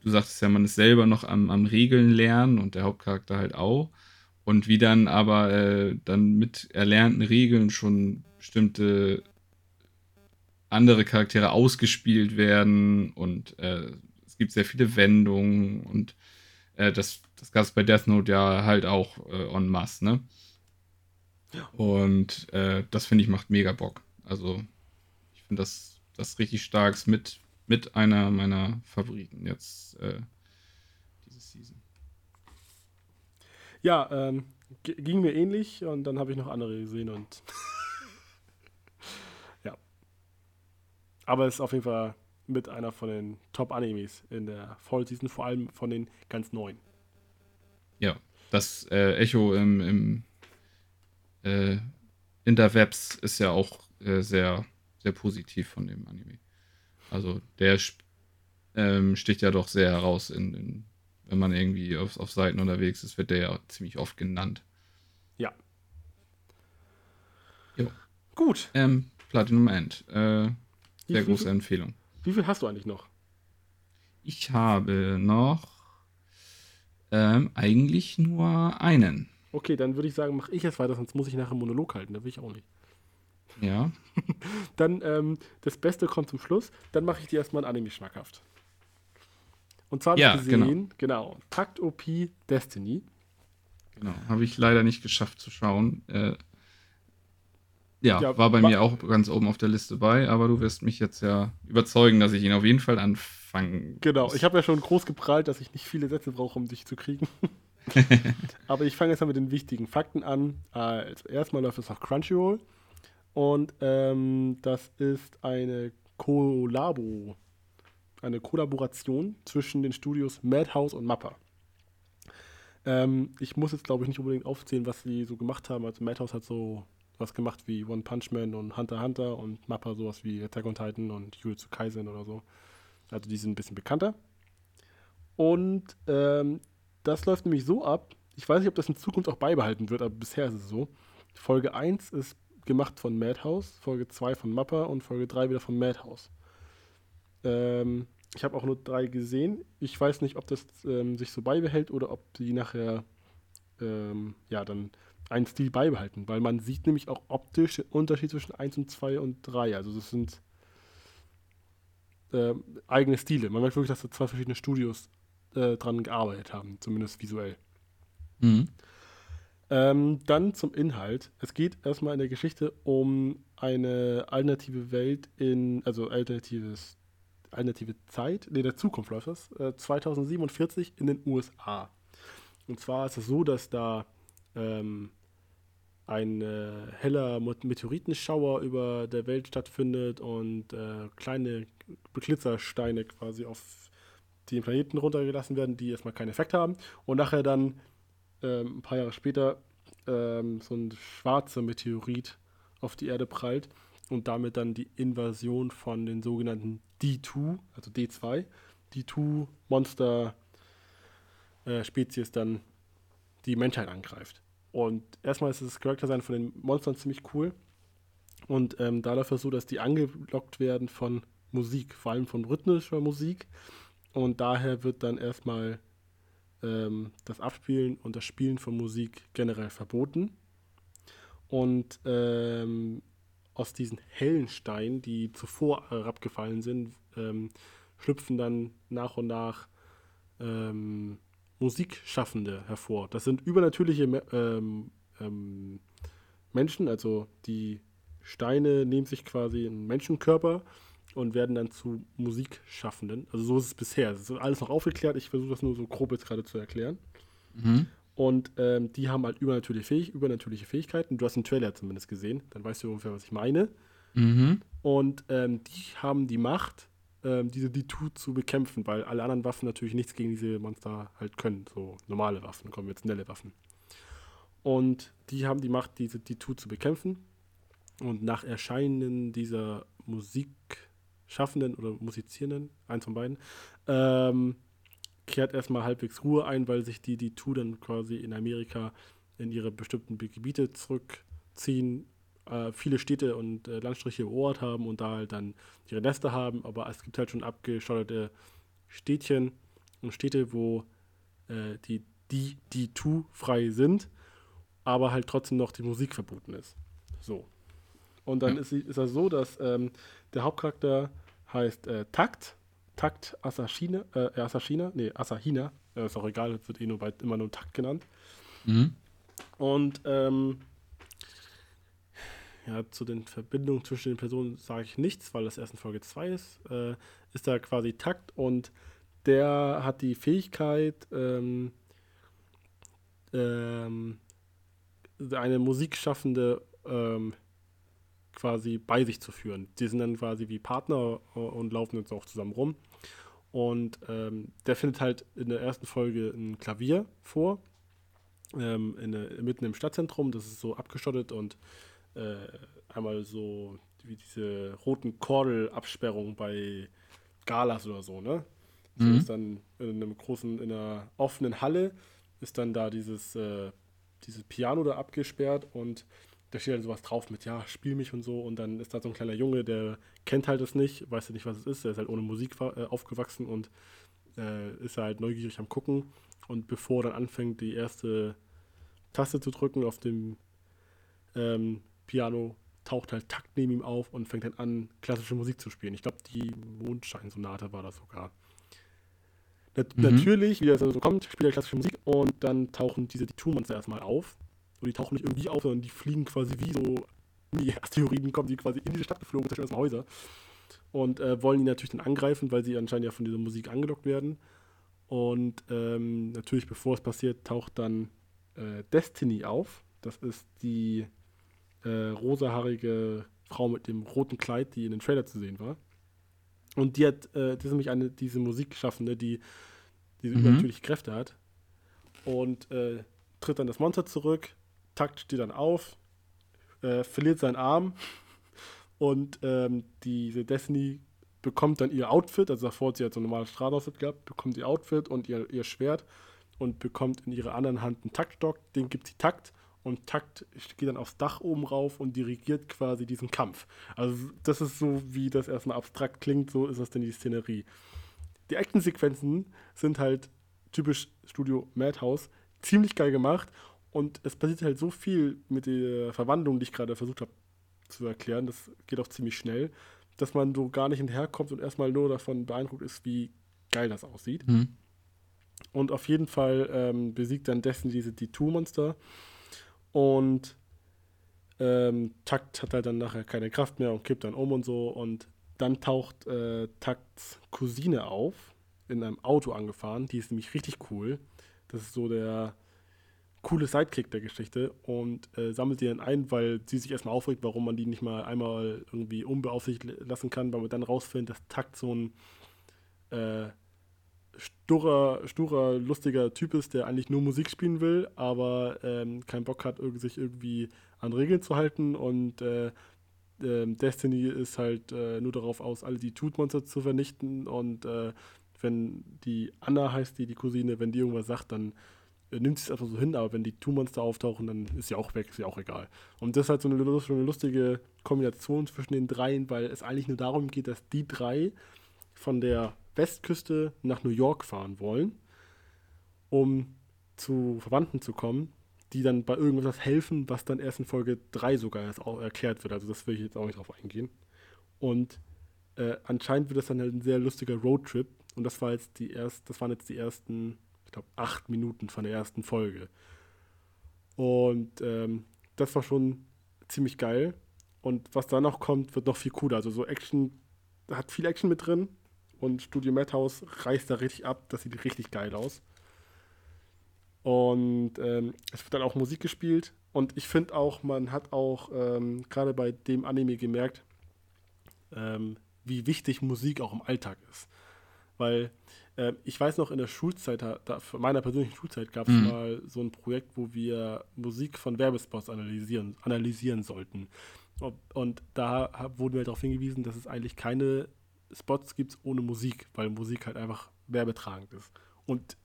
[SPEAKER 2] du sagtest ja, man ist selber noch am, am Regeln lernen und der Hauptcharakter halt auch. Und wie dann aber äh, dann mit erlernten Regeln schon bestimmte andere Charaktere ausgespielt werden und äh, es gibt sehr viele Wendungen und äh, das, das gab es bei Death Note ja halt auch äh, en masse, ne? Und äh, das finde ich macht mega Bock. Also ich finde das, das richtig stark mit, mit einer meiner Favoriten jetzt äh, diese Season.
[SPEAKER 1] Ja, ähm, ging mir ähnlich und dann habe ich noch andere gesehen und ja. Aber es ist auf jeden Fall mit einer von den Top-Animes in der Fall Season, vor allem von den ganz neuen.
[SPEAKER 2] Ja, das äh, Echo im, im äh, Interwebs ist ja auch äh, sehr, sehr positiv von dem Anime. Also der ähm, sticht ja doch sehr heraus, in, in, wenn man irgendwie auf, auf Seiten unterwegs ist, wird der ja ziemlich oft genannt.
[SPEAKER 1] Ja.
[SPEAKER 2] Jo.
[SPEAKER 1] Gut.
[SPEAKER 2] Ähm, Platinum End. Äh, sehr große Empfehlung.
[SPEAKER 1] Wie viel hast du eigentlich noch?
[SPEAKER 2] Ich habe noch ähm, eigentlich nur einen.
[SPEAKER 1] Okay, dann würde ich sagen, mache ich jetzt weiter, sonst muss ich nachher Monolog halten. Da will ich auch nicht.
[SPEAKER 2] Ja.
[SPEAKER 1] Dann, ähm, das Beste kommt zum Schluss. Dann mache ich dir erstmal ein Anime schmackhaft. Und zwar habe
[SPEAKER 2] Ja,
[SPEAKER 1] ich gesehen, genau, Takt OP Destiny.
[SPEAKER 2] Genau, habe ich leider nicht geschafft zu schauen. Äh, ja,
[SPEAKER 1] Ja,
[SPEAKER 2] war bei
[SPEAKER 1] wa-
[SPEAKER 2] mir auch ganz oben auf der Liste bei, aber du wirst mich jetzt ja überzeugen, dass ich ihn auf jeden Fall anfangen
[SPEAKER 1] Genau,
[SPEAKER 2] muss.
[SPEAKER 1] ich habe ja schon groß geprahlt, dass ich nicht viele Sätze brauche, um dich zu kriegen. Aber ich fange jetzt mal mit den wichtigen Fakten an. Also erstmal läuft es auf Crunchyroll und ähm, das ist eine Kollabo, eine Kollaboration zwischen den Studios Madhouse und Mappa. Ähm, ich muss jetzt, glaube ich, nicht unbedingt aufzählen, was sie so gemacht haben. Also Madhouse hat so was gemacht wie One Punch Man und Hunter x Hunter und Mappa sowas wie Attack on Titan und Jujutsu Kaisen oder so. Also die sind ein bisschen bekannter. Und ähm, das läuft nämlich so ab. Ich weiß nicht, ob das in Zukunft auch beibehalten wird, aber bisher ist es so. Folge 1 ist gemacht von Madhouse, Folge 2 von Mappa und Folge 3 wieder von Madhouse. Ähm, ich habe auch nur drei gesehen. Ich weiß nicht, ob das ähm, sich so beibehält oder ob die nachher ähm, ja dann einen Stil beibehalten, weil man sieht nämlich auch optisch den Unterschied zwischen 1 und 2 und 3. Also das sind ähm, eigene Stile. Man merkt wirklich, dass da zwei verschiedene Studios äh, dran gearbeitet haben, zumindest visuell.
[SPEAKER 2] Mhm.
[SPEAKER 1] Ähm, dann zum Inhalt. Es geht erstmal in der Geschichte um eine alternative Welt in, also alternatives, alternative Zeit, nee, der Zukunft läuft das, äh, 2047 in den USA. Und zwar ist es so, dass da ähm, ein äh, heller Meteoritenschauer über der Welt stattfindet und äh, kleine Beglitzersteine quasi auf den Planeten runtergelassen werden, die erstmal keinen Effekt haben. Und nachher dann ähm, ein paar Jahre später ähm, so ein schwarzer Meteorit auf die Erde prallt und damit dann die Invasion von den sogenannten D2, also D2, D2 Monster äh, Spezies dann die Menschheit angreift. Und erstmal ist das Charakterdesign von den Monstern ziemlich cool. Und ähm, da es so, dass die angelockt werden von Musik, vor allem von rhythmischer Musik. Und daher wird dann erstmal ähm, das Abspielen und das Spielen von Musik generell verboten. Und ähm, aus diesen hellen Steinen, die zuvor herabgefallen sind, ähm, schlüpfen dann nach und nach ähm, Musikschaffende hervor. Das sind übernatürliche ähm, ähm, Menschen, also die Steine nehmen sich quasi einen Menschenkörper und werden dann zu Musikschaffenden. Also so ist es bisher. Es ist alles noch aufgeklärt. Ich versuche das nur so grob jetzt gerade zu erklären.
[SPEAKER 2] Mhm.
[SPEAKER 1] Und ähm, die haben halt übernatürliche, Fähig übernatürliche Fähigkeiten. Du hast den Trailer zumindest gesehen. Dann weißt du ungefähr, was ich meine.
[SPEAKER 2] Mhm.
[SPEAKER 1] Und ähm, die haben die Macht, ähm, diese D2 zu bekämpfen, weil alle anderen Waffen natürlich nichts gegen diese Monster halt können. So normale Waffen, konventionelle Waffen. Und die haben die Macht, diese D2 zu bekämpfen. Und nach Erscheinen dieser Musikschaffenden oder Musizierenden, eins von beiden, ähm, kehrt erstmal halbwegs Ruhe ein, weil sich die D2 dann quasi in Amerika in ihre bestimmten Gebiete zurückziehen, äh, viele Städte und äh, Landstriche Ort haben und da halt dann ihre Nester haben, aber es gibt halt schon abgeschottete Städtchen und Städte, wo äh, die, die, die Tu frei sind, aber halt trotzdem noch die Musik verboten ist. So. Und dann
[SPEAKER 2] Ja.
[SPEAKER 1] ist, ist das so, dass ähm, der Hauptcharakter heißt äh, Takt, Takt Asashina, äh, Asashina, nee, Asahina, äh, ist auch egal, wird eh nur bei, immer nur Takt genannt.
[SPEAKER 2] Mhm.
[SPEAKER 1] Und ähm, ja, zu den Verbindungen zwischen den Personen sage ich nichts, weil das erst in Folge 2 ist. Äh, ist da quasi Takt und der hat die Fähigkeit, ähm, ähm, eine Musikschaffende ähm, quasi bei sich zu führen. Die sind dann quasi wie Partner und laufen jetzt auch zusammen rum. Und ähm, der findet halt in der ersten Folge ein Klavier vor, ähm, in mitten im Stadtzentrum. Das ist so abgeschottet und äh, einmal so wie diese roten Kordelabsperrungen bei Galas oder so, ne? So
[SPEAKER 2] Mhm.
[SPEAKER 1] ist dann in einem großen, in einer offenen Halle ist dann da dieses, äh, dieses Piano da abgesperrt und da steht dann sowas drauf mit, ja, spiel mich und so. Und dann ist da so ein kleiner Junge, der kennt halt es nicht, weiß ja nicht, was es ist. Der ist halt ohne Musik äh, aufgewachsen und äh, ist halt neugierig am Gucken. Und bevor er dann anfängt, die erste Taste zu drücken auf dem ähm, Piano, taucht halt Takt neben ihm auf und fängt dann an, klassische Musik zu spielen. Ich glaube, die Mondscheinsonate war das sogar. Nat mhm. Natürlich, wie das so kommt, spielt er klassische Musik und dann tauchen diese die Tour-Monster erstmal auf. Und die tauchen nicht irgendwie auf, sondern die fliegen quasi wie so die Asteroiden kommen, die quasi in diese Stadt geflogen, zerstören erstmal Häuser. Und äh, wollen ihn natürlich dann angreifen, weil sie anscheinend ja von dieser Musik angelockt werden. Und ähm, natürlich, bevor es passiert, taucht dann äh, Destiny auf. Das ist die äh, rosahaarige Frau mit dem roten Kleid, die in den Trailer zu sehen war. Und die hat, äh, das ist nämlich eine, diese Musikschaffende, die diese mhm. übernatürliche Kräfte hat. Und äh, tritt dann das Monster zurück, Takt steht dann auf, äh, verliert seinen Arm und ähm, diese Destiny bekommt dann ihr Outfit, also davor hat sie halt so ein normales Strahloutfit gehabt, bekommt ihr Outfit und ihr, ihr Schwert und bekommt in ihrer anderen Hand einen Taktstock, den gibt sie Takt und Takt geht dann aufs Dach oben rauf und dirigiert quasi diesen Kampf. Also das ist so, wie das erstmal abstrakt klingt, so ist das denn die Szenerie. Die Actionsequenzen sind halt typisch Studio Madhouse, ziemlich geil gemacht und es passiert halt so viel mit der Verwandlung, die ich gerade versucht habe zu erklären, das geht auch ziemlich schnell, dass man so gar nicht hinterherkommt und erstmal nur davon beeindruckt ist, wie geil das aussieht. Mhm. Und auf jeden Fall ähm, besiegt dann Destiny diese D2-Monster. Und ähm, Takt hat halt dann nachher keine Kraft mehr und kippt dann um und so. Und dann taucht äh, Takts Cousine auf, in einem Auto angefahren. Die ist nämlich richtig cool. Das ist so der coole Sidekick der Geschichte und äh, sammelt die dann ein, weil sie sich erstmal aufregt, warum man die nicht mal einmal irgendwie unbeaufsichtigt lassen kann, weil man dann rausfindet, dass Takt so ein äh, sturer, sturer, lustiger Typ ist, der eigentlich nur Musik spielen will, aber ähm, keinen Bock hat, sich irgendwie an Regeln zu halten und äh, äh, Destiny ist halt äh, nur darauf aus, alle die Tootmonster zu vernichten und äh, wenn die Anna heißt, die die Cousine, wenn die irgendwas sagt, dann nimmt sie es einfach so hin, aber wenn die Two-Monster auftauchen, dann ist sie auch weg, ist ja auch egal. Und das ist halt so eine, so eine lustige Kombination zwischen den dreien, weil es eigentlich nur darum geht, dass die drei von der Westküste nach New York fahren wollen, um zu Verwandten zu kommen, die dann bei irgendwas helfen, was dann erst in Folge 3 sogar erst erklärt wird. Also das will ich jetzt auch nicht drauf eingehen. Und äh, anscheinend wird das dann halt ein sehr lustiger Roadtrip. Und das war jetzt die erst, das waren jetzt die ersten glaube, acht Minuten von der ersten Folge. Und ähm, das war schon ziemlich geil. Und was da noch kommt, wird noch viel cooler. Also so Action, hat viel Action mit drin. Und Studio Madhouse reißt da richtig ab. Das sieht richtig geil aus. Und ähm, es wird dann auch Musik gespielt. Und ich finde auch, man hat auch ähm, gerade bei dem Anime gemerkt, ähm, wie wichtig Musik auch im Alltag ist. Weil äh, ich weiß noch, in der Schulzeit, da, meiner persönlichen Schulzeit, gab es mhm. mal so ein Projekt, wo wir Musik von Werbespots analysieren, analysieren sollten. Und, und da wurden wir darauf hingewiesen, dass es eigentlich keine Spots gibt ohne Musik, weil Musik halt einfach werbetragend ist. Und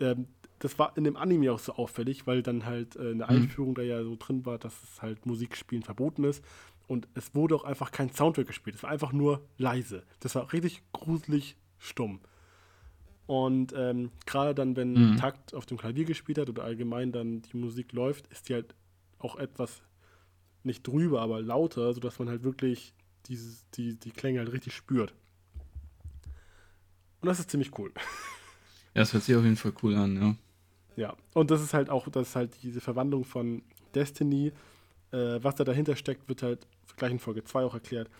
[SPEAKER 1] ähm, das war in dem Anime auch so auffällig, weil dann halt äh, eine mhm. Einführung da ja so drin war, dass es halt Musikspielen verboten ist. Und es wurde auch einfach kein Soundtrack gespielt. Es war einfach nur leise. Das war richtig gruselig stumm. Und ähm, gerade dann, wenn mhm. Takt auf dem Klavier gespielt hat oder allgemein dann die Musik läuft, ist die halt auch etwas nicht drüber, aber lauter, sodass man halt wirklich dieses, die, die Klänge halt richtig spürt. Und das ist ziemlich cool.
[SPEAKER 2] Ja, das hört sich auf jeden Fall cool an, ja.
[SPEAKER 1] Ja, und das ist halt auch, das ist halt diese Verwandlung von Destiny. Äh, was da dahinter steckt, wird halt gleich in Folge 2 auch erklärt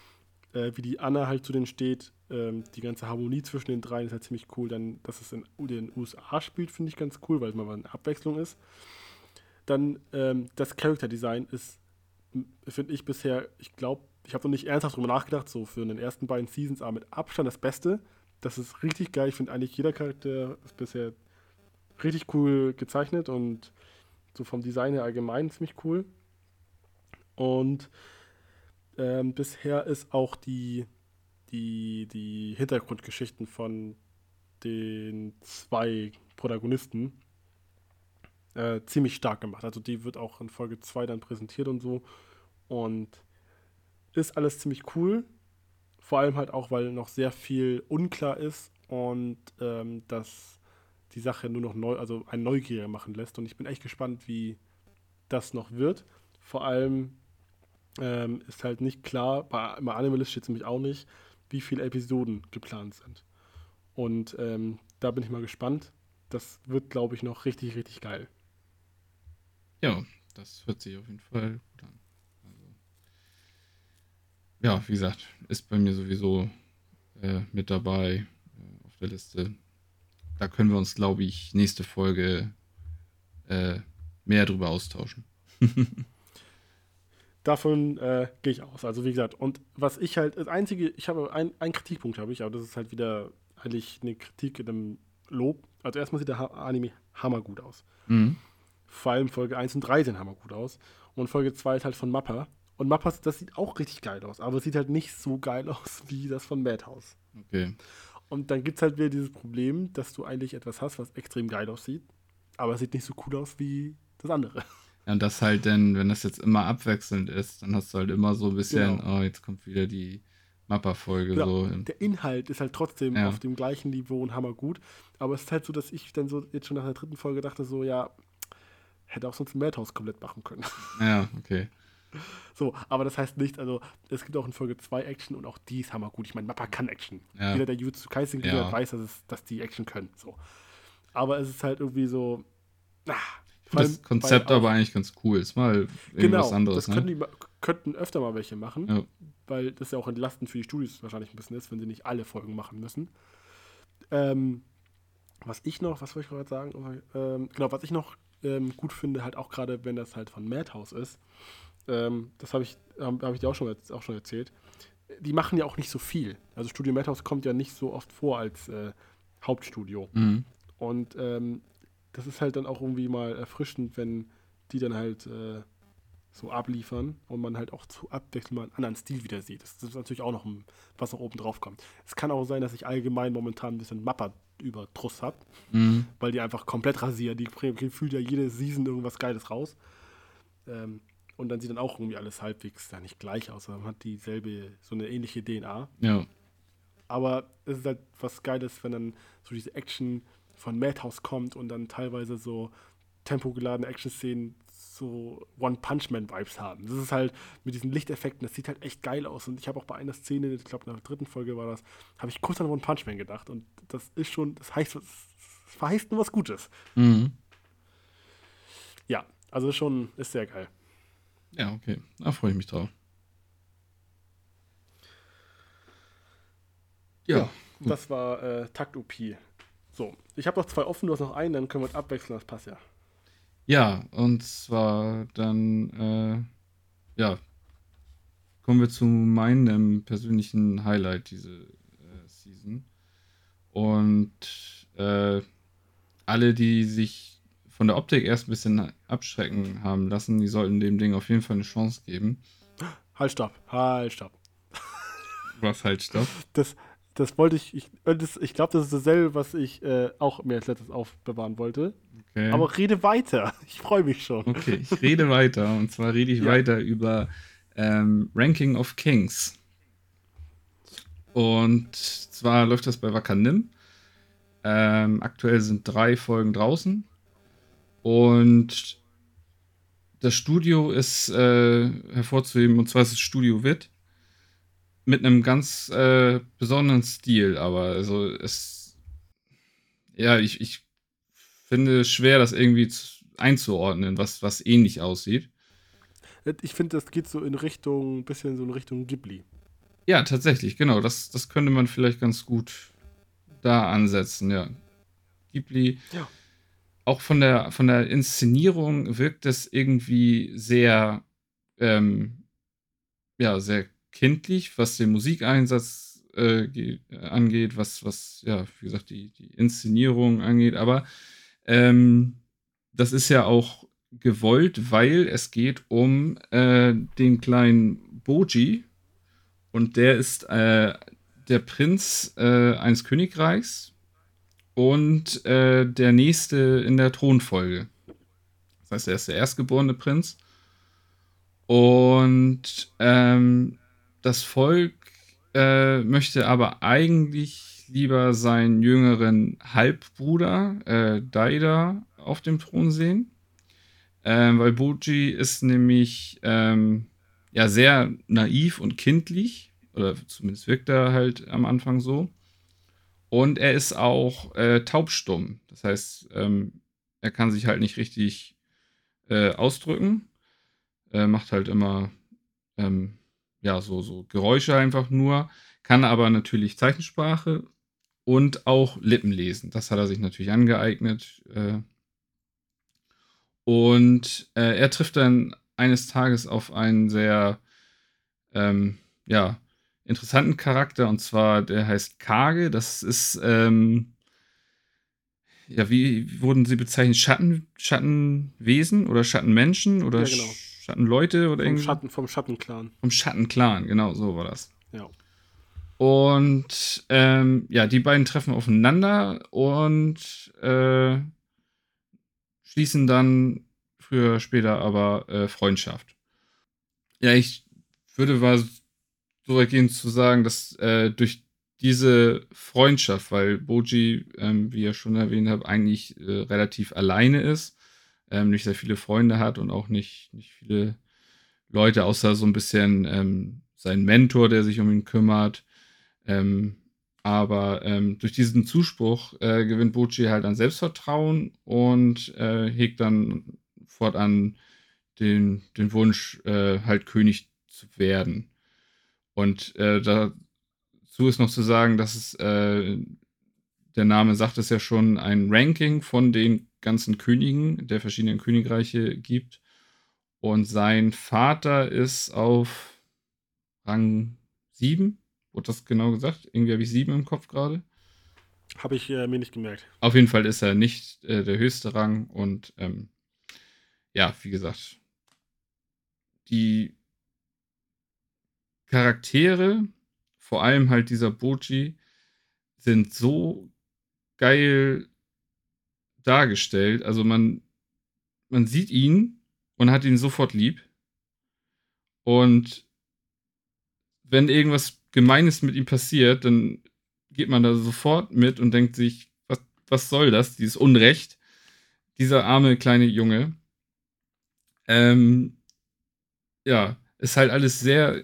[SPEAKER 1] äh, wie die Anna halt zu denen steht. Ähm, die ganze Harmonie zwischen den dreien ist halt ziemlich cool. Dann, dass es in den USA spielt, finde ich ganz cool, weil es mal eine Abwechslung ist. Dann ähm, das Character Design ist, finde ich bisher, ich glaube, ich habe noch nicht ernsthaft drüber nachgedacht, so für den ersten beiden Seasons, aber mit Abstand das Beste. Das ist richtig geil. Ich finde eigentlich jeder Charakter ist bisher richtig cool gezeichnet und so vom Design her allgemein ziemlich cool. Und ähm, bisher ist auch die, die, die Hintergrundgeschichten von den zwei Protagonisten äh, ziemlich stark gemacht. Also die wird auch in Folge 2 dann präsentiert und so. Und ist alles ziemlich cool. Vor allem halt auch, weil noch sehr viel unklar ist und ähm, dass die Sache nur noch neu, also ein Neugier machen lässt. Und ich bin echt gespannt, wie das noch wird. Vor allem ähm, ist halt nicht klar, bei, bei Animalist steht es nämlich auch nicht, wie viele Episoden geplant sind. Und ähm, da bin ich mal gespannt. Das wird, glaube ich, noch richtig, richtig geil.
[SPEAKER 2] Ja, das hört sich auf jeden Fall gut an. Ja, wie gesagt, ist bei mir sowieso äh, mit dabei äh, auf der Liste. Da können wir uns, glaube ich, nächste Folge äh, mehr drüber austauschen.
[SPEAKER 1] Davon äh, gehe ich aus. Also wie gesagt, und was ich halt, das einzige, ich habe ein, einen Kritikpunkt habe ich, aber das ist halt wieder eigentlich eine Kritik in einem Lob. Also erstmal sieht der Anime hammergut aus. Mhm. Vor allem Folge 1 und 3 sehen hammergut aus. Und Folge 2 ist halt von Mappa. Und Mappa, das sieht auch richtig geil aus, aber es sieht halt nicht so geil aus wie das von Madhouse.
[SPEAKER 2] Okay.
[SPEAKER 1] Und dann gibt es halt wieder dieses Problem, dass du eigentlich etwas hast, was extrem geil aussieht, aber es sieht nicht so cool aus wie das andere.
[SPEAKER 2] Ja, und das halt dann, wenn das jetzt immer abwechselnd ist, dann hast du halt immer so ein bisschen, genau. oh, jetzt kommt wieder die Mappa-Folge. Genau. So.
[SPEAKER 1] Der Inhalt ist halt trotzdem ja. auf dem gleichen Niveau und hammergut. Aber es ist halt so, dass ich dann so jetzt schon nach der dritten Folge dachte, so, ja, hätte auch sonst ein Madhouse komplett machen können.
[SPEAKER 2] Ja, okay.
[SPEAKER 1] So, aber das heißt nicht, also es gibt auch in Folge 2 Action und auch die ist hammergut. Ich meine, Mappa kann Action. Ja. Jeder, der Jutsu Kaisen ja. weiß, dass, es, dass die Action können. So. Aber es ist halt irgendwie so,
[SPEAKER 2] ah, das Konzept aber eigentlich ganz cool. Ist mal irgendwas genau, anderes.
[SPEAKER 1] Das ne? könnten, die, könnten öfter mal welche machen, ja. weil das ja auch entlastend für die Studios wahrscheinlich ein bisschen ist, wenn sie nicht alle Folgen machen müssen. Ähm, was ich noch, was wollte ich gerade sagen? Ähm, genau, was ich noch ähm, gut finde, halt auch gerade, wenn das halt von Madhouse ist, ähm, das habe ich, hab, hab ich dir auch schon, auch schon erzählt, die machen ja auch nicht so viel. Also Studio Madhouse kommt ja nicht so oft vor als äh, Hauptstudio. Mhm. Und ähm, das ist halt dann auch irgendwie mal erfrischend, wenn die dann halt äh, so abliefern und man halt auch zu Abwechslung mal einen anderen Stil wieder sieht. Das, ist natürlich auch noch ein, was noch oben drauf kommt. Es kann auch sein, dass ich allgemein momentan ein bisschen Mappa über Truss habe, mhm. weil die einfach komplett rasieren. Die fühlt ja jede Season irgendwas Geiles raus. Ähm, und dann sieht dann auch irgendwie alles halbwegs ja nicht gleich aus, sondern man hat dieselbe, so eine ähnliche DNA.
[SPEAKER 2] Ja.
[SPEAKER 1] Aber es ist halt was Geiles, wenn dann so diese Action von Madhouse kommt und dann teilweise so tempogeladene Action-Szenen so One-Punch-Man-Vibes haben. Das ist halt mit diesen Lichteffekten, das sieht halt echt geil aus. Und ich habe auch bei einer Szene, ich glaube in der dritten Folge war das, habe ich kurz an One-Punch-Man gedacht. Und das ist schon, das heißt, das verheißt nur was Gutes.
[SPEAKER 2] Mhm.
[SPEAKER 1] Ja, also schon, ist sehr geil.
[SPEAKER 2] Ja, okay. Da freue ich mich drauf.
[SPEAKER 1] Ja, ja das war äh, Takt UP. So, ich habe noch zwei offen, du hast noch einen, dann können wir uns abwechseln, das passt ja.
[SPEAKER 2] Ja, und zwar dann, äh, ja, kommen wir zu meinem persönlichen Highlight diese äh, Season. Und äh, alle, die sich von der Optik erst ein bisschen abschrecken haben lassen, die sollten dem Ding auf jeden Fall eine Chance geben.
[SPEAKER 1] Halt, stopp, halt, stopp.
[SPEAKER 2] Was halt, stopp?
[SPEAKER 1] Das, das wollte ich, ich, ich glaube, das ist dasselbe, was ich äh, auch mir als letztes aufbewahren wollte. Okay. Aber rede weiter. Ich freue mich schon.
[SPEAKER 2] Okay, ich rede weiter. Und zwar rede ich ja. weiter über ähm, Ranking of Kings. Und zwar läuft das bei Wakanim. Ähm, aktuell sind drei Folgen draußen. Und das Studio ist äh, hervorzuheben, und zwar ist es Studio Wit mit einem ganz äh, besonderen Stil, aber also es. Ja, ich, ich finde es schwer, das irgendwie zu, einzuordnen, was, was ähnlich aussieht.
[SPEAKER 1] Ich finde, das geht so in Richtung, ein bisschen so in Richtung Ghibli.
[SPEAKER 2] Ja, tatsächlich, genau. Das, das könnte man vielleicht ganz gut da ansetzen, ja. Ghibli.
[SPEAKER 1] Ja.
[SPEAKER 2] Auch von der, von der Inszenierung wirkt es irgendwie sehr, ähm, ja, sehr kindlich, was den Musikeinsatz äh, äh, angeht, was, was, ja, wie gesagt, die, die Inszenierung angeht. Aber ähm, das ist ja auch gewollt, weil es geht um äh, den kleinen Boji und der ist äh, der Prinz äh, eines Königreichs und äh, der nächste in der Thronfolge. Das heißt, er ist der erstgeborene Prinz. Und ähm, das Volk äh, möchte aber eigentlich lieber seinen jüngeren Halbbruder äh, Daida auf dem Thron sehen. Ähm, weil Boji ist nämlich ähm, ja sehr naiv und kindlich. Oder zumindest wirkt er halt am Anfang so. Und er ist auch äh, taubstumm. Das heißt, ähm, er kann sich halt nicht richtig äh, ausdrücken. Er macht halt immer ähm, ja, so, so Geräusche einfach nur. Kann aber natürlich Zeichensprache und auch Lippen lesen. Das hat er sich natürlich angeeignet. Äh, und äh, er trifft dann eines Tages auf einen sehr, ähm, ja, interessanten Charakter und zwar der heißt Kage. Das ist, ähm, ja, wie wurden sie bezeichnet? Schatten, Schattenwesen oder Schattenmenschen oder ja, genau. Schattenleute oder
[SPEAKER 1] irgendwie? Schatten, vom Schattenclan.
[SPEAKER 2] Vom Schattenclan, genau, so war das.
[SPEAKER 1] Ja.
[SPEAKER 2] Und ähm, ja, die beiden treffen aufeinander und äh, schließen dann früher später aber äh, Freundschaft. Ja, ich würde mal so weit gehen zu sagen, dass äh, durch diese Freundschaft, weil Boji, ähm, wie ihr schon erwähnt habt, eigentlich äh, relativ alleine ist, ähm, nicht sehr viele Freunde hat und auch nicht, nicht viele Leute, außer so ein bisschen ähm, sein Mentor, der sich um ihn kümmert. Ähm, aber ähm, durch diesen Zuspruch äh, gewinnt Boji halt an Selbstvertrauen und äh, hegt dann fortan den, den Wunsch, äh, halt König zu werden. Und äh, dazu ist noch zu sagen, dass es, äh, der Name sagt es ja schon, ein Ranking von den ganzen Königen der verschiedenen Königreiche gibt. Und sein Vater ist auf Rang 7. Wurde das genau gesagt? Irgendwie habe ich 7 im Kopf gerade.
[SPEAKER 1] Habe ich äh, mir nicht gemerkt.
[SPEAKER 2] Auf jeden Fall ist er nicht äh, der höchste Rang und ähm, ja, wie gesagt, die Charaktere, vor allem halt dieser Boji, sind so geil dargestellt. Also man, man sieht ihn und hat ihn sofort lieb. Und wenn irgendwas Gemeines mit ihm passiert, dann geht man da sofort mit und denkt sich, was, was soll das, dieses Unrecht, dieser arme kleine Junge. Ähm, ja, ist halt alles sehr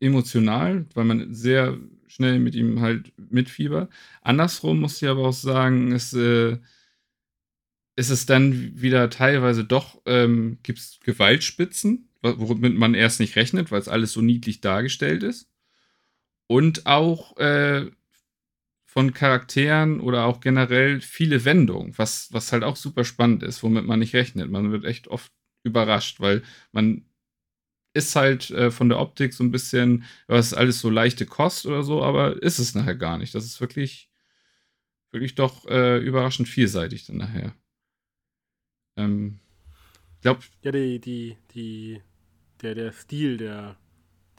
[SPEAKER 2] emotional, weil man sehr schnell mit ihm halt mitfiebert. Andersrum muss ich aber auch sagen, es äh, ist es dann wieder teilweise doch, ähm, gibt es Gewaltspitzen, womit man erst nicht rechnet, weil es alles so niedlich dargestellt ist. Und auch äh, von Charakteren oder auch generell viele Wendungen, was, was halt auch super spannend ist, womit man nicht rechnet. Man wird echt oft überrascht, weil man ist halt äh, von der Optik so ein bisschen, was alles so leichte Kost oder so, aber ist es nachher gar nicht. Das ist wirklich, wirklich doch äh, überraschend vielseitig dann nachher. Ähm, glaub,
[SPEAKER 1] ja, die, die, die, der, der Stil, der,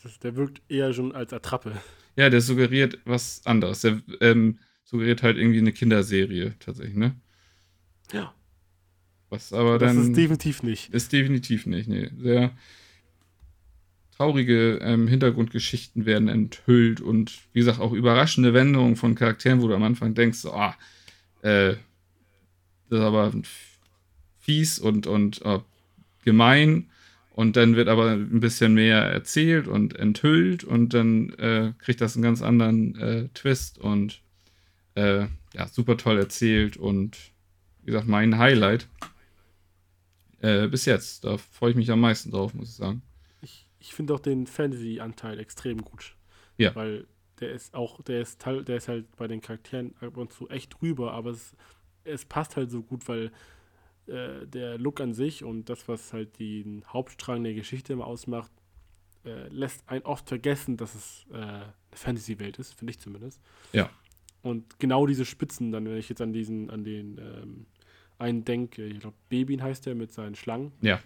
[SPEAKER 1] das, der wirkt eher schon als Attrappe.
[SPEAKER 2] Ja, der suggeriert was anderes. Der ähm, suggeriert halt irgendwie eine Kinderserie tatsächlich, ne?
[SPEAKER 1] Ja.
[SPEAKER 2] Was aber das dann.
[SPEAKER 1] Das ist definitiv nicht.
[SPEAKER 2] Ist definitiv nicht, nee. Sehr traurige ähm, Hintergrundgeschichten werden enthüllt und wie gesagt auch überraschende Wendungen von Charakteren, wo du am Anfang denkst, so, ah, äh, das ist aber fies und, und uh, gemein. Und dann wird aber ein bisschen mehr erzählt und enthüllt und dann äh, kriegt das einen ganz anderen äh, Twist und äh, ja, super toll erzählt und wie gesagt, mein Highlight äh, bis jetzt. Da freue ich mich am meisten drauf, muss ich sagen.
[SPEAKER 1] Ich, finde auch den Fantasy-Anteil extrem gut.
[SPEAKER 2] Ja.
[SPEAKER 1] Weil der ist auch, der ist, der ist halt bei den Charakteren ab und zu echt drüber, aber es, es passt halt so gut, weil äh, der Look an sich und das, was halt den Hauptstrang der Geschichte immer ausmacht, äh, lässt einen oft vergessen, dass es äh, eine Fantasy-Welt ist, finde ich zumindest.
[SPEAKER 2] Ja.
[SPEAKER 1] Und genau diese Spitzen, dann, wenn ich jetzt an diesen, an den ähm, einen denke, ich glaube, Babyn heißt der mit seinen Schlangen.
[SPEAKER 2] Ja.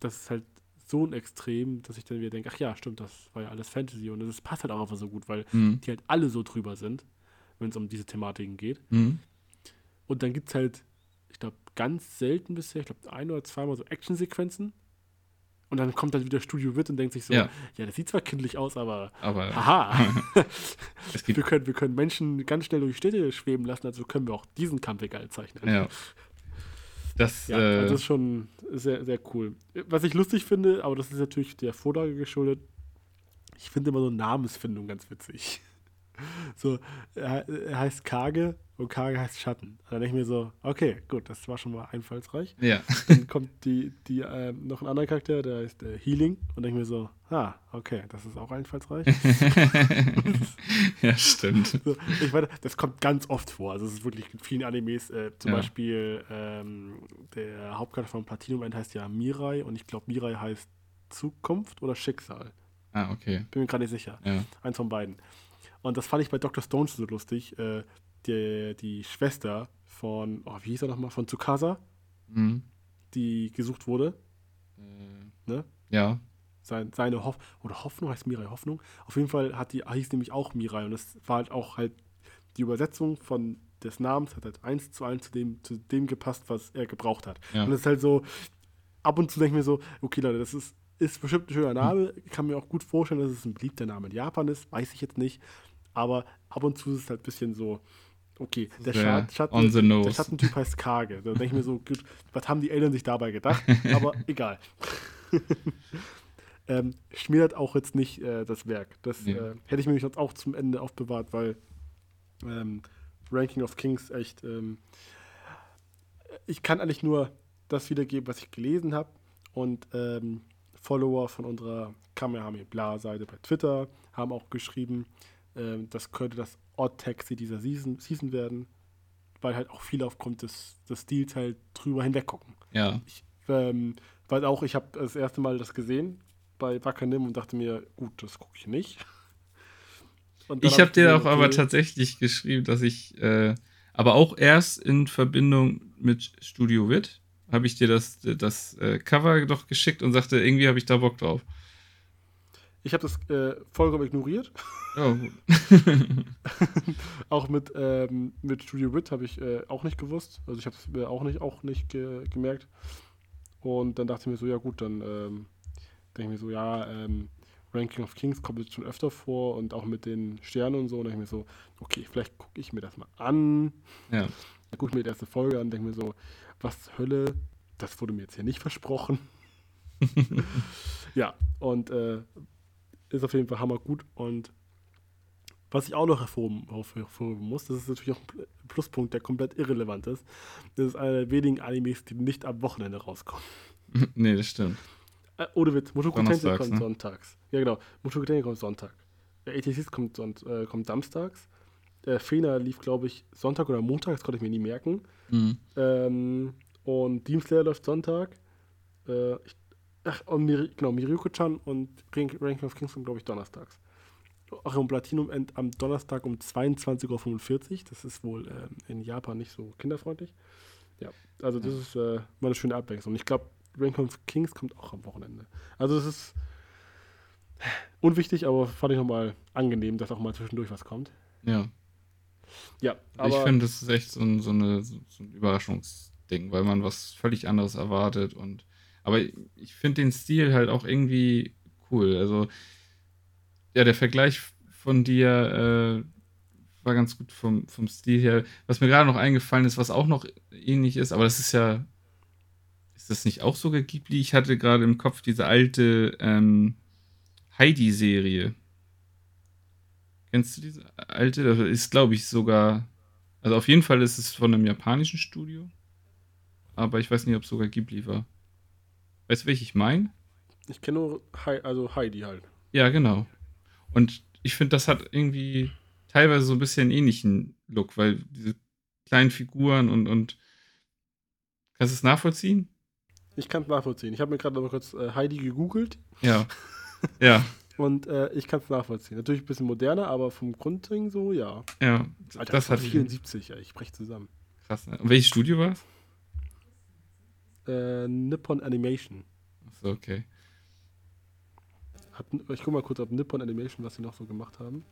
[SPEAKER 1] Das ist halt so ein Extrem, dass ich dann wieder denke, ach ja, stimmt, das war ja alles Fantasy und das passt halt auch einfach so gut, weil mhm. die halt alle so drüber sind, wenn es um diese Thematiken geht.
[SPEAKER 2] Mhm.
[SPEAKER 1] Und dann gibt es halt ich glaube, ganz selten bisher, ich glaube, ein oder zweimal so Actionsequenzen. Und dann kommt halt wieder Studio Witt und denkt sich so, ja, ja das sieht zwar kindlich aus, aber,
[SPEAKER 2] aber
[SPEAKER 1] haha. wir, können, wir können Menschen ganz schnell durch Städte schweben lassen, also können wir auch diesen Kampf egal zeichnen.
[SPEAKER 2] Ja. Das,
[SPEAKER 1] ja, äh, das ist schon sehr, sehr cool. Was ich lustig finde, aber das ist natürlich der Vorlage geschuldet, ich finde immer so Namensfindung ganz witzig. So, er, er heißt Kage und Kage heißt Schatten. Und dann denke ich mir so, okay, gut, das war schon mal einfallsreich.
[SPEAKER 2] Ja.
[SPEAKER 1] Dann kommt die, die, ähm, noch ein anderer Charakter, der heißt äh, Healing. Und denke ich mir so, ah, okay, das ist auch einfallsreich.
[SPEAKER 2] ja, stimmt.
[SPEAKER 1] So, ich meine, das kommt ganz oft vor. Also es ist wirklich in vielen Animes, äh, zum
[SPEAKER 2] Ja.
[SPEAKER 1] Beispiel ähm, der Hauptcharakter von Platinum End heißt ja Mirai und ich glaube Mirai heißt Zukunft oder Schicksal.
[SPEAKER 2] Ah, okay.
[SPEAKER 1] Bin mir gerade nicht sicher.
[SPEAKER 2] Ja.
[SPEAKER 1] Eins von beiden. Und das fand ich bei Dr. Stone so lustig. Äh, die, die Schwester von, oh, wie hieß er nochmal, von Tsukasa,
[SPEAKER 2] Mhm.
[SPEAKER 1] die gesucht wurde.
[SPEAKER 2] Äh,
[SPEAKER 1] Ne?
[SPEAKER 2] Ja.
[SPEAKER 1] Sein, seine Hoff oder Hoffnung heißt Mirai Hoffnung. Auf jeden Fall hat die, hieß nämlich auch Mirai und das war halt auch halt die Übersetzung von des Namens hat halt eins zu eins zu dem, zu dem gepasst, was er gebraucht hat.
[SPEAKER 2] Ja.
[SPEAKER 1] Und das ist halt so, ab und zu denke ich mir so, okay Leute, das ist, ist bestimmt ein schöner Name. Ich kann mir auch gut vorstellen, dass es ein beliebter Name in Japan ist, weiß ich jetzt nicht. Aber ab und zu ist es halt ein bisschen so, okay, der,
[SPEAKER 2] Sehr
[SPEAKER 1] Scha Schatten, der. Schattentyp heißt Kage. Da denke ich mir so, gut, was haben die Eltern sich dabei gedacht? Aber egal. ähm, schmälert auch jetzt nicht äh, das Werk. Das
[SPEAKER 2] Nee.
[SPEAKER 1] äh, hätte ich mir sonst auch zum Ende aufbewahrt, weil ähm, Ranking of Kings echt. Ähm, ich kann eigentlich nur das wiedergeben, was ich gelesen habe. Und ähm, Follower von unserer Kamehame Bla-Seite bei Twitter haben auch geschrieben, ähm, das könnte das Odd-Taxi dieser Season, Season werden, weil halt auch viele aufgrund des, des Stils halt drüber hinweggucken.
[SPEAKER 2] Ja.
[SPEAKER 1] Ich, ähm, weil auch, ich habe das erste Mal das gesehen bei Wakanim und dachte mir, gut, das gucke ich nicht.
[SPEAKER 2] Ich habe dir auch aber tatsächlich geschrieben, dass ich, äh, aber auch erst in Verbindung mit Studio Wit, habe ich dir das, das äh, Cover doch geschickt und sagte, irgendwie habe ich da Bock drauf.
[SPEAKER 1] Ich habe das äh, vollkommen ignoriert.
[SPEAKER 2] Gut.
[SPEAKER 1] auch mit, ähm, mit Studio Wit habe ich äh, auch nicht gewusst. Also ich habe es mir auch nicht, auch nicht ge gemerkt. Und dann dachte ich mir so, ja gut, dann ähm, denke ich mir so, ja, ähm, Ranking of Kings kommt jetzt schon öfter vor und auch mit den Sternen und so. Und denke ich mir so, okay, vielleicht gucke ich mir das mal an.
[SPEAKER 2] ja.
[SPEAKER 1] Dann gucke ich mir die erste Folge an, denke mir so, was Hölle, das wurde mir jetzt hier nicht versprochen. ja, und äh, ist auf jeden Fall hammergut. Und was ich auch noch hervorheben, hervorheben muss, das ist natürlich auch ein Pluspunkt, der komplett irrelevant ist. Das ist einer der wenigen Animes, die nicht am Wochenende rauskommen.
[SPEAKER 2] nee, das stimmt.
[SPEAKER 1] Äh, ohne Witz, Mushoku Tensei kommt
[SPEAKER 2] ne?
[SPEAKER 1] sonntags. Ja, genau. Mushoku Tensei kommt Sonntag. ATCs kommt, sonnt, äh, kommt samstags. Äh, Fena lief, glaube ich, Sonntag oder Montag, das konnte ich mir nie merken.
[SPEAKER 2] Mhm.
[SPEAKER 1] Ähm, und Demon Slayer läuft Sonntag. Äh, ich, ach, und Miri, genau, Miryuko-chan und Rank, Ranking of Kings kommt, glaube ich, donnerstags. Ach, und Platinum End am Donnerstag um 22.45 Uhr. Das ist wohl ähm, in Japan nicht so kinderfreundlich. Ja, also das
[SPEAKER 2] Ja.
[SPEAKER 1] ist äh, mal eine schöne Abwechslung. Ich glaube, Ranking of Kings kommt auch am Wochenende. Also das ist unwichtig, aber fand ich nochmal angenehm, dass auch mal zwischendurch was kommt.
[SPEAKER 2] Ja.
[SPEAKER 1] Ja,
[SPEAKER 2] ich
[SPEAKER 1] aber
[SPEAKER 2] finde, das ist echt so ein, so, eine, so ein Überraschungsding, weil man was völlig anderes erwartet. Und aber ich finde den Stil halt auch irgendwie cool. Also, ja, der Vergleich von dir äh, war ganz gut vom, vom Stil her. Was mir gerade noch eingefallen ist, was auch noch ähnlich ist, aber das ist ja. Ist das nicht auch sogar Ghibli? Ich hatte gerade im Kopf diese alte ähm, Heidi-Serie. Kennst du diese alte? Das ist, glaube ich, sogar. Also auf jeden Fall ist es von einem japanischen Studio. Aber ich weiß nicht, ob es sogar Ghibli war. Weißt du, welche ich meine?
[SPEAKER 1] ich kenne nur Hei- also Heidi halt.
[SPEAKER 2] Ja, genau. Und ich finde, das hat irgendwie teilweise so ein bisschen einen ähnlichen Look, weil diese kleinen Figuren und, und kannst du es nachvollziehen?
[SPEAKER 1] Ich kann es nachvollziehen. Ich habe mir gerade noch mal kurz äh, Heidi gegoogelt
[SPEAKER 2] Ja. ja,
[SPEAKER 1] und äh, ich kann es nachvollziehen. Natürlich ein bisschen moderner, aber vom Grundding so, ja.
[SPEAKER 2] ja.
[SPEAKER 1] Alter,
[SPEAKER 2] das hat
[SPEAKER 1] 74, ey, ich breche zusammen.
[SPEAKER 2] krass. Ne? Und welches Studio war es?
[SPEAKER 1] Äh, Nippon Animation.
[SPEAKER 2] Achso, okay.
[SPEAKER 1] Hat, ich guck mal kurz, ob Nippon Animation, was sie noch so gemacht haben.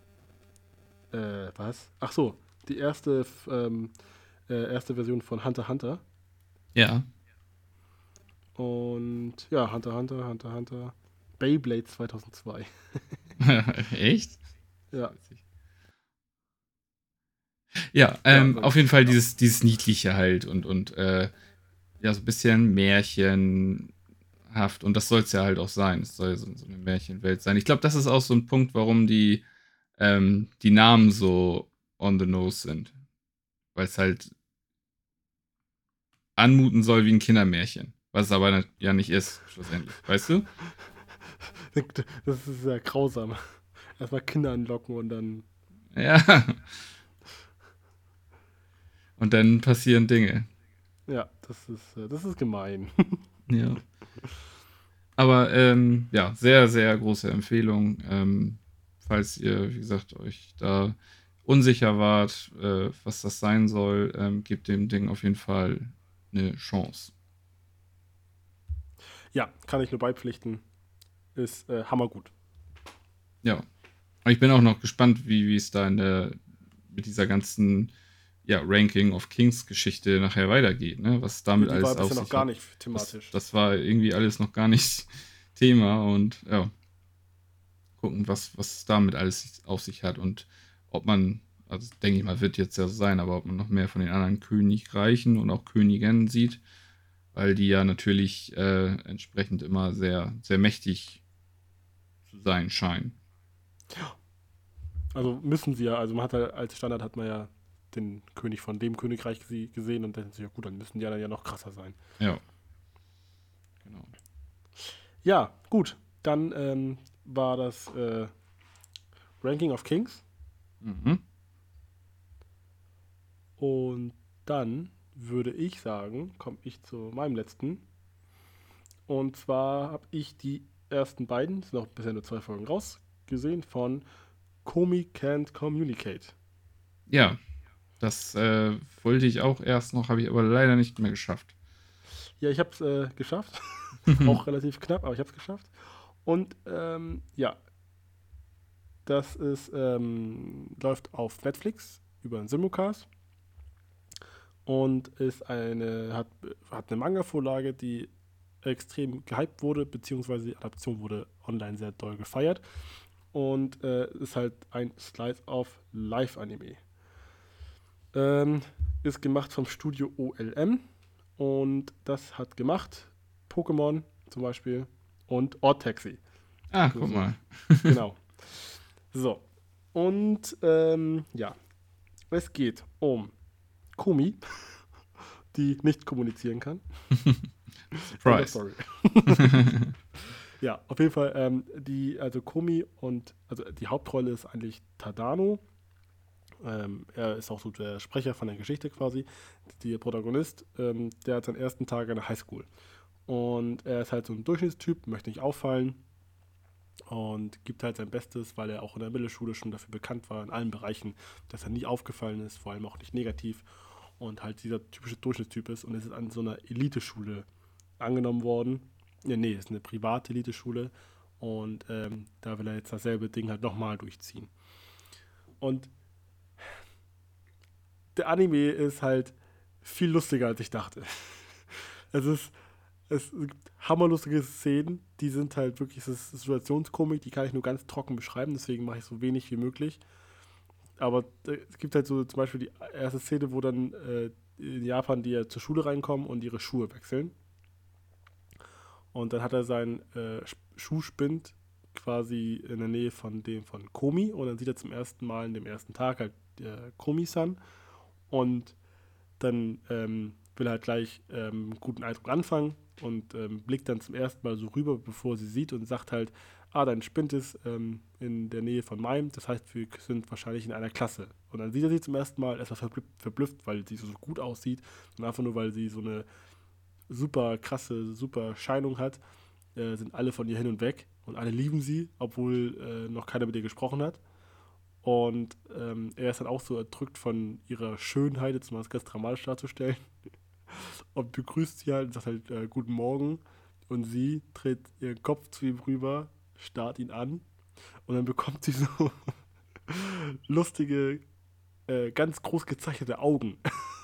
[SPEAKER 1] Äh, was? Ach so, die erste, ähm, äh, erste Version von Hunter Hunter.
[SPEAKER 2] Ja.
[SPEAKER 1] Und ja, Hunter Hunter, Hunter Hunter. Beyblade 2002.
[SPEAKER 2] Echt?
[SPEAKER 1] Ja,
[SPEAKER 2] Ja, ähm,
[SPEAKER 1] Ja,
[SPEAKER 2] auf jeden Fall
[SPEAKER 1] ja.
[SPEAKER 2] dieses, dieses Niedliche halt und, und äh, ja, so ein bisschen märchenhaft. Und das soll es ja halt auch sein. Es soll so, so eine Märchenwelt sein. Ich glaube, das ist auch so ein Punkt, warum die ähm, die Namen so on the nose sind. Weil es halt anmuten soll wie ein Kindermärchen. Was es aber ja nicht ist, schlussendlich. Weißt du?
[SPEAKER 1] Das ist ja grausam. Erstmal Kinder anlocken und dann.
[SPEAKER 2] Ja. Und dann passieren Dinge.
[SPEAKER 1] Ja, das ist, äh, das ist gemein.
[SPEAKER 2] Ja. Aber ähm, ja, sehr, sehr große Empfehlung. Ähm, falls ihr, wie gesagt, euch da unsicher wart, äh, was das sein soll, ähm, gebt dem Ding auf jeden Fall eine Chance.
[SPEAKER 1] Ja, kann ich nur beipflichten. Ist äh, hammergut.
[SPEAKER 2] Ja. Ich bin auch noch gespannt, wie es da in der mit dieser ganzen ja, Ranking of Kings Geschichte nachher weitergeht, ne? Was damit
[SPEAKER 1] Die
[SPEAKER 2] alles
[SPEAKER 1] war
[SPEAKER 2] auf
[SPEAKER 1] noch
[SPEAKER 2] sich
[SPEAKER 1] gar nicht thematisch.
[SPEAKER 2] Das, das war irgendwie alles noch gar nicht Thema und ja. Gucken, was, was damit alles auf sich hat und ob man, also denke ich mal, wird jetzt ja so sein, aber ob man noch mehr von den anderen Königreichen und auch Königinnen sieht, weil die ja natürlich äh, entsprechend immer sehr, sehr mächtig zu sein scheinen.
[SPEAKER 1] Also müssen sie ja, also man hat ja, als Standard hat man ja den König von dem Königreich gese- gesehen und dann ist ja gut, dann müssen die ja dann ja noch krasser sein.
[SPEAKER 2] Ja. Genau.
[SPEAKER 1] Ja, gut. Dann ähm, war das äh, Ranking of Kings
[SPEAKER 2] Mhm.
[SPEAKER 1] und dann würde ich sagen, komme ich zu meinem letzten. Und zwar habe ich die ersten beiden, es sind noch bisher nur zwei Folgen raus, gesehen von Komi Can't Communicate.
[SPEAKER 2] Ja, das äh, wollte ich auch erst noch, habe ich aber leider nicht mehr geschafft.
[SPEAKER 1] Ja, ich habe es äh, geschafft. Auch relativ knapp, aber ich habe es geschafft. Und ähm, ja, das ist, ähm, läuft auf Netflix über einen Simulcast und ist eine, hat, hat eine Manga-Vorlage, die extrem gehypt wurde, beziehungsweise die Adaption wurde online sehr doll gefeiert und äh, ist halt ein Slice of Live-Anime. Ähm, ist gemacht vom Studio OLM und das hat gemacht Pokémon zum Beispiel und Odd Taxi.
[SPEAKER 2] Ah, guck mal.
[SPEAKER 1] Genau. So. Und ähm, ja, es geht um Kumi, die nicht kommunizieren kann.
[SPEAKER 2] Surprise.
[SPEAKER 1] Story. ja, auf jeden Fall, ähm, die, also Komi und, also die Hauptrolle ist eigentlich Tadano. Ähm, er ist auch so der Sprecher von der Geschichte quasi. Der Protagonist, ähm, der hat seinen ersten Tag an der Highschool. Und er ist halt so ein Durchschnittstyp, möchte nicht auffallen und gibt halt sein Bestes, weil er auch in der Mittelschule schon dafür bekannt war, in allen Bereichen, dass er nie aufgefallen ist, vor allem auch nicht negativ und halt dieser typische Durchschnittstyp ist und es ist an so einer Eliteschule angenommen worden. Nee, nee, es ist eine private Eliteschule und ähm, da will er jetzt dasselbe Ding halt nochmal durchziehen. Und der Anime ist halt viel lustiger, als ich dachte. Es ist, es gibt hammerlustige Szenen, die sind halt wirklich, es ist Situationskomik, die kann ich nur ganz trocken beschreiben, deswegen mache ich so wenig wie möglich. Aber äh, es gibt halt so zum Beispiel die erste Szene, wo dann äh, in Japan die ja zur Schule reinkommen und ihre Schuhe wechseln. Und dann hat er seinen äh, Sch- Schuhspind quasi in der Nähe von dem von Komi und dann sieht er zum ersten Mal in dem ersten Tag halt äh, Komi-san und dann ähm, will halt gleich ähm, guten Eindruck anfangen und ähm, blickt dann zum ersten Mal so rüber, bevor sie sieht und sagt halt, ah, dein Spind ist ähm, in der Nähe von meinem, das heißt, wir sind wahrscheinlich in einer Klasse. Und dann sieht er sie zum ersten Mal erstmal verblüfft, verblüfft weil sie so gut aussieht und einfach nur, weil sie so eine super krasse, super Scheinung hat, äh, sind alle von ihr hin und weg und alle lieben sie, obwohl äh, noch keiner mit ihr gesprochen hat. Und ähm, er ist dann auch so erdrückt von ihrer Schönheit, jetzt mal das ganz dramatisch darzustellen. Und begrüßt sie halt und sagt halt äh, Guten Morgen. Und sie dreht ihren Kopf zu ihm rüber, starrt ihn an. Und dann bekommt sie so lustige, äh, ganz groß gezeichnete Augen.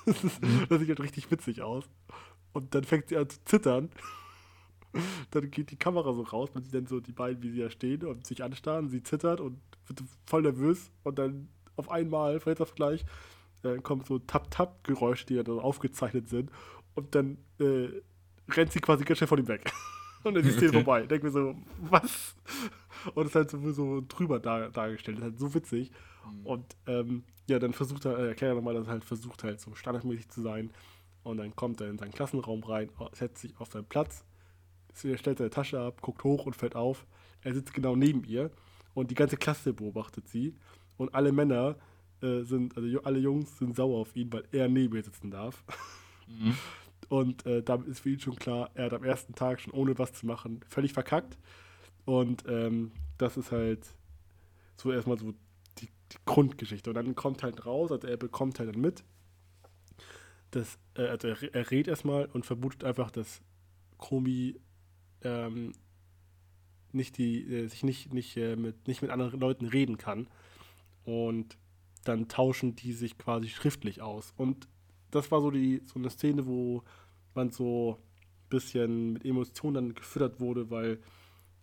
[SPEAKER 1] das, ist, das sieht halt richtig witzig aus. Und dann fängt sie an zu zittern. Dann geht die Kamera so raus, man sieht dann so die beiden, wie sie da stehen und sich anstarren. Sie zittert und wird voll nervös. Und dann auf einmal, Vergleich, äh, kommen so Tap-Tap-Geräusche, die dann aufgezeichnet sind. Und dann äh, rennt sie quasi ganz schnell von ihm weg. Und dann ist die Szene
[SPEAKER 2] Okay.
[SPEAKER 1] vorbei. Denk mir so, was? und ist halt so, so drüber dar, dargestellt. Das ist halt so witzig. Mhm. Und ähm, ja, dann versucht er, äh, erklärt er nochmal, dass er halt versucht halt so standardmäßig zu sein. Und dann kommt er in seinen Klassenraum rein, setzt sich auf seinen Platz, stellt seine Tasche ab, guckt hoch und fällt auf. Er sitzt genau neben ihr und die ganze Klasse beobachtet sie. Und alle Männer äh, sind, also alle Jungs sind sauer auf ihn, weil er neben ihr sitzen darf. Mhm. Und äh, damit ist für ihn schon klar, er hat am ersten Tag schon ohne was zu machen völlig verkackt. Und ähm, das ist halt so erstmal so die, die, Grundgeschichte. Und dann kommt halt raus, also er bekommt halt dann mit, dass, äh, also er, er redet erstmal und vermutet einfach, dass Komi ähm, nicht die, äh, sich nicht, nicht, äh, mit, nicht mit anderen Leuten reden kann. Und dann tauschen die sich quasi schriftlich aus. Und das war so die so eine Szene, wo man so ein bisschen mit Emotionen dann gefüttert wurde, weil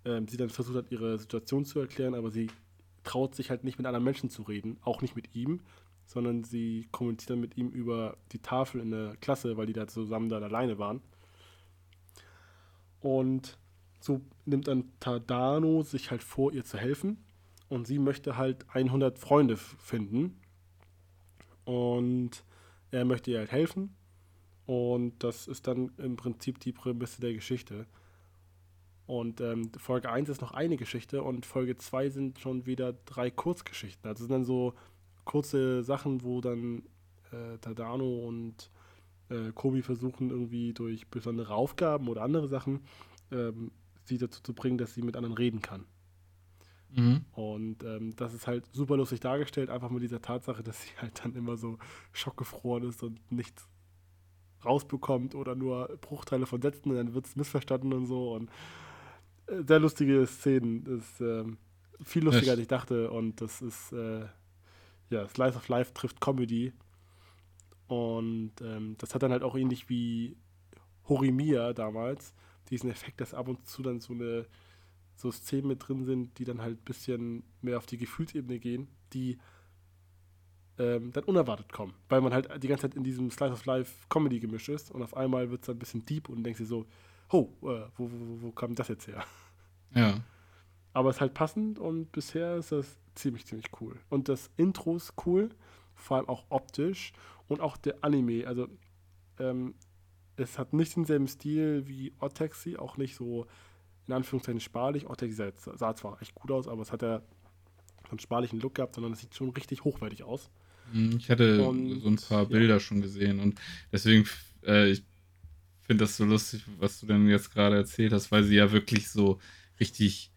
[SPEAKER 1] ähm, sie dann versucht hat, ihre Situation zu erklären, aber sie traut sich halt nicht mit anderen Menschen zu reden, auch nicht mit ihm, sondern sie kommuniziert dann mit ihm über die Tafel in der Klasse, weil die da zusammen dann alleine waren. Und so nimmt dann Tadano sich halt vor, ihr zu helfen. Und sie möchte halt 100 Freunde finden. Und er möchte ihr halt helfen. Und das ist dann im Prinzip die Prämisse der Geschichte. Und ähm, Folge 1 ist noch eine Geschichte und Folge 2 sind schon wieder drei Kurzgeschichten. Also sind dann so kurze Sachen, wo dann äh, Tadano und äh, Kobi versuchen irgendwie durch besondere Aufgaben oder andere Sachen ähm, sie dazu zu bringen, dass sie mit anderen reden kann. Mhm. Und ähm, das ist halt super lustig dargestellt, einfach mit dieser Tatsache, dass sie halt dann immer so schockgefroren ist und nichts rausbekommt oder nur Bruchteile von Sätzen und dann wird es missverstanden und so. Und äh, sehr lustige Szenen. Ist ähm, viel lustiger, als ich dachte. Und das ist, äh, ja, Slice of Life trifft Comedy. Und ähm, das hat dann halt auch ähnlich wie Horimiya damals diesen Effekt, dass ab und zu dann so eine so Szenen mit drin sind, die dann halt ein bisschen mehr auf die Gefühlsebene gehen, die ähm, dann unerwartet kommen, weil man halt die ganze Zeit in diesem Slice of Life Comedy gemisch ist und auf einmal wird es dann ein bisschen deep und denkst dir so, oh, äh, wo, wo, wo kam das jetzt her?
[SPEAKER 2] Ja.
[SPEAKER 1] Aber es ist halt passend und bisher ist das ziemlich, ziemlich cool. Und das Intro ist cool, vor allem auch optisch und auch der Anime. Also ähm, es hat nicht denselben Stil wie Ottaxi, auch nicht so in Anführungszeichen sparlich. Ottaxi sah, sah zwar echt gut aus, aber es hat ja einen sparlichen Look gehabt, sondern es sieht schon richtig hochwertig aus.
[SPEAKER 2] Hm, ich hatte und, so ein paar Bilder ja. schon gesehen und deswegen, äh, ich finde das so lustig, was du denn jetzt gerade erzählt hast, weil sie ja wirklich so richtig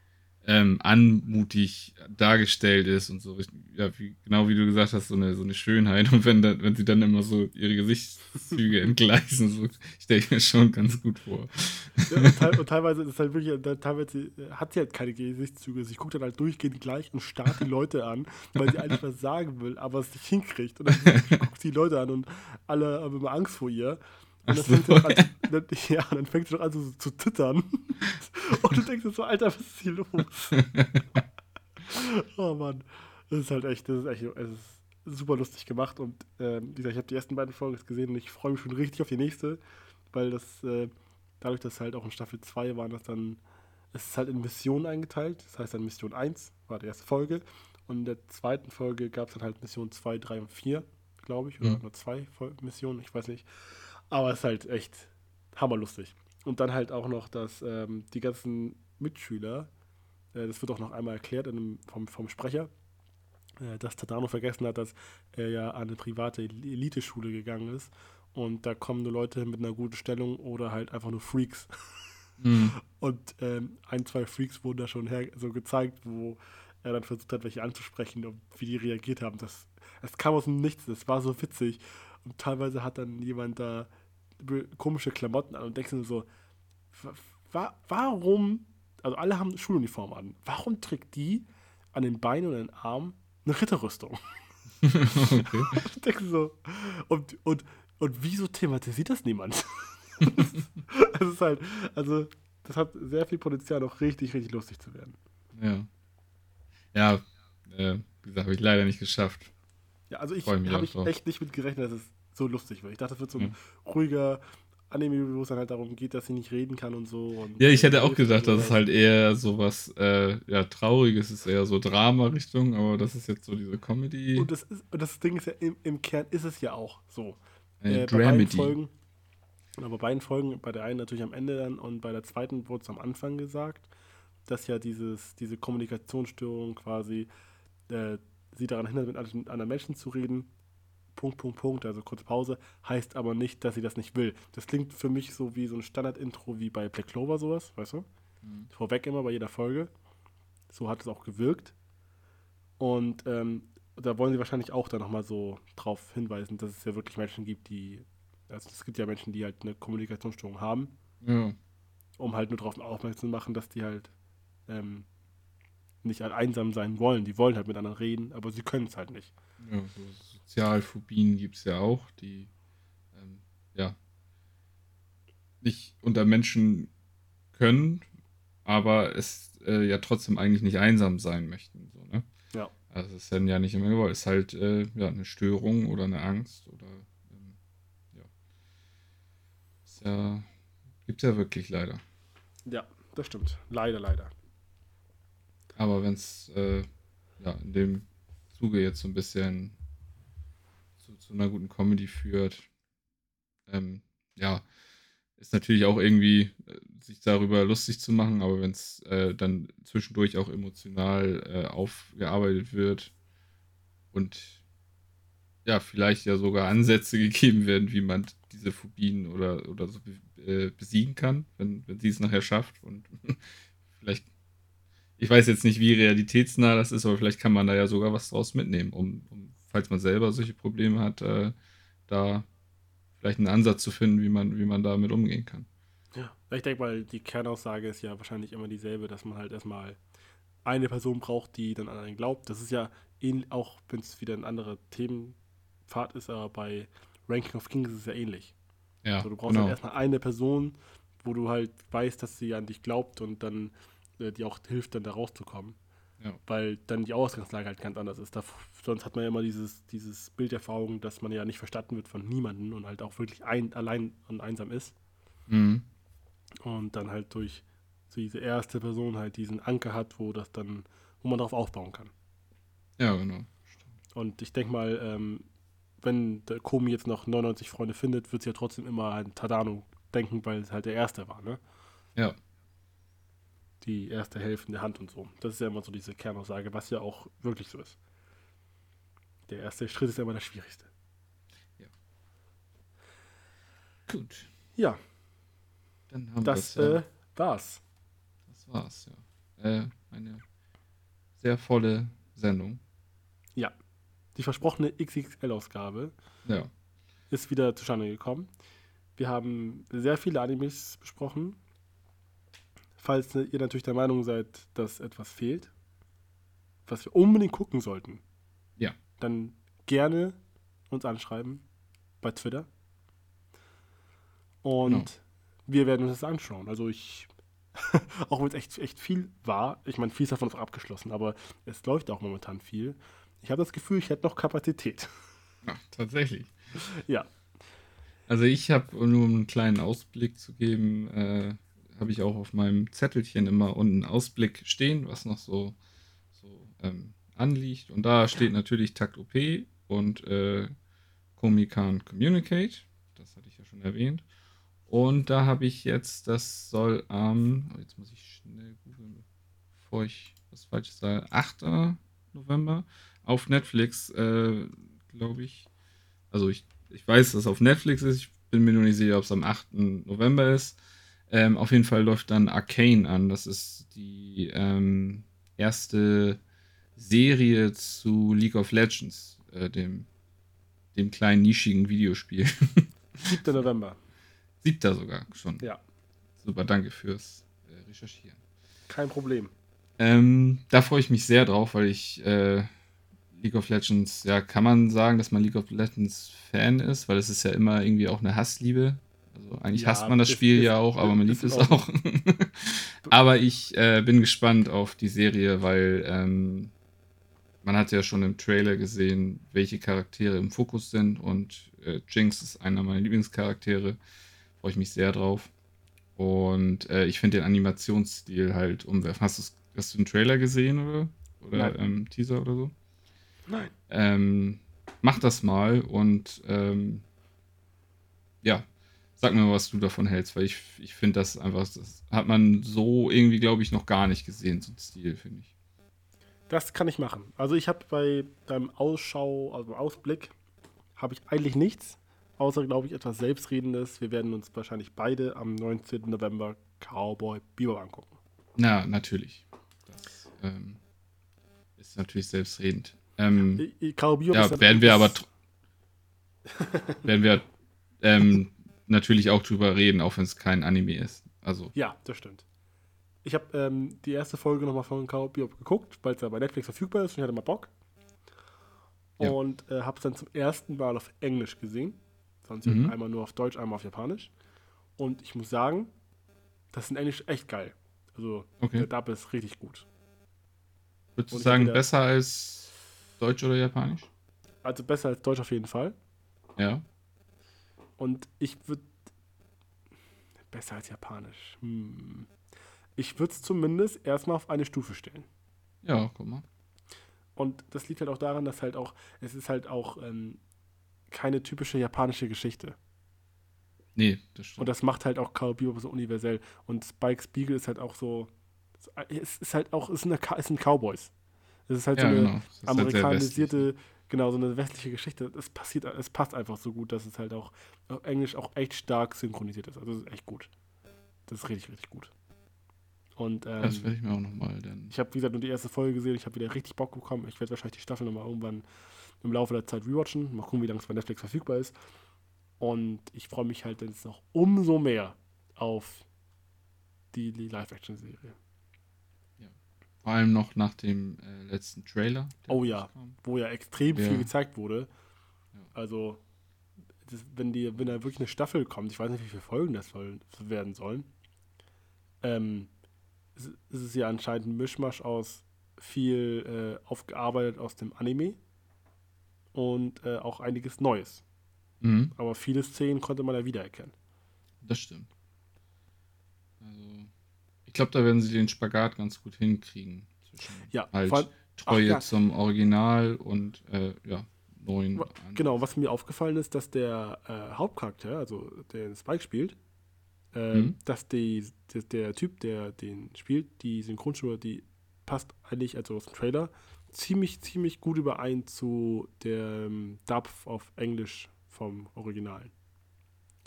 [SPEAKER 2] ähm, anmutig dargestellt ist und so, ja, wie, genau wie du gesagt hast, so eine, so eine Schönheit. Und wenn, da, wenn sie dann immer so ihre Gesichtszüge entgleisen, so stelle ich mir schon ganz gut vor.
[SPEAKER 1] Ja, und, te und, teilweise ist halt wirklich, teilweise hat sie halt keine Gesichtszüge. Sie guckt dann halt durchgehend gleich und starrt die Leute an, weil sie eigentlich was sagen will, aber es nicht hinkriegt. Und dann guckt sie die Leute an und alle haben immer Angst vor ihr. Und dann, so. fängt an, dann, ja, dann fängt sie doch an so, zu zittern. Und du denkst so, Alter, was ist hier los? oh Mann. Das ist halt echt, das ist echt, es ist super lustig gemacht. Und ähm, wie gesagt, ich habe die ersten beiden Folgen gesehen und ich freue mich schon richtig auf die nächste, weil das, äh, dadurch, dass halt auch in Staffel 2 waren, das dann, es ist halt in Missionen eingeteilt. Das heißt dann Mission 1 war die erste Folge. Und in der zweiten Folge gab es dann halt Mission 2, 3 und 4, glaube ich. Oder mhm. nur zwei Missionen, ich weiß nicht. Aber es ist halt echt hammerlustig. Und dann halt auch noch, dass ähm, die ganzen Mitschüler, äh, das wird auch noch einmal erklärt einem, vom, vom Sprecher, äh, dass Tadano vergessen hat, dass er ja an eine private Eliteschule gegangen ist. Und da kommen nur Leute mit einer guten Stellung oder halt einfach nur Freaks. Mhm. Und ähm, ein, zwei Freaks wurden da schon her so gezeigt, wo er dann versucht hat, welche anzusprechen und wie die reagiert haben. Das, das kam aus dem Nichts, das war so witzig. Und teilweise hat dann jemand da komische Klamotten an und denkst dir so, wa warum, also alle haben Schuluniform an, warum trägt die an den Beinen und den Armen eine Ritterrüstung? okay. denkst du so, und, und, und wieso thematisiert das niemand? Es ist halt, also, das hat sehr viel Potenzial, noch richtig, richtig lustig zu werden.
[SPEAKER 2] Ja. Ja, äh, wie gesagt, habe ich leider nicht geschafft.
[SPEAKER 1] Ja, also ich habe ich echt nicht mit gerechnet, dass es so lustig wird. Ich dachte, es wird so ein mhm. ruhiger Anime, wo es dann halt darum geht, dass sie nicht reden kann und so. Und
[SPEAKER 2] ja, ich hätte auch gedacht, dass es halt eher so was äh, ja, Trauriges ist, eher so Drama-Richtung, aber das ist jetzt so diese Comedy.
[SPEAKER 1] Und das, ist, das Ding ist ja, im, im Kern ist es ja auch so.
[SPEAKER 2] Äh, äh, bei beiden
[SPEAKER 1] Folgen, aber bei beiden Folgen, bei der einen natürlich am Ende dann und bei der zweiten wurde es am Anfang gesagt, dass ja dieses, diese Kommunikationsstörung quasi äh, sie daran hindert, mit anderen Menschen zu reden Punkt, Punkt, Punkt, also kurze Pause, heißt aber nicht, dass sie das nicht will. Das klingt für mich so wie so ein Standard-Intro wie bei Black Clover sowas, weißt du? Mhm. Vorweg immer bei jeder Folge. So hat es auch gewirkt. Und ähm, da wollen sie wahrscheinlich auch dann nochmal so drauf hinweisen, dass es ja wirklich Menschen gibt, die, also es gibt ja Menschen, die halt eine Kommunikationsstörung haben.
[SPEAKER 2] Ja.
[SPEAKER 1] Um halt nur darauf aufmerksam zu machen, dass die halt ähm, nicht einsam sein wollen. Die wollen halt miteinander reden, aber sie können es halt nicht.
[SPEAKER 2] Ja, Sozialphobien gibt es ja auch, die ähm, ja nicht unter Menschen können, aber es äh, ja trotzdem eigentlich nicht einsam sein möchten. So, ne?
[SPEAKER 1] Ja.
[SPEAKER 2] Also es ist dann ja nicht immer gewollt. Es ist halt äh, ja, eine Störung oder eine Angst oder ähm, ja. Ist ja, gibt es ja wirklich leider.
[SPEAKER 1] Ja, das stimmt. Leider, leider.
[SPEAKER 2] Aber wenn es äh, ja, in dem Zuge jetzt so ein bisschen zu, einer guten Comedy führt, ähm, ja, ist natürlich auch irgendwie, äh, sich darüber lustig zu machen, aber wenn es äh, dann zwischendurch auch emotional äh, aufgearbeitet wird und ja, vielleicht ja sogar Ansätze gegeben werden, wie man diese Phobien oder, oder so äh, besiegen kann, wenn, wenn sie es nachher schafft und vielleicht ich weiß jetzt nicht, wie realitätsnah das ist, aber vielleicht kann man da ja sogar was draus mitnehmen, um, um falls man selber solche Probleme hat, äh, da vielleicht einen Ansatz zu finden, wie man, wie man damit umgehen kann.
[SPEAKER 1] Ja, ich denke mal, die Kernaussage ist ja wahrscheinlich immer dieselbe, dass man halt erstmal eine Person braucht, die dann an einen glaubt. Das ist ja ähnlich, auch wenn es wieder ein anderer Themenpfad ist, aber bei Ranking of Kings ist es ja ähnlich.
[SPEAKER 2] Ja,
[SPEAKER 1] also du brauchst genau. halt erstmal eine Person, wo du halt weißt, dass sie an dich glaubt und dann äh, die auch hilft, dann da rauszukommen.
[SPEAKER 2] Ja.
[SPEAKER 1] Weil dann die Ausgangslage halt ganz anders ist. Da, sonst hat man ja immer dieses, dieses Bild der Erfahrung, dass man ja nicht verstanden wird von niemandem und halt auch wirklich ein, allein und einsam ist.
[SPEAKER 2] Mhm.
[SPEAKER 1] Und dann halt durch so diese erste Person halt diesen Anker hat, wo das dann, wo man darauf aufbauen kann.
[SPEAKER 2] Ja, genau.
[SPEAKER 1] Und ich denke mal, ähm, wenn der Komi jetzt noch 99 Freunde findet, wird sie ja trotzdem immer an Tadano denken, weil es halt der erste war, ne?
[SPEAKER 2] Ja
[SPEAKER 1] die erste Hälfte in der Hand und so. Das ist ja immer so diese Kernaussage, was ja auch wirklich so ist. Der erste Schritt ist ja immer der schwierigste.
[SPEAKER 2] Ja. Gut.
[SPEAKER 1] Ja.
[SPEAKER 2] Dann haben
[SPEAKER 1] das ja. äh, war's.
[SPEAKER 2] Das war's, ja. Äh, eine sehr volle Sendung.
[SPEAKER 1] Ja. Die versprochene XXL-Ausgabe
[SPEAKER 2] ja.
[SPEAKER 1] ist wieder zustande gekommen. Wir haben sehr viele Animes besprochen falls ihr natürlich der Meinung seid, dass etwas fehlt, was wir unbedingt gucken sollten,
[SPEAKER 2] ja.
[SPEAKER 1] dann gerne uns anschreiben bei Twitter. Und no. wir werden uns das anschauen. Also ich, auch wenn es echt, echt viel war, ich meine, viel ist davon auch abgeschlossen, aber es läuft auch momentan viel. Ich habe das Gefühl, ich hätte noch Kapazität.
[SPEAKER 2] Ach, tatsächlich.
[SPEAKER 1] Ja.
[SPEAKER 2] Also ich habe, nur um einen kleinen Ausblick zu geben, äh, habe ich auch auf meinem Zettelchen immer unten Ausblick stehen, was noch so, so ähm, anliegt. Und da steht natürlich Takt OP und äh, Comican Communicate. Das hatte ich ja schon erwähnt. Und da habe ich jetzt, das soll am, oh, jetzt muss ich schnell googeln, bevor ich was Falsches sage, 8. November auf Netflix, äh, glaube ich. Also ich, ich weiß, dass es auf Netflix ist. Ich bin mir nur nicht sicher, ob es am 8. November ist. Ähm, auf jeden Fall läuft dann Arcane an. Das ist die ähm, erste Serie zu League of Legends, äh, dem, dem kleinen nischigen Videospiel.
[SPEAKER 1] 7. November.
[SPEAKER 2] 7. sogar schon.
[SPEAKER 1] Ja.
[SPEAKER 2] Super, danke fürs äh, Recherchieren.
[SPEAKER 1] Kein Problem.
[SPEAKER 2] Ähm, da freue ich mich sehr drauf, weil ich äh, League of Legends, ja, kann man sagen, dass man League of Legends Fan ist, weil es ist ja immer irgendwie auch eine Hassliebe also eigentlich ja, hasst man das Spiel ist, ja auch, aber man liebt es auch. aber ich äh, bin gespannt auf die Serie, weil ähm, man hat ja schon im Trailer gesehen, welche Charaktere im Fokus sind und äh, Jinx ist einer meiner Lieblingscharaktere. Freue ich mich sehr drauf. Und äh, ich finde den Animationsstil halt umwerfen. Hast, hast du einen Trailer gesehen oder, oder ähm, Teaser oder so?
[SPEAKER 1] Nein.
[SPEAKER 2] Ähm, mach das mal und ähm, ja, sag mir, was du davon hältst, weil ich, ich finde das einfach, das hat man so irgendwie, glaube ich, noch gar nicht gesehen, so ein Stil, finde ich.
[SPEAKER 1] Das kann ich machen. Also ich habe bei deinem Ausschau, also Ausblick, habe ich eigentlich nichts, außer, glaube ich, etwas Selbstredendes. Wir werden uns wahrscheinlich beide am 19. November Cowboy Bebop angucken.
[SPEAKER 2] Na, natürlich. Das ähm, ist natürlich selbstredend. Ähm,
[SPEAKER 1] Cowboy Bebop
[SPEAKER 2] ja, werden wir aber werden wir ähm, natürlich auch drüber reden, auch wenn es kein Anime ist. Also.
[SPEAKER 1] Ja, das stimmt. Ich habe ähm, die erste Folge nochmal von Cowboy Bebop geguckt, weil es ja bei Netflix verfügbar ist und ich hatte mal Bock. Ja. Und äh, habe es dann zum ersten Mal auf Englisch gesehen. Sonst mhm. einmal nur auf Deutsch, einmal auf Japanisch. Und ich muss sagen, das ist in Englisch echt geil. Also okay. der Dub ist richtig gut.
[SPEAKER 2] Würdest du sagen, besser als Deutsch oder Japanisch?
[SPEAKER 1] Also besser als Deutsch auf jeden Fall.
[SPEAKER 2] Ja.
[SPEAKER 1] Und ich würde. Besser als Japanisch. Hm. Ich würde es zumindest erstmal auf eine Stufe stellen.
[SPEAKER 2] Ja, guck mal.
[SPEAKER 1] Und das liegt halt auch daran, dass halt auch, es ist halt auch ähm, keine typische japanische Geschichte.
[SPEAKER 2] Nee, das stimmt.
[SPEAKER 1] Und das macht halt auch Cowboy Bebop so universell. Und Spike Spiegel ist halt auch so, es ist halt auch, es sind, es sind Cowboys. Es ist halt ja, so eine genau. Halt amerikanisierte, halt genau, so eine westliche Geschichte. Es passiert, es passt einfach so gut, dass es halt auch auf Englisch auch echt stark synchronisiert ist. Also es ist echt gut. Das ist richtig, richtig gut. Und, ähm,
[SPEAKER 2] das werde ich mir auch nochmal denn.
[SPEAKER 1] Ich habe, wie gesagt, nur die erste Folge gesehen. Ich habe wieder richtig Bock bekommen. Ich werde wahrscheinlich die Staffel nochmal irgendwann im Laufe der Zeit rewatchen. Mal gucken, wie lange es bei Netflix verfügbar ist. Und ich freue mich halt jetzt noch umso mehr auf die, die Live-Action-Serie.
[SPEAKER 2] Vor allem noch nach dem äh, letzten Trailer.
[SPEAKER 1] Oh ja, wo ja extrem ja. viel gezeigt wurde. Ja. Also, das, wenn, die, wenn da wirklich eine Staffel kommt, ich weiß nicht, wie viele Folgen das soll, werden sollen, ähm, ist, ist es ja anscheinend ein Mischmasch aus viel äh, aufgearbeitet aus dem Anime und äh, auch einiges Neues. Mhm. Aber viele Szenen konnte man ja wiedererkennen.
[SPEAKER 2] Das stimmt. Also, glaube, da werden sie den Spagat ganz gut hinkriegen.
[SPEAKER 1] Ja,
[SPEAKER 2] halt allem, Treue ach, zum Original und äh, ja, neuen.
[SPEAKER 1] Genau, was mir aufgefallen ist, dass der äh, Hauptcharakter, also der Spike spielt, äh, mhm. dass die, der, der, Typ, der den spielt, die Synchronstimme, die passt eigentlich, also aus dem Trailer, ziemlich, ziemlich gut überein zu dem Dub auf Englisch vom Originalen.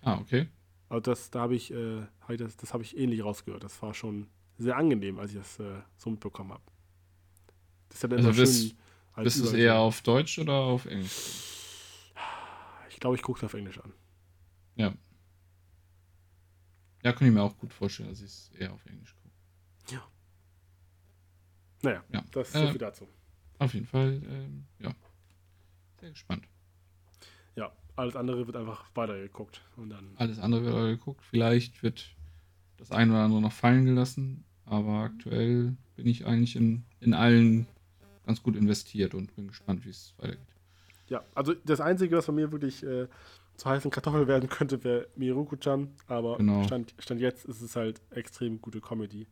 [SPEAKER 2] Ah, okay.
[SPEAKER 1] Also das, da habe ich, äh, das, das habe ich ähnlich rausgehört. Das war schon sehr angenehm, als ich das äh, so mitbekommen habe.
[SPEAKER 2] Das dann also bist, schön. Bist du es eher auf Deutsch oder auf Englisch?
[SPEAKER 1] Ich glaube, ich gucke es auf Englisch an.
[SPEAKER 2] Ja. Ja, kann ich mir auch gut vorstellen, dass ich es eher auf Englisch gucke.
[SPEAKER 1] Ja. Naja, ja. das ist so äh, viel dazu.
[SPEAKER 2] Auf jeden Fall, ähm, ja. Sehr gespannt.
[SPEAKER 1] Ja, alles andere wird einfach weitergeguckt. Und dann
[SPEAKER 2] alles andere wird weitergeguckt. Vielleicht wird das eine oder andere noch fallen gelassen, aber aktuell bin ich eigentlich in, in allen ganz gut investiert und bin gespannt, wie es weitergeht.
[SPEAKER 1] Ja, also das Einzige, was von mir wirklich äh, zur heißen Kartoffel werden könnte, wäre Miruku-chan, aber genau. stand, stand jetzt ist es halt extrem gute Comedy.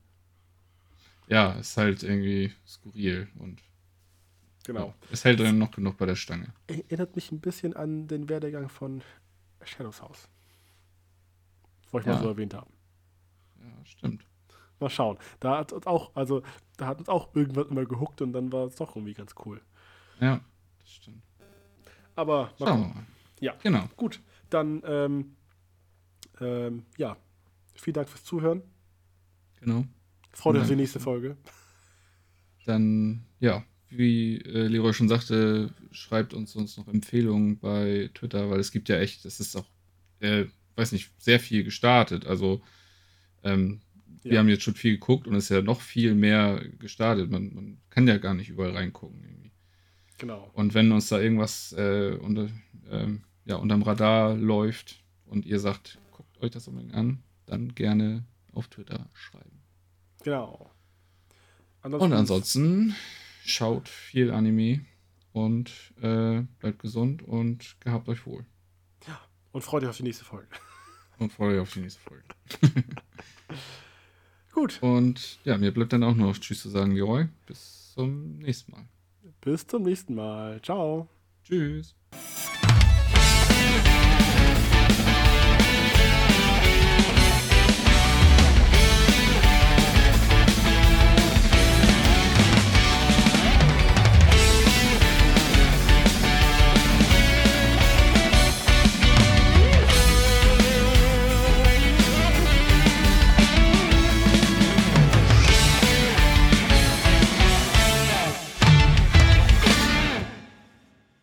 [SPEAKER 2] Ja, ist halt irgendwie skurril und
[SPEAKER 1] Genau.
[SPEAKER 2] Es hält dann noch genug bei der Stange.
[SPEAKER 1] Erinnert mich ein bisschen an den Werdegang von Shadows House. Wollte ich ja. mal so erwähnt haben.
[SPEAKER 2] Ja, stimmt.
[SPEAKER 1] Mal schauen. Da hat uns auch, also da hat uns auch irgendwas immer gehuckt und dann war es doch irgendwie ganz cool.
[SPEAKER 2] Ja, das stimmt.
[SPEAKER 1] Aber
[SPEAKER 2] mal Schauen wir mal.
[SPEAKER 1] Ja, genau. Gut, dann ähm, ähm, ja, vielen Dank fürs Zuhören.
[SPEAKER 2] Genau.
[SPEAKER 1] Freut euch auf die nächste Folge.
[SPEAKER 2] Dann, ja, wie äh, Leroy schon sagte, schreibt uns sonst noch Empfehlungen bei Twitter, weil es gibt ja echt, das ist auch, äh, weiß nicht, sehr viel gestartet. Also ähm, ja. wir haben jetzt schon viel geguckt und es ist ja noch viel mehr gestartet. Man, man kann ja gar nicht überall reingucken irgendwie.
[SPEAKER 1] Genau.
[SPEAKER 2] Und wenn uns da irgendwas äh, unter, ähm, ja, unterm Radar läuft und ihr sagt, guckt euch das unbedingt an, dann gerne auf Twitter schreiben.
[SPEAKER 1] Genau.
[SPEAKER 2] Ansonsten und ansonsten schaut viel Anime und äh, bleibt gesund und gehabt euch wohl.
[SPEAKER 1] Ja, und freut euch auf die nächste Folge.
[SPEAKER 2] Und freue mich auf die nächste Folge.
[SPEAKER 1] Gut.
[SPEAKER 2] Und ja, mir bleibt dann auch noch Tschüss zu sagen, Leroy. Bis zum nächsten Mal.
[SPEAKER 1] Bis zum nächsten Mal. Ciao.
[SPEAKER 2] Tschüss.